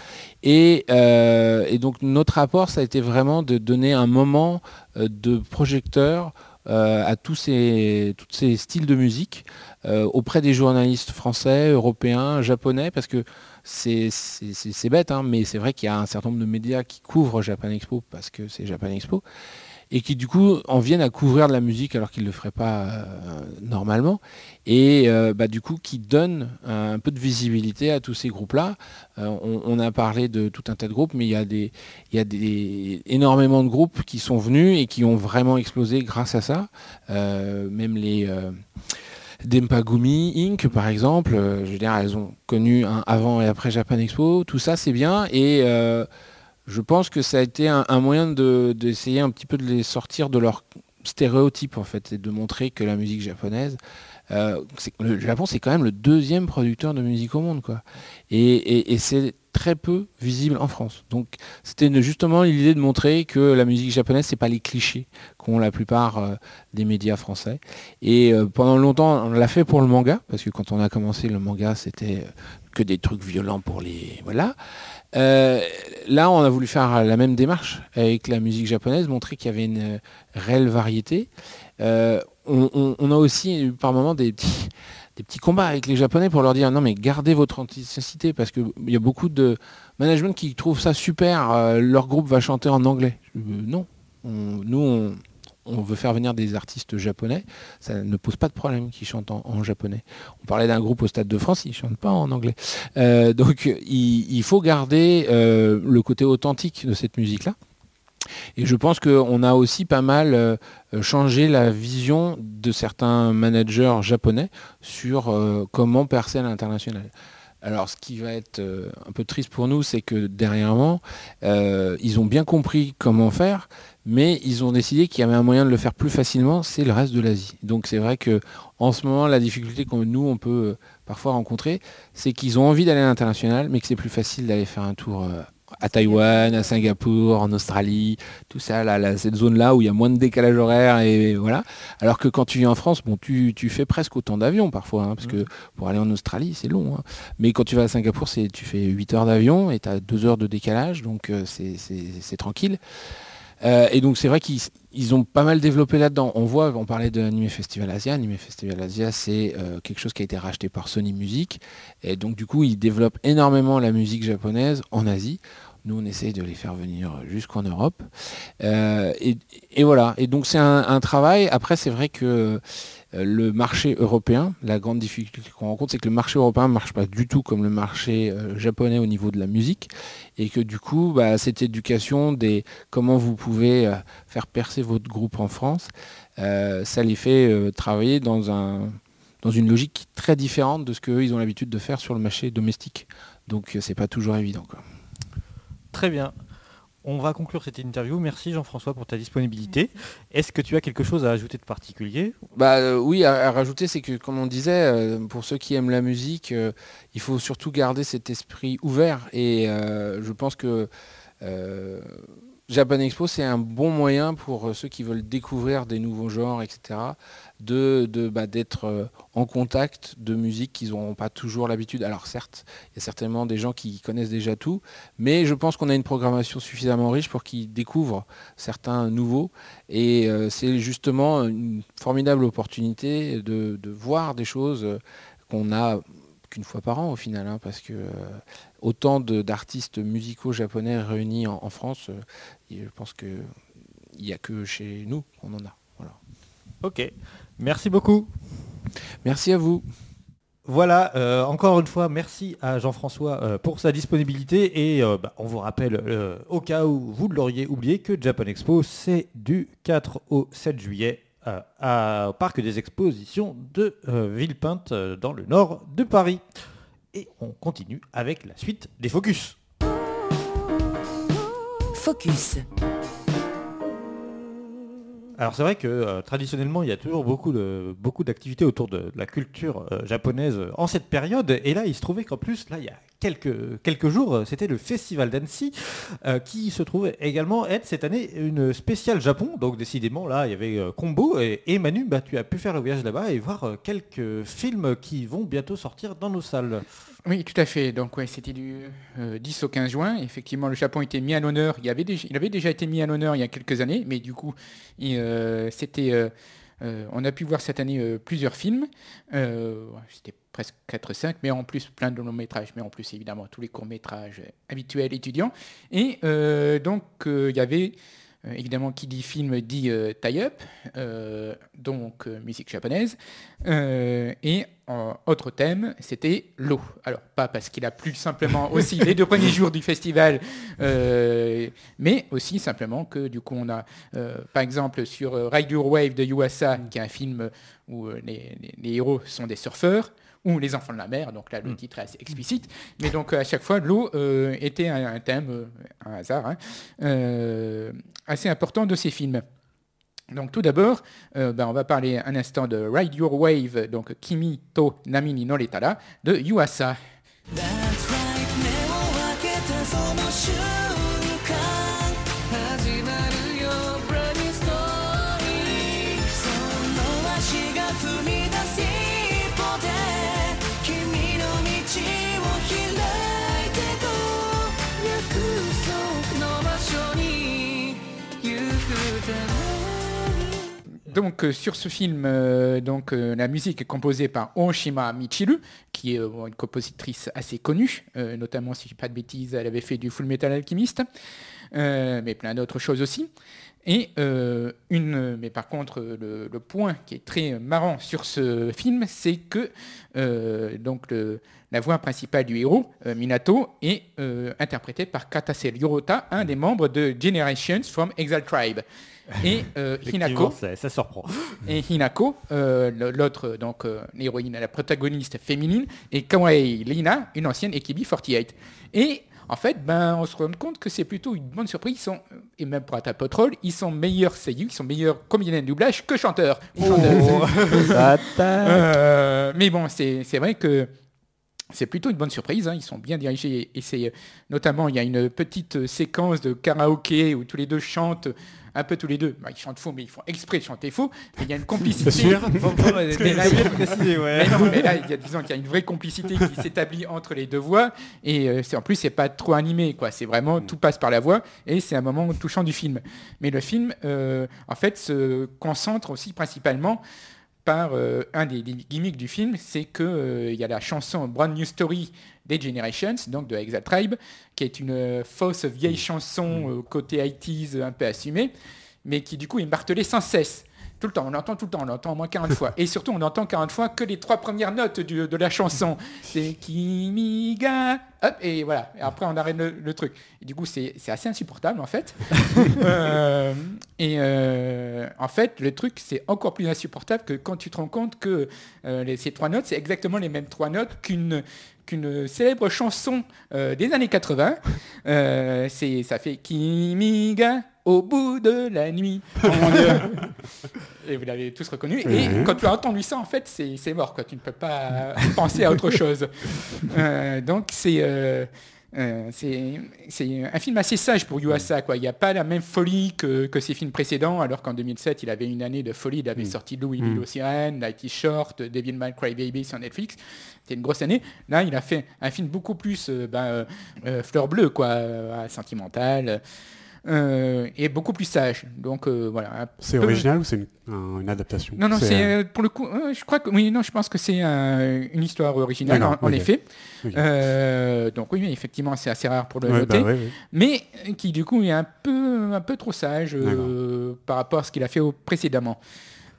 Et, et donc notre rapport, ça a été vraiment de donner un moment de projecteur à tous ces, tous ces styles de musique auprès des journalistes français, européens, japonais, parce que c'est bête, hein, mais c'est vrai qu'il y a un certain nombre de médias qui couvrent Japan Expo parce que c'est Japan Expo et qui du coup en viennent à couvrir de la musique alors qu'ils ne le feraient pas euh, normalement et euh, bah, du coup qui donnent un peu de visibilité à tous ces groupes-là. Euh, on, a parlé de tout un tas de groupes, mais il y a, il y a des, énormément de groupes qui sont venus et qui ont vraiment explosé grâce à ça. Euh, même les... Dempagumi Inc. par exemple, euh, je veux dire, elles ont connu un avant et après Japan Expo, tout ça c'est bien et euh, je pense que ça a été un, moyen de- d'essayer un petit peu de les sortir de leur stéréotype en fait et de montrer que la musique japonaise, euh, le Japon c'est quand même le deuxième producteur de musique au monde et, c'est très peu visible en France. Donc c'était justement l'idée de montrer que la musique japonaise c'est pas les clichés qu'ont la plupart euh, des médias français. Et euh, pendant longtemps, on l'a fait pour le manga, parce que quand on a commencé le manga, c'était que des trucs violents pour les. Voilà. Là, on a voulu faire la même démarche avec la musique japonaise, montrer qu'il y avait une réelle variété. On, a aussi eu par moments des petits, combats avec les Japonais pour leur dire non mais gardez votre authenticité parce qu'il y a beaucoup de management qui trouvent ça super, euh, leur groupe va chanter en anglais. Euh, non, On- nous on, veut faire venir des artistes japonais, ça ne pose pas de problème qu'ils chantent en, japonais. On parlait d'un groupe au Stade de France, ils ne chantent pas en anglais. Euh, donc il, faut garder euh, le côté authentique de cette musique-là. Et je pense qu'on a aussi pas mal euh, changé la vision de certains managers japonais sur euh, comment percer à l'international. Alors ce qui va être euh, un peu triste pour nous, c'est que dernièrement, ils ont bien compris comment faire, mais ils ont décidé qu'il y avait un moyen de le faire plus facilement, c'est le reste de l'Asie. Donc c'est vrai que en ce moment, la difficulté que nous on peut parfois rencontrer, c'est qu'ils ont envie d'aller à l'international, mais que c'est plus facile d'aller faire un tour à Taïwan, à Singapour, en Australie, tout ça, là, là, cette zone-là où il y a moins de décalage horaire et voilà. Alors que quand tu viens en France, bon, tu, tu fais presque autant d'avions parfois, hein, parce que pour aller en Australie, c'est long. hein. Mais quand tu vas à Singapour, c'est tu fais 8 heures d'avion et tu as 2 heures de décalage, donc euh, c'est- c'est c'est tranquille. Euh, et donc c'est vrai qu'ils ils ont pas mal développé là-dedans. On voit, on parlait de Anime Festival Asia. Anime Festival Asia, c'est euh, quelque chose qui a été racheté par Sony Music. Et donc du coup, ils développent énormément la musique japonaise en Asie. Nous, on essaye de les faire venir jusqu'en Europe. Euh, et, voilà. Et donc c'est un, travail. Après, c'est vrai que le marché européen, la grande difficulté qu'on rencontre, c'est que le marché européen ne marche pas du tout comme le marché euh, japonais au niveau de la musique. Et que du coup, bah, cette éducation des comment vous pouvez euh, faire percer votre groupe en France, euh, ça les fait euh, travailler dans, un, dans une logique très différente de ce qu'eux, ils ont l'habitude de faire sur le marché domestique. Donc euh, c'est pas toujours évident. Très bien. On va conclure cette interview. Merci Jean-François pour ta disponibilité. Est-ce que tu as quelque chose à ajouter de particulier? Bah euh, oui, à, rajouter, c'est que comme on disait, euh, pour ceux qui aiment la musique, euh, il faut surtout garder cet esprit ouvert. Et je pense que Japan Expo, c'est un bon moyen pour ceux qui veulent découvrir des nouveaux genres, etc., de, bah, d'être euh, en contact de musique qu'ils n'auront pas toujours l'habitude. Alors certes, il y a certainement des gens qui connaissent déjà tout, mais je pense qu'on a une programmation suffisamment riche pour qu'ils découvrent certains nouveaux. Et euh, c'est justement une formidable opportunité de, voir des choses qu'on a qu'une fois par an au final, hein, parce que euh, autant d'artistes musicaux japonais réunis en, France, je pense qu'il n'y a que chez nous qu'on en a. Ok. Merci beaucoup. Merci à vous. Voilà, euh, encore une fois, merci à Jean-François euh, pour sa disponibilité et euh, bah, on vous rappelle euh, au cas où vous l'auriez oublié que Japan Expo c'est du 4 au 7 juillet euh, à- au parc des expositions de euh, Villepinte euh, dans le nord de Paris. Et on continue avec la suite des focus. Focus. Alors c'est vrai que euh, traditionnellement il y a toujours beaucoup d'activités autour de, la culture euh, japonaise en cette période. Et là il se trouvait qu'en plus là il y a quelques, quelques jours, euh, c'était le Festival d'Annecy, euh, qui se trouve également être cette année une spéciale Japon. Donc décidément, là, il y avait euh, combo. Et, Manu, bah, tu as pu faire le voyage là-bas et voir quelques films qui vont bientôt sortir dans nos salles. Oui, tout à fait. Donc, ouais, c'était du euh, 10 au 15 juin. Effectivement, le Japon était mis à l'honneur. Il, avait déjà- avait déjà été mis à l'honneur il y a quelques années, mais du coup, c'était, on a pu voir cette année euh, plusieurs films. Euh, c'était presque 4-5, mais en plus plein de longs métrages, mais en plus évidemment tous les courts métrages habituels étudiants. Et euh, donc, euh, il y avait euh, évidemment qui dit film dit euh, tie-up, euh, donc musique japonaise. Et autre thème, c'était l'eau. Alors, pas parce qu'il a plu simplement (laughs) aussi les deux premiers jours du festival, mais aussi simplement que du coup, on a, par exemple, sur Ride Your Wave de Yuasa, qui est un film où les, les- les héros sont des surfeurs, ou les enfants de la mer, donc là le titre est assez explicite, mais donc à chaque fois l'eau euh, était un, un thème, euh, un hasard, hein, euh, assez important de ces films. Donc tout d'abord, euh, ben, on va parler un instant de Ride Your Wave, donc Kimi to Nami ni Noretara de Yuasa. Donc euh, sur ce film, euh, donc euh, la musique est composée par Onshima Michiru, qui est une compositrice assez connue, notamment si je dis pas de bêtises, elle avait fait du Full Metal Alchemist, mais plein d'autres choses aussi. Et une, mais par contre, le, point qui est très marrant sur ce film, c'est que donc la voix principale du héros, Minato, est interprétée par Katase Yorota, un des membres de Generations from Exile Tribe. Et euh, (laughs) Effectivement, Hinako, ça, ça surprend. (gasps) et Hinako, euh, l'autre, donc euh, l'héroïne, la protagoniste féminine, et Kawaii Lina, une ancienne AKB48. Et en fait, ben, on se rend compte que c'est plutôt une bonne surprise. Ils sont, et même pour Attack Patrol, ils sont meilleurs seiyuu, ils sont meilleurs comédiens de doublage que chanteurs. (laughs) Euh, mais bon, c'est vrai que c'est plutôt une bonne surprise. hein. Ils sont bien dirigés et c'est notamment il y a une petite euh, séquence de karaoké où tous les deux chantent un peu tous les deux. Bah, ils chantent faux, mais ils font exprès de chanter faux. Mais il y a une (laughs) complicité. C'est sûr mais là, il y a- préciser, ouais. mais non, mais là, il y a, disons qu'il y a une vraie complicité qui s'établit entre les deux voix. Et euh, c'est en plus, c'est pas trop animé, quoi. C'est vraiment tout passe par la voix et c'est un moment touchant du film. Mais le film, euh, en fait, se concentre aussi principalement par euh, un des, des gimmicks du film, c'est que euh, il y a la chanson Brand New Story des Generations, donc de Exile Tribe, qui est une euh, fausse vieille chanson euh, côté 80s un peu assumée, mais qui du coup est martelée sans cesse. Tout le temps, on l'entend tout le temps, on l'entend au moins 40 fois. Et surtout, on n'entend 40 fois que les trois premières notes du- de la chanson. C'est Kimiga, hop, et voilà. Et après, on arrête le, le truc. Et du coup, c'est assez insupportable, en fait. (laughs) Euh, et euh, en fait, le truc, c'est encore plus insupportable que quand tu te rends compte que euh, les- ces trois notes, c'est exactement les mêmes trois notes qu'une qu'une célèbre chanson des années 80. Euh, c'est ça fait Kimiga au bout de la nuit. (laughs) Oh mon Dieu. Et vous l'avez tous reconnu. Et quand tu as entendu ça, en fait, c'est mort. Quoi. Tu ne peux pas penser à autre chose. Euh, donc, c'est euh, euh, c'est c'est un film assez sage pour Yuasa. Quoi. Il n'y a pas la même folie que, que ses films précédents, alors qu'en 2007, il avait une année de folie. Il avait sorti Louis Mm. Lilo Sirène, Night is Short, Devilman Crybaby sur Netflix. C'était une grosse année. Là, il a fait un film beaucoup plus euh, ben, euh, euh, fleur bleue, quoi, euh, sentimental. Euh, et beaucoup plus sage. Donc euh, voilà. C'est original ou c'est une, un- une adaptation non, non, c'est euh, pour le coup, euh, je crois que oui, non, je pense que c'est une histoire originale, en, effet. Donc oui, effectivement, c'est assez rare pour le ouais, noter, bah ouais, ouais. mais qui du coup est un peu, un peu trop sage par rapport à ce qu'il a fait au- précédemment.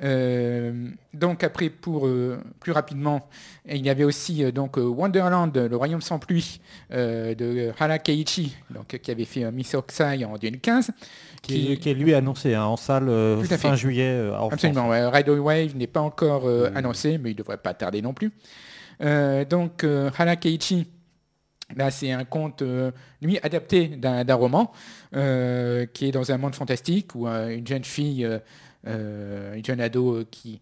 Euh, donc après, pour euh, plus rapidement, il y avait aussi euh, donc Wonderland, le royaume sans pluie de Hara Keiichi, donc qui avait fait Miss Oksai en 2015. Qui, qui est lui annoncé hein, en salle fin fait. juillet en Absolument, ouais. Ride Wave n'est pas encore euh, annoncé, mais il ne devrait pas tarder non plus. Donc, Hana Keiichi, là, c'est un conte, euh, lui, adapté d'un d'un roman, euh, qui est dans un monde fantastique où euh, une jeune fille, euh, une jeune ado euh, qui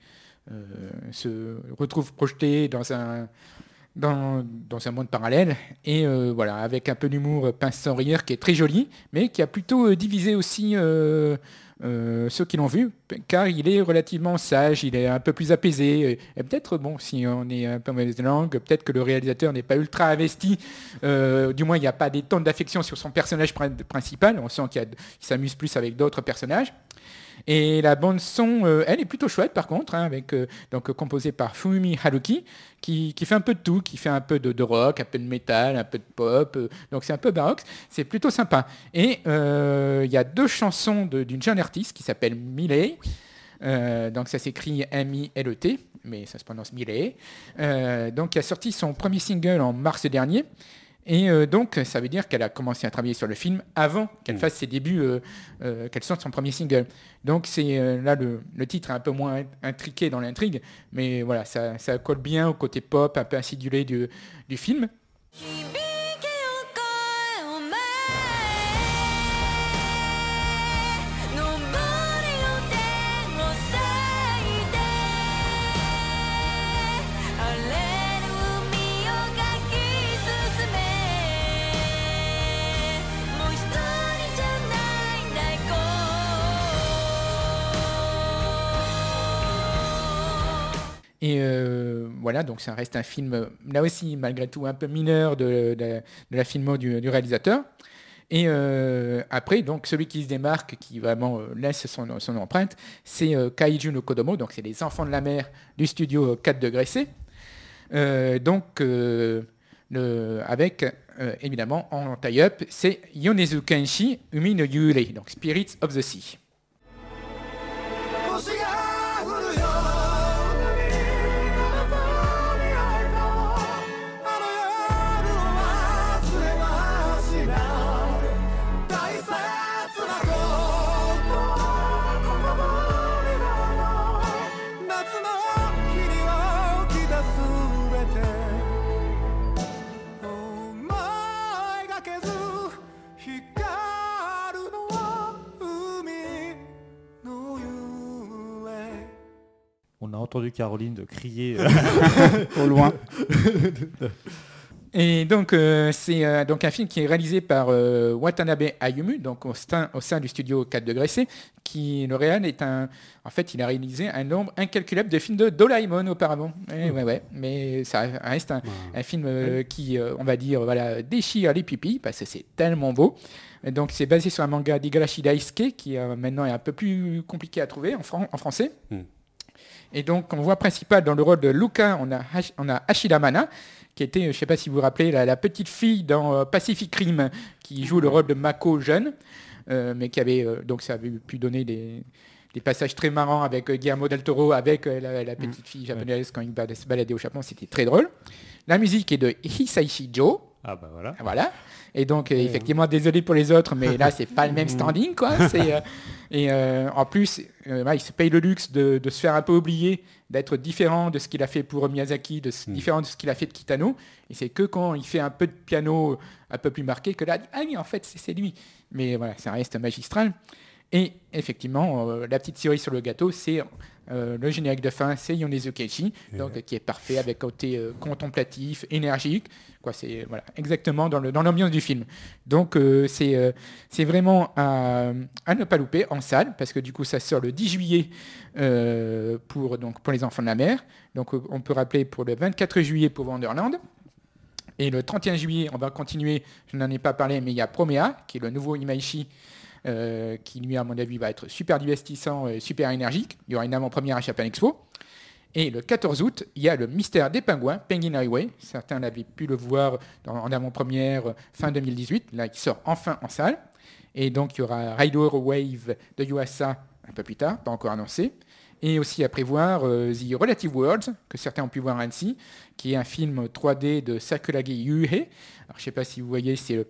euh, se retrouve projetée dans un monde parallèle. Et euh, voilà, avec un peu d'humour pince sans rire qui est très joli, mais qui a plutôt divisé aussi ceux qui l'ont vu, car il est relativement sage, il est un peu plus apaisé. Et, peut-être, bon, si on est un peu mauvaise langue, peut-être que le réalisateur n'est pas ultra investi. du moins, il n'y a pas des d'affection sur son personnage prin- principal. On sent qu'il s'amuse plus avec d'autres personnages. Et la bande son, euh, elle est plutôt chouette par contre, hein, euh, donc euh, composée par Fumi Haruki, qui, fait un peu de tout, qui fait un peu de, rock, un peu de métal, un peu de pop. donc c'est un peu baroque, c'est plutôt sympa. Et il y a deux chansons d'une jeune artiste qui s'appelle Miley. Donc ça s'écrit M-I-L-E-T, mais ça se prononce Miley. Donc qui a sorti son premier single en mars dernier. Et euh, donc, ça veut dire qu'elle a commencé à travailler sur le film avant qu'elle fasse ses débuts, euh, euh, qu'elle sorte son premier single. Donc, c'est euh, là le, le titre est un peu moins intriqué dans l'intrigue, mais voilà, ça, ça colle bien au côté pop, un peu acidulé du, du film. 響 Et euh, voilà, donc ça reste un film, là aussi, malgré tout, un peu mineur de, de- la filmo du, réalisateur. Et euh, après, donc celui qui se démarque, qui vraiment euh, laisse son, empreinte, c'est Kaiju no Kodomo, donc c'est les enfants de la mer du studio 4 degrés C. Donc, avec, évidemment, en tie-up, c'est Yonezu Kenshi Umi no Yurei, donc Spirits of the Sea. A entendu Caroline de crier. euh, (laughs) Au loin. Et donc, euh, c'est euh, donc un film qui est réalisé par euh, Watanabe Ayumu, donc au sein, au sein du studio 4 degrés C, qui, le réal est un... En fait, il a réalisé un nombre incalculable de films de Doraemon auparavant. Ouais, ouais, ouais. Mais ça reste un, un film euh, qui, euh, on va dire, voilà, déchire les pupilles, parce que c'est tellement beau. Et donc, c'est basé sur un manga d'Igarashi Daisuke, qui euh, maintenant est un peu plus compliqué à trouver en, fran- en français. Hmm. Et donc, en voix principale dans le rôle de Luca, on a, Hash- on a Ashida Mana, qui était, je ne sais pas si vous vous rappelez, la, la petite fille dans euh, Pacific Rim, qui joue le rôle de Mako jeune, euh, mais qui avait, euh, donc ça avait pu donner des, des passages très marrants avec euh, Guillermo del Toro, avec euh, la, la petite fille japonaise quand il se baladait au Japon, c'était très drôle. La musique est de Hisaishi Joe, Ah bah voilà. voilà. Et donc, euh, effectivement, désolé pour les autres, mais là, c'est pas le même standing, quoi. C'est, euh, (laughs) et euh, en plus, euh, il se paye le luxe de, de se faire un peu oublier, d'être différent de ce qu'il a fait pour Miyazaki, de ce- différent de ce qu'il a fait de Kitano. Et c'est que quand il fait un peu de piano un peu plus marqué que là, ah oui, en fait, c'est c'est lui. Mais voilà, ça reste magistral. Et effectivement, euh, la petite cerise sur le gâteau, c'est euh, le générique de fin, c'est Yonezu Keiichi, donc qui est parfait avec côté euh, contemplatif, énergique. Quoi, c'est voilà, exactement dans le dans l'ambiance du film. Donc euh, c'est c'est vraiment à, à ne pas louper en salle parce que du coup ça sort le 10 juillet pour donc pour les enfants de la mer. Donc on peut rappeler pour le 24 juillet pour Wonderland. Et le 31 juillet, on va continuer, je n'en ai pas parlé, mais il y a Promea, qui est le nouveau Imaishi, euh, qui lui, à mon avis, va être super divertissant et super énergique. Il y aura une avant-première à Japan Expo. Et le 14 août, il y a le mystère des pingouins, Penguin Highway. Certains l'avaient pu le voir en avant-première euh, fin 2018. Là, il sort enfin en salle. Et donc, il y aura Rider Wave de Yuasa un peu plus tard, pas encore annoncé. Et aussi à prévoir euh, The Relative Worlds, que certains ont pu voir à Annecy, qui est un film 3D de Sakuragi Yuhei. Alors, je ne sais pas si vous voyez, c'est euh,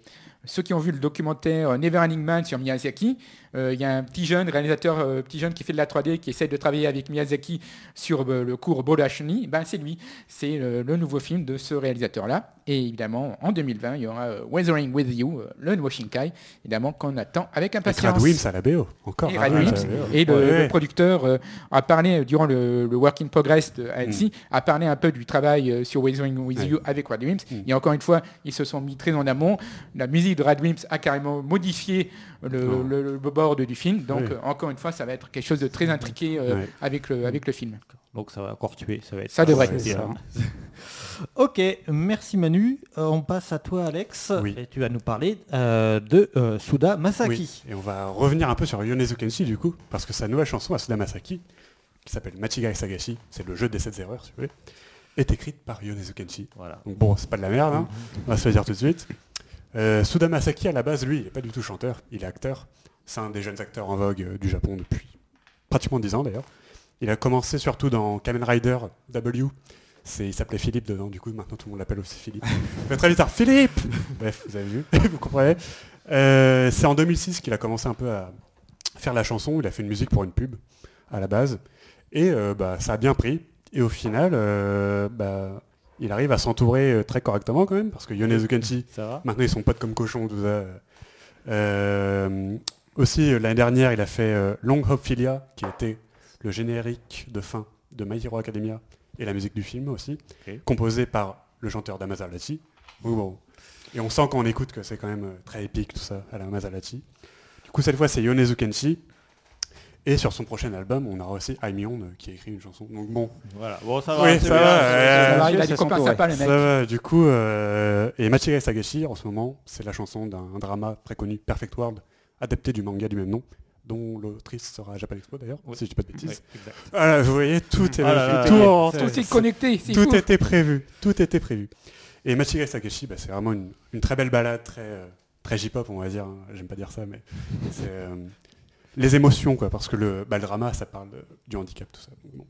ceux qui ont vu le documentaire Never Ending Man sur Miyazaki. Euh, Il y a un petit jeune réalisateur, euh, petit jeune qui fait de la 3D, qui essaie de travailler avec Miyazaki sur euh, le cours Bodashini. Ben, c'est lui. C'est le nouveau film de ce réalisateur-là. Et évidemment, en 2020, il y aura Weathering with You, le nouveau Shinkai, évidemment, qu'on attend avec impatience. Rad Wilms à la BO, encore. Et hein, Rad ouais, Wilms. ouais, Et le, ouais. le producteur euh, a parlé, durant le, le Work in Progress de Annecy, a parlé un peu du travail euh, sur Weathering With Ouais. You avec Rad Wimps. Mm. Et encore une fois, ils se sont mis très en amont. La musique de Rad Wimps a carrément modifié le, Oh. le- le du film. Donc Oui. euh, encore une fois, ça va être quelque chose de très intriqué euh, avec, le, avec le film. Donc ça va encore tuer. Ça, va être Ça devrait. Ça. (laughs) Ok, merci Manu. Euh, on passe à toi Alex. Oui. Et tu vas nous parler euh, de euh, Suda Masaki. Oui, et on va revenir un peu sur Yonezu Kenshi du coup, parce que sa nouvelle chanson à Suda Masaki, qui s'appelle Machigai Sagashi, c'est le jeu des 7 erreurs si vous voulez, est écrite par Yonezu Kenshi. Voilà. Donc bon, c'est pas de la merde, hein, on va se le dire tout de suite. Euh, Suda Masaki à la base, lui, il n'est pas du tout chanteur, il est acteur. C'est un des jeunes acteurs en vogue euh, du Japon depuis pratiquement 10 ans d'ailleurs. Il a commencé surtout dans Kamen Rider W. Il s'appelait Philippe dedans, du coup maintenant tout le monde l'appelle aussi Philippe. (laughs) Il va très vite, hein, Philippe Bref, vous avez vu, (laughs) vous comprenez. Euh, c'est en 2006 qu'il a commencé un peu à faire la chanson, il a fait une musique pour une pub à la base. Et euh, bah, ça a bien pris. Et au final, euh, bah, il arrive à s'entourer très correctement quand même, parce que Yonezu Kenshi, maintenant ils sont potes comme cochons, tout ça. Euh, aussi, euh, l'année dernière, il a fait euh, Long Hopefilia, qui était le générique de fin de My Hero Academia, et la musique du film aussi, composée par le chanteur bon. Et on sent quand on écoute que c'est quand même euh, très épique tout ça, à la Amazalachi. Du coup, cette fois, c'est Yonezu Kenshi. Et sur son prochain album, on aura aussi Aimion euh, qui a écrit une chanson. Donc bon, Voilà. Bon, ça va. Oui, ça va, il a le mec. Ça va, du coup, euh, et Machigai Sagashi, en ce moment, c'est la chanson d'un drama très connu, Perfect World, adapté du manga du même nom, dont l'autrice sera à Japan Expo d'ailleurs, Oui. si je dis pas de bêtises. Exact. Voilà, vous voyez, tout est Ah tout, en- Tout est connecté, c'est tout était prévu, tout était prévu. Et Machigai Sagashi, bah, c'est vraiment une, une très belle balade, très, euh, très J-pop, on va dire. hein. J'aime pas dire ça, mais c'est euh, les émotions, quoi, parce que le, bah, le drama, ça parle de- du handicap, tout ça. Bon.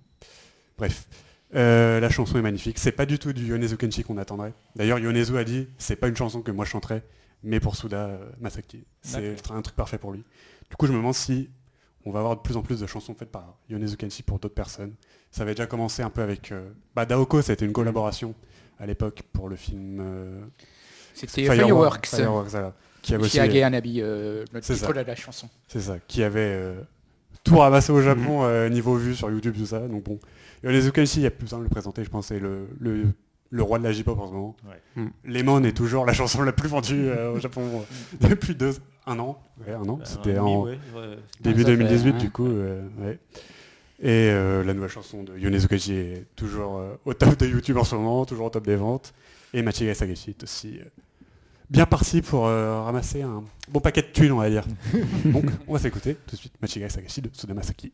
Bref, Euh, la chanson est magnifique. C'est pas du tout du Yonezu Kenshi qu'on attendrait. D'ailleurs, Yonezu a dit, c'est pas une chanson que moi je chanterais, mais pour Suda euh, Masaki, c'est un truc parfait pour lui. Du coup, je me demande si on va avoir de plus en plus de chansons faites par Yonezu Kenshi pour d'autres personnes. Ça avait déjà commencé un peu avec euh, bah, Daoko, ça a été une collaboration à l'époque pour le film euh, C'était Fireworks. Fireworks, voilà. Qui avait aussi, Chiage Anabi, euh, le C'est titre ça. de la chanson. c'est ça, qui avait euh, tout ramassé au Japon euh, niveau vue sur YouTube, tout ça. Donc bon, Yonezu Kenshi, il n'y a plus besoin de le présenter, je pense, c'est le, le, le roi de la J-pop en ce moment. Ouais. Mm. Lemon est toujours la chanson la plus vendue euh, au Japon euh, depuis deux, un an. Ouais, un an. C'était Euh, en ouais, ouais. début ça fait, 2018 ouais. du coup. euh, ouais. Et euh, la nouvelle chanson de Yonezu Kenshi est toujours euh, au top de YouTube en ce moment, toujours au top des ventes. Et Machigai Sagashi est aussi euh, bien parti pour euh, ramasser un bon paquet de thunes, on va dire. (laughs) Donc, on va s'écouter tout de suite Machigai Sagashi de Suda Masaki.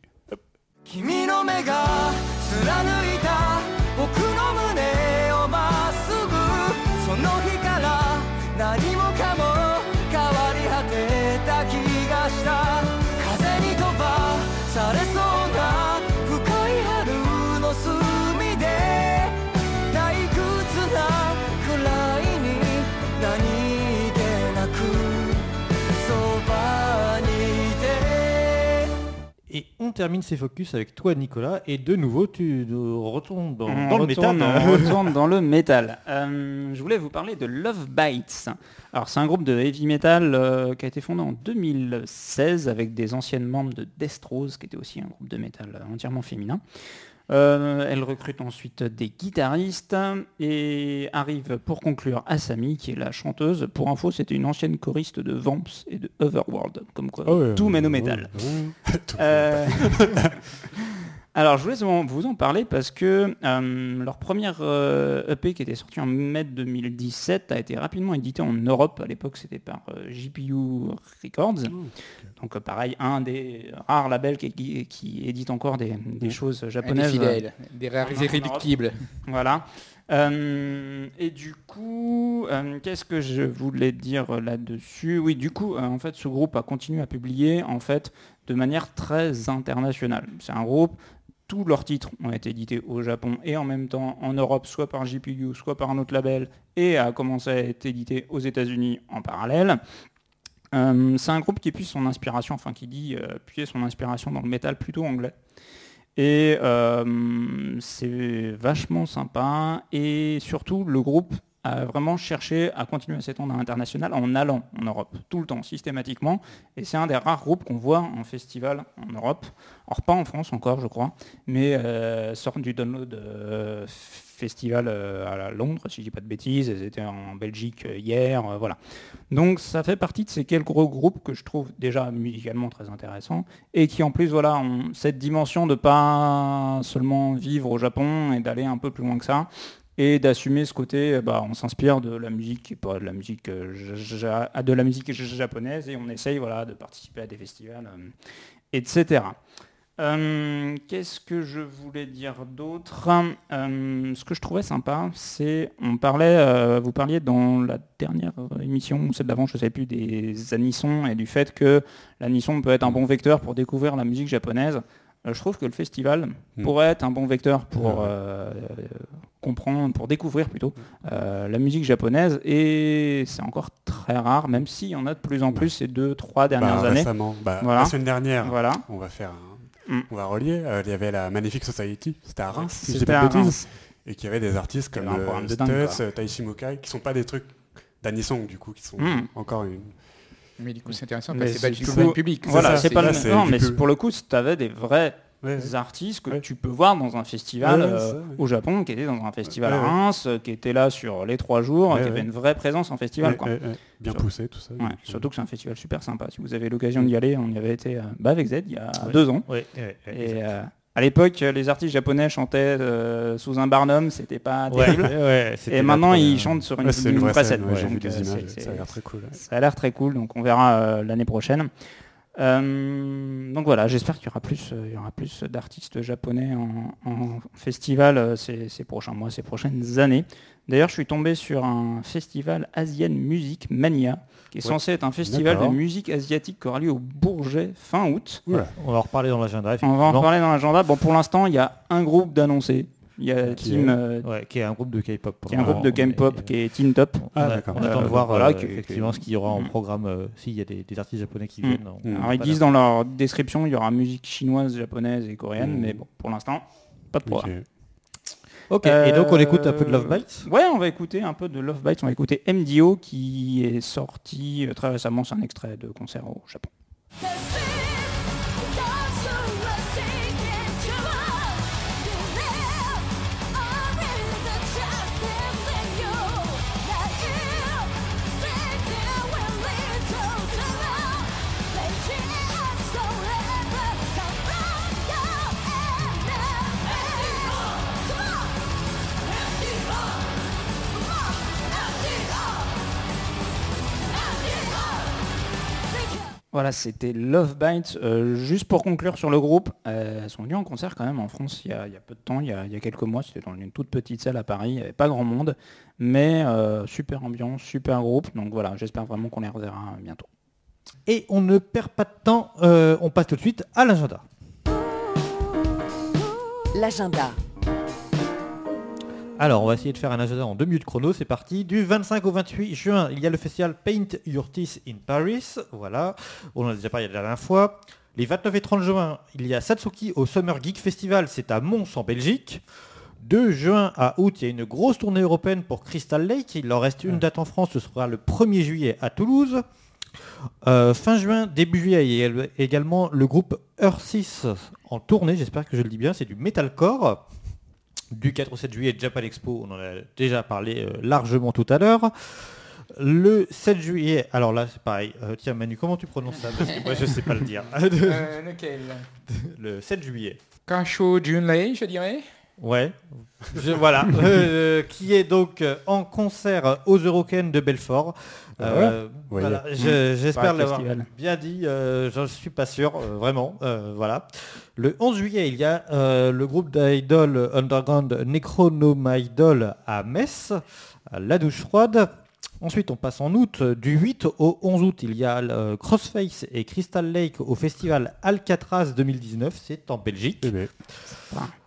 On termine ces focus avec toi Nicolas et de nouveau tu retournes dans, le métal. On (laughs) retourne dans le métal. Euh, je voulais vous parler de Love Bites. Alors c'est un groupe de heavy metal euh, qui a été fondé en 2016 avec des anciennes membres de Destrose, qui était aussi un groupe de métal euh, entièrement féminin. Euh, elle recrute ensuite des guitaristes et arrive pour conclure Asami, qui est la chanteuse. Pour info, c'était une ancienne choriste de Vamps et de Otherworld, comme quoi tout mène au métal. (laughs) Euh, (laughs) Alors, je voulais vous- en parler parce que euh, leur première euh, EP qui était sortie en mai 2017 a été rapidement édité en Europe. À l'époque, c'était par euh, GPU Records. Donc, euh, pareil, un des rares labels qui, qui- qui édite encore des, des choses des japonaises. fidèles, des rares en irréductibles. Voilà. Euh, et du coup, euh, qu'est-ce que je voulais dire là-dessus? Oui, du coup, euh, en fait, ce groupe a continué à publier en fait de manière très internationale. C'est un groupe, tous leurs titres ont été édités au Japon et en même temps en Europe, soit par GPU, soit par un autre label, et a commencé à être édité aux États-Unis en parallèle. Euh, c'est un groupe qui puise son inspiration, enfin qui dit euh, son inspiration dans le métal plutôt anglais. Et euh, c'est vachement sympa. Et surtout, le groupe a vraiment cherché à continuer à s'étendre à l'international en allant en Europe, tout le temps, systématiquement. Et c'est un des rares groupes qu'on voit en festival en Europe. Alors pas en France encore, je crois, mais euh, sortent du download euh, festivals euh, à Londres, si je dis pas de bêtises, elles étaient en Belgique hier, voilà. Donc ça fait partie de ces quelques groupes que je trouve déjà musicalement très intéressants et qui en plus voilà ont cette dimension de pas seulement vivre au Japon et d'aller un peu plus loin que ça et d'assumer ce côté, euh, bah, on s'inspire de la musique, pas de la musique, euh, de la musique ja- japonaise et on essaye voilà, de participer à des festivals, euh, etc. Qu'est-ce que je voulais dire d'autre? Ce que je trouvais sympa, c'est, on parlait, vous parliez dans la dernière émission, ou celle d'avant, je ne sais plus, des anissons et du fait que l'anisson peut être un bon vecteur pour découvrir la musique japonaise. Euh, je trouve que le festival Hmm. pourrait être un bon vecteur pour Ouais. euh, comprendre, pour découvrir plutôt euh, la musique japonaise et c'est encore très rare, même s'il y en a de plus en plus ces deux, trois dernières Bah, années. récemment, bah, Voilà. la semaine dernière, Voilà. on va faire un- Mm. on va relier. Euh, il y avait la Magnifique Society, c'était à Reims, si je pas bêtises. Et qui avait des artistes comme Stutz, Taishi Mukai, qui sont pas des trucs d'anisong du coup, qui sont encore une. Mais du coup, c'est intéressant Mais parce que c'est pas du tout le même public. Voilà, c'est pas le c'est Non, mais peu- pour le coup, tu avais des vrais artistes que Ouais. tu peux voir dans un festival Ouais, euh, ça, ouais. au Japon, qui était dans un festival Ouais, à. Reims, euh, qui était là sur les trois jours, Ouais, qui ouais. avait une vraie présence en festival. Ouais, quoi. ouais, ouais. Bien Sur- poussé, tout ça. Surtout que c'est un festival super sympa. Si vous avez l'occasion d'y aller, on y avait été euh, bah, avec Z il y a Ouais. deux ans. Ouais, ouais, ouais, Et exact. euh, à l'époque, les artistes japonais chantaient euh, sous un barnum, c'était pas terrible. ouais, Et maintenant, ils chantent sur une, ouais, une une scène, Donc, euh, images, ça a l'air très cool. ça a l'air très cool, donc on verra euh, l'année prochaine. Euh, donc voilà, j'espère qu'il y aura plus, euh, il y aura plus d'artistes japonais en, en festival euh, ces, ces prochains mois, ces prochaines années. D'ailleurs, je suis tombé sur un festival Asian Music Mania, qui est Ouais. censé être un festival de musique asiatique qui aura lieu au Bourget fin août. On va en reparler dans l'agenda. On va en reparler dans l'agenda. Bon, pour l'instant, il y a un groupe d'annoncés. Il y a Qui Team, est euh, Ouais, qui est un groupe de K-pop. qui est un groupe de K-pop qui est Team Top. Ah, on, d'accord. on attend Euh, de voir voilà, euh, que- effectivement que- ce qu'il y aura en Mm. programme, euh, s'il y a des, des artistes japonais qui Mm. viennent. on- Mm. Alors ils disent dans leur description, il y aura musique chinoise, japonaise et coréenne, mais bon, pour l'instant, pas de programme. Ok, et donc on écoute un peu de Love Euh, Bites? Ouais, on va écouter un peu de Love Bites, on va écouter MDO qui est sorti euh, très récemment, c'est un extrait de concert au Japon. Voilà, c'était Love Bites. Euh, juste pour conclure sur le groupe, euh, elles sont venues en concert quand même en France il y a, il y a peu de temps, il y a, il y a quelques mois. C'était dans une toute petite salle à Paris, il n'y avait pas grand monde, mais euh, super ambiance, super groupe. Donc voilà, j'espère vraiment qu'on les reverra bientôt. Et on ne perd pas de temps, euh, on passe tout de suite à l'agenda. L'agenda. Alors, on va essayer de faire un agenda en deux minutes chrono. C'est parti. Du 25 au 28 juin, il y a le festival Paint Your Teeth in Paris. Voilà. On en a déjà parlé la dernière fois. Les 29 et 30 juin, il y a Satsuki au Summer Geek Festival. C'est à Mons en Belgique. De juin à août, il y a une grosse tournée européenne pour Crystal Lake. Il leur reste une date en France. Ce sera le 1er juillet à Toulouse. Euh, fin juin, début juillet, il y a également le groupe Earth 6 en tournée. J'espère que je le dis bien. C'est du metalcore du 4 au 7 juillet Japan Expo, on en a déjà parlé euh, largement tout à l'heure. Le 7 juillet, alors là c'est pareil, Euh, tiens Manu, comment tu prononces ça? Parce que moi je sais pas le dire. Euh, (laughs) lequel? Le 7 juillet. Kasho Junlei, je dirais. Ouais, Je- voilà, (laughs) Euh, qui est donc euh, en concert aux Eurocaines de Belfort. Euh, Ouais. voilà, je- J'espère l'avoir festival. bien dit, euh, je suis pas sûr, euh, vraiment. euh, voilà. Le 11 juillet, il y a euh, le groupe d'idol underground Necronomidol à Metz, à la douche froide. Ensuite, on passe en août. Du 8 au 11 août, il y a euh, Crossface et Crystal Lake au festival Alcatraz 2019. C'est en Belgique. Eh ben,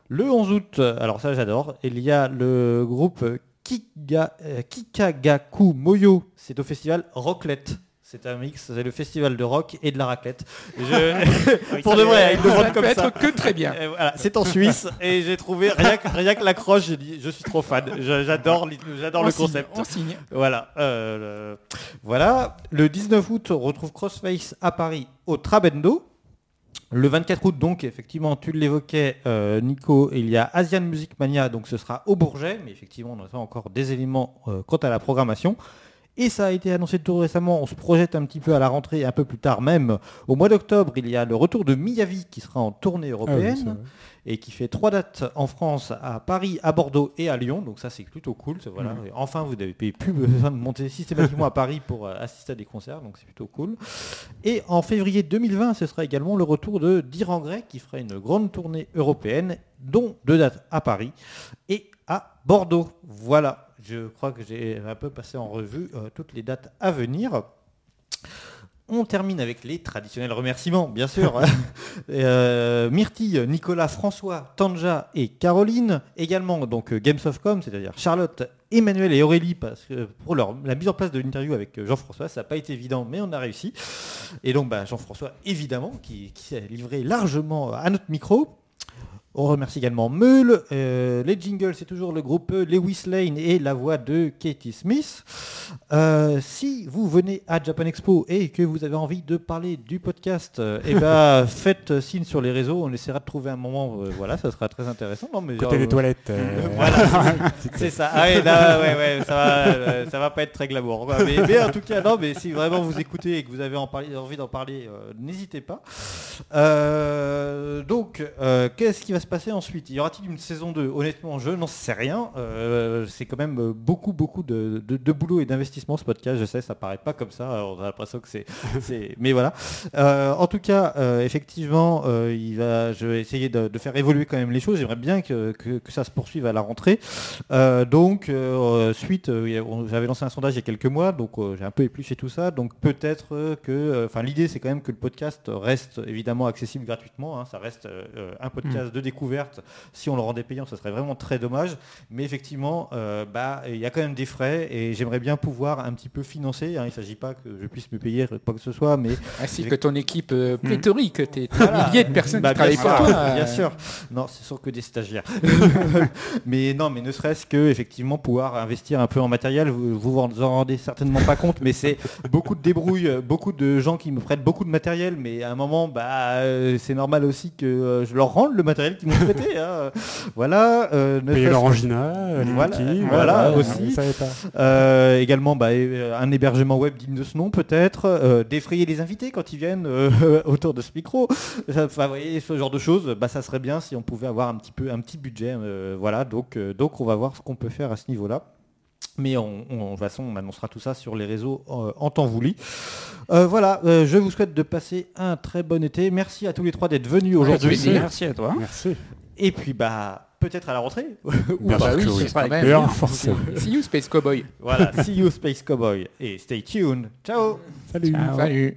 Le 11 août, alors ça j'adore, il y a le groupe Kiga- euh, Kikagaku Moyo, c'est au festival Rocklette. C'est un mix, c'est le festival de rock et de la raclette. Je- (laughs) (laughs) Pour de vrai, Ça vendent peut être que très bien. Voilà, c'est en Suisse et j'ai trouvé rien que, rien que l'accroche, j'ai dit je suis trop fan, j'adore, le signe, concept. On signe. Voilà, euh, le- voilà. Le 19 août, on retrouve Crossface à Paris au Trabendo. Le 24 août, donc, effectivement, tu l'évoquais, euh, Nico, il y a Asian Music Mania, donc ce sera au Bourget, mais effectivement, on pas encore des éléments euh, quant à la programmation. Et ça a été annoncé tout récemment, on se projette un petit peu à la rentrée, un peu plus tard même. Au mois d'octobre, il y a le retour de Miyavi qui sera en tournée Ah oui, européenne et qui fait trois dates en France, à Paris, à Bordeaux et à Lyon. Donc ça c'est plutôt cool. Voilà. Mm. Enfin, vous n'avez plus besoin de monter systématiquement à Paris pour euh, assister à des concerts, donc c'est plutôt cool. Et en février 2020, ce sera également le retour de Diran Grey qui fera une grande tournée européenne, dont deux dates à Paris et à Bordeaux. Voilà. Je crois que j'ai un peu passé en revue euh, toutes les dates à venir. On termine avec les traditionnels remerciements, bien sûr. (laughs) Euh, Myrtille, Nicolas, François, Tanja et Caroline. Également donc Games of Com, c'est-à-dire Charlotte, Emmanuel et Aurélie, parce que pour leur, la mise en place de l'interview avec euh, Jean-François, ça n'a pas été évident, mais on a réussi. Et donc bah, Jean-François, évidemment, qui, qui s'est livré largement à notre micro. On remercie également Meul. Euh, les jingles, c'est toujours le groupe Lewis Lane et la voix de Katie Smith. Euh, si vous venez à Japan Expo et que vous avez envie de parler du podcast, euh, eh (laughs) ben, faites signe sur les réseaux. On essaiera de trouver un moment. euh, voilà, ça sera très intéressant. Non, mais Côté des toilettes. voilà, (laughs) (laughs) c'est- ça. Ah ouais, là, ouais, ouais, ça va, ça va pas être très glamour. Mais, mais en tout cas, non, mais si vraiment vous écoutez et que vous avez en parler- envie d'en parler, n'hésitez pas. Donc, qu'est-ce qui va se passer ensuite? Y aura-t-il une saison 2 Honnêtement, je n'en sais rien. Euh, c'est quand même euh, beaucoup, beaucoup de, de- de boulot et d'investissement ce podcast. Je sais, ça paraît pas comme ça. On a l'impression que c'est, mais voilà. Euh, en tout cas, euh, effectivement, il va, je vais essayer de, de faire évoluer quand même les choses. J'aimerais bien que, que- que ça se poursuive à la rentrée. Donc, suite, j'avais lancé un sondage il y a quelques mois, donc j'ai un peu épluché tout ça. Donc peut-être que, enfin, l'idée c'est quand même que le podcast reste évidemment accessible gratuitement. hein. ça reste un podcast de découverte. Si on le rendait payant, ça serait vraiment très dommage. Mais effectivement, euh, bah, il y a quand même des frais et j'aimerais bien pouvoir un petit peu financer. hein. Il ne s'agit pas que je puisse me payer quoi que ce soit, mais Ainsi que ton équipe euh, Hmm. pléthorique, tes Voilà. milliers de personnes Bah, qui travaillent bien pour sûr, toi. euh, Bien sûr. Non, ce sont que des stagiaires. (laughs) mais non, mais ne serait-ce que effectivement pouvoir investir un peu en matériel, vous vous en rendez certainement pas compte, mais c'est beaucoup de débrouille, euh, beaucoup de gens qui me prêtent beaucoup de matériel, mais à un moment, bah, euh, c'est normal aussi que je leur rende le matériel qu'ils m'ont prêté. hein. Voilà. euh, Payer Voilà, voilà, aussi. pas. Euh, également bah, euh, un hébergement web digne de ce nom peut-être, défrayer les invités quand ils viennent (laughs) autour de ce micro, enfin vous voyez ce genre de choses, bah, ça serait bien si on pouvait avoir un petit peu un petit budget, voilà donc donc on va voir ce qu'on peut faire à ce niveau-là. Mais on, on- de toute façon, on annoncera tout ça sur les réseaux euh, en temps voulu. Euh, voilà, euh, je vous souhaite de passer un très bon été. Merci à tous les trois d'être venus aujourd'hui. Merci à toi. Merci. Et puis bah peut-être à la rentrée. (laughs) Ou Bien pas. sûr oui, ce oui. sera forcément. See you, Space Cowboy. Voilà, see you Space Cowboy et stay tuned. Ciao. Salut. Salut.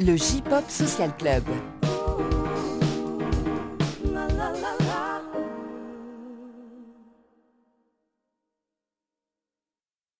Le J-Pop Social Club.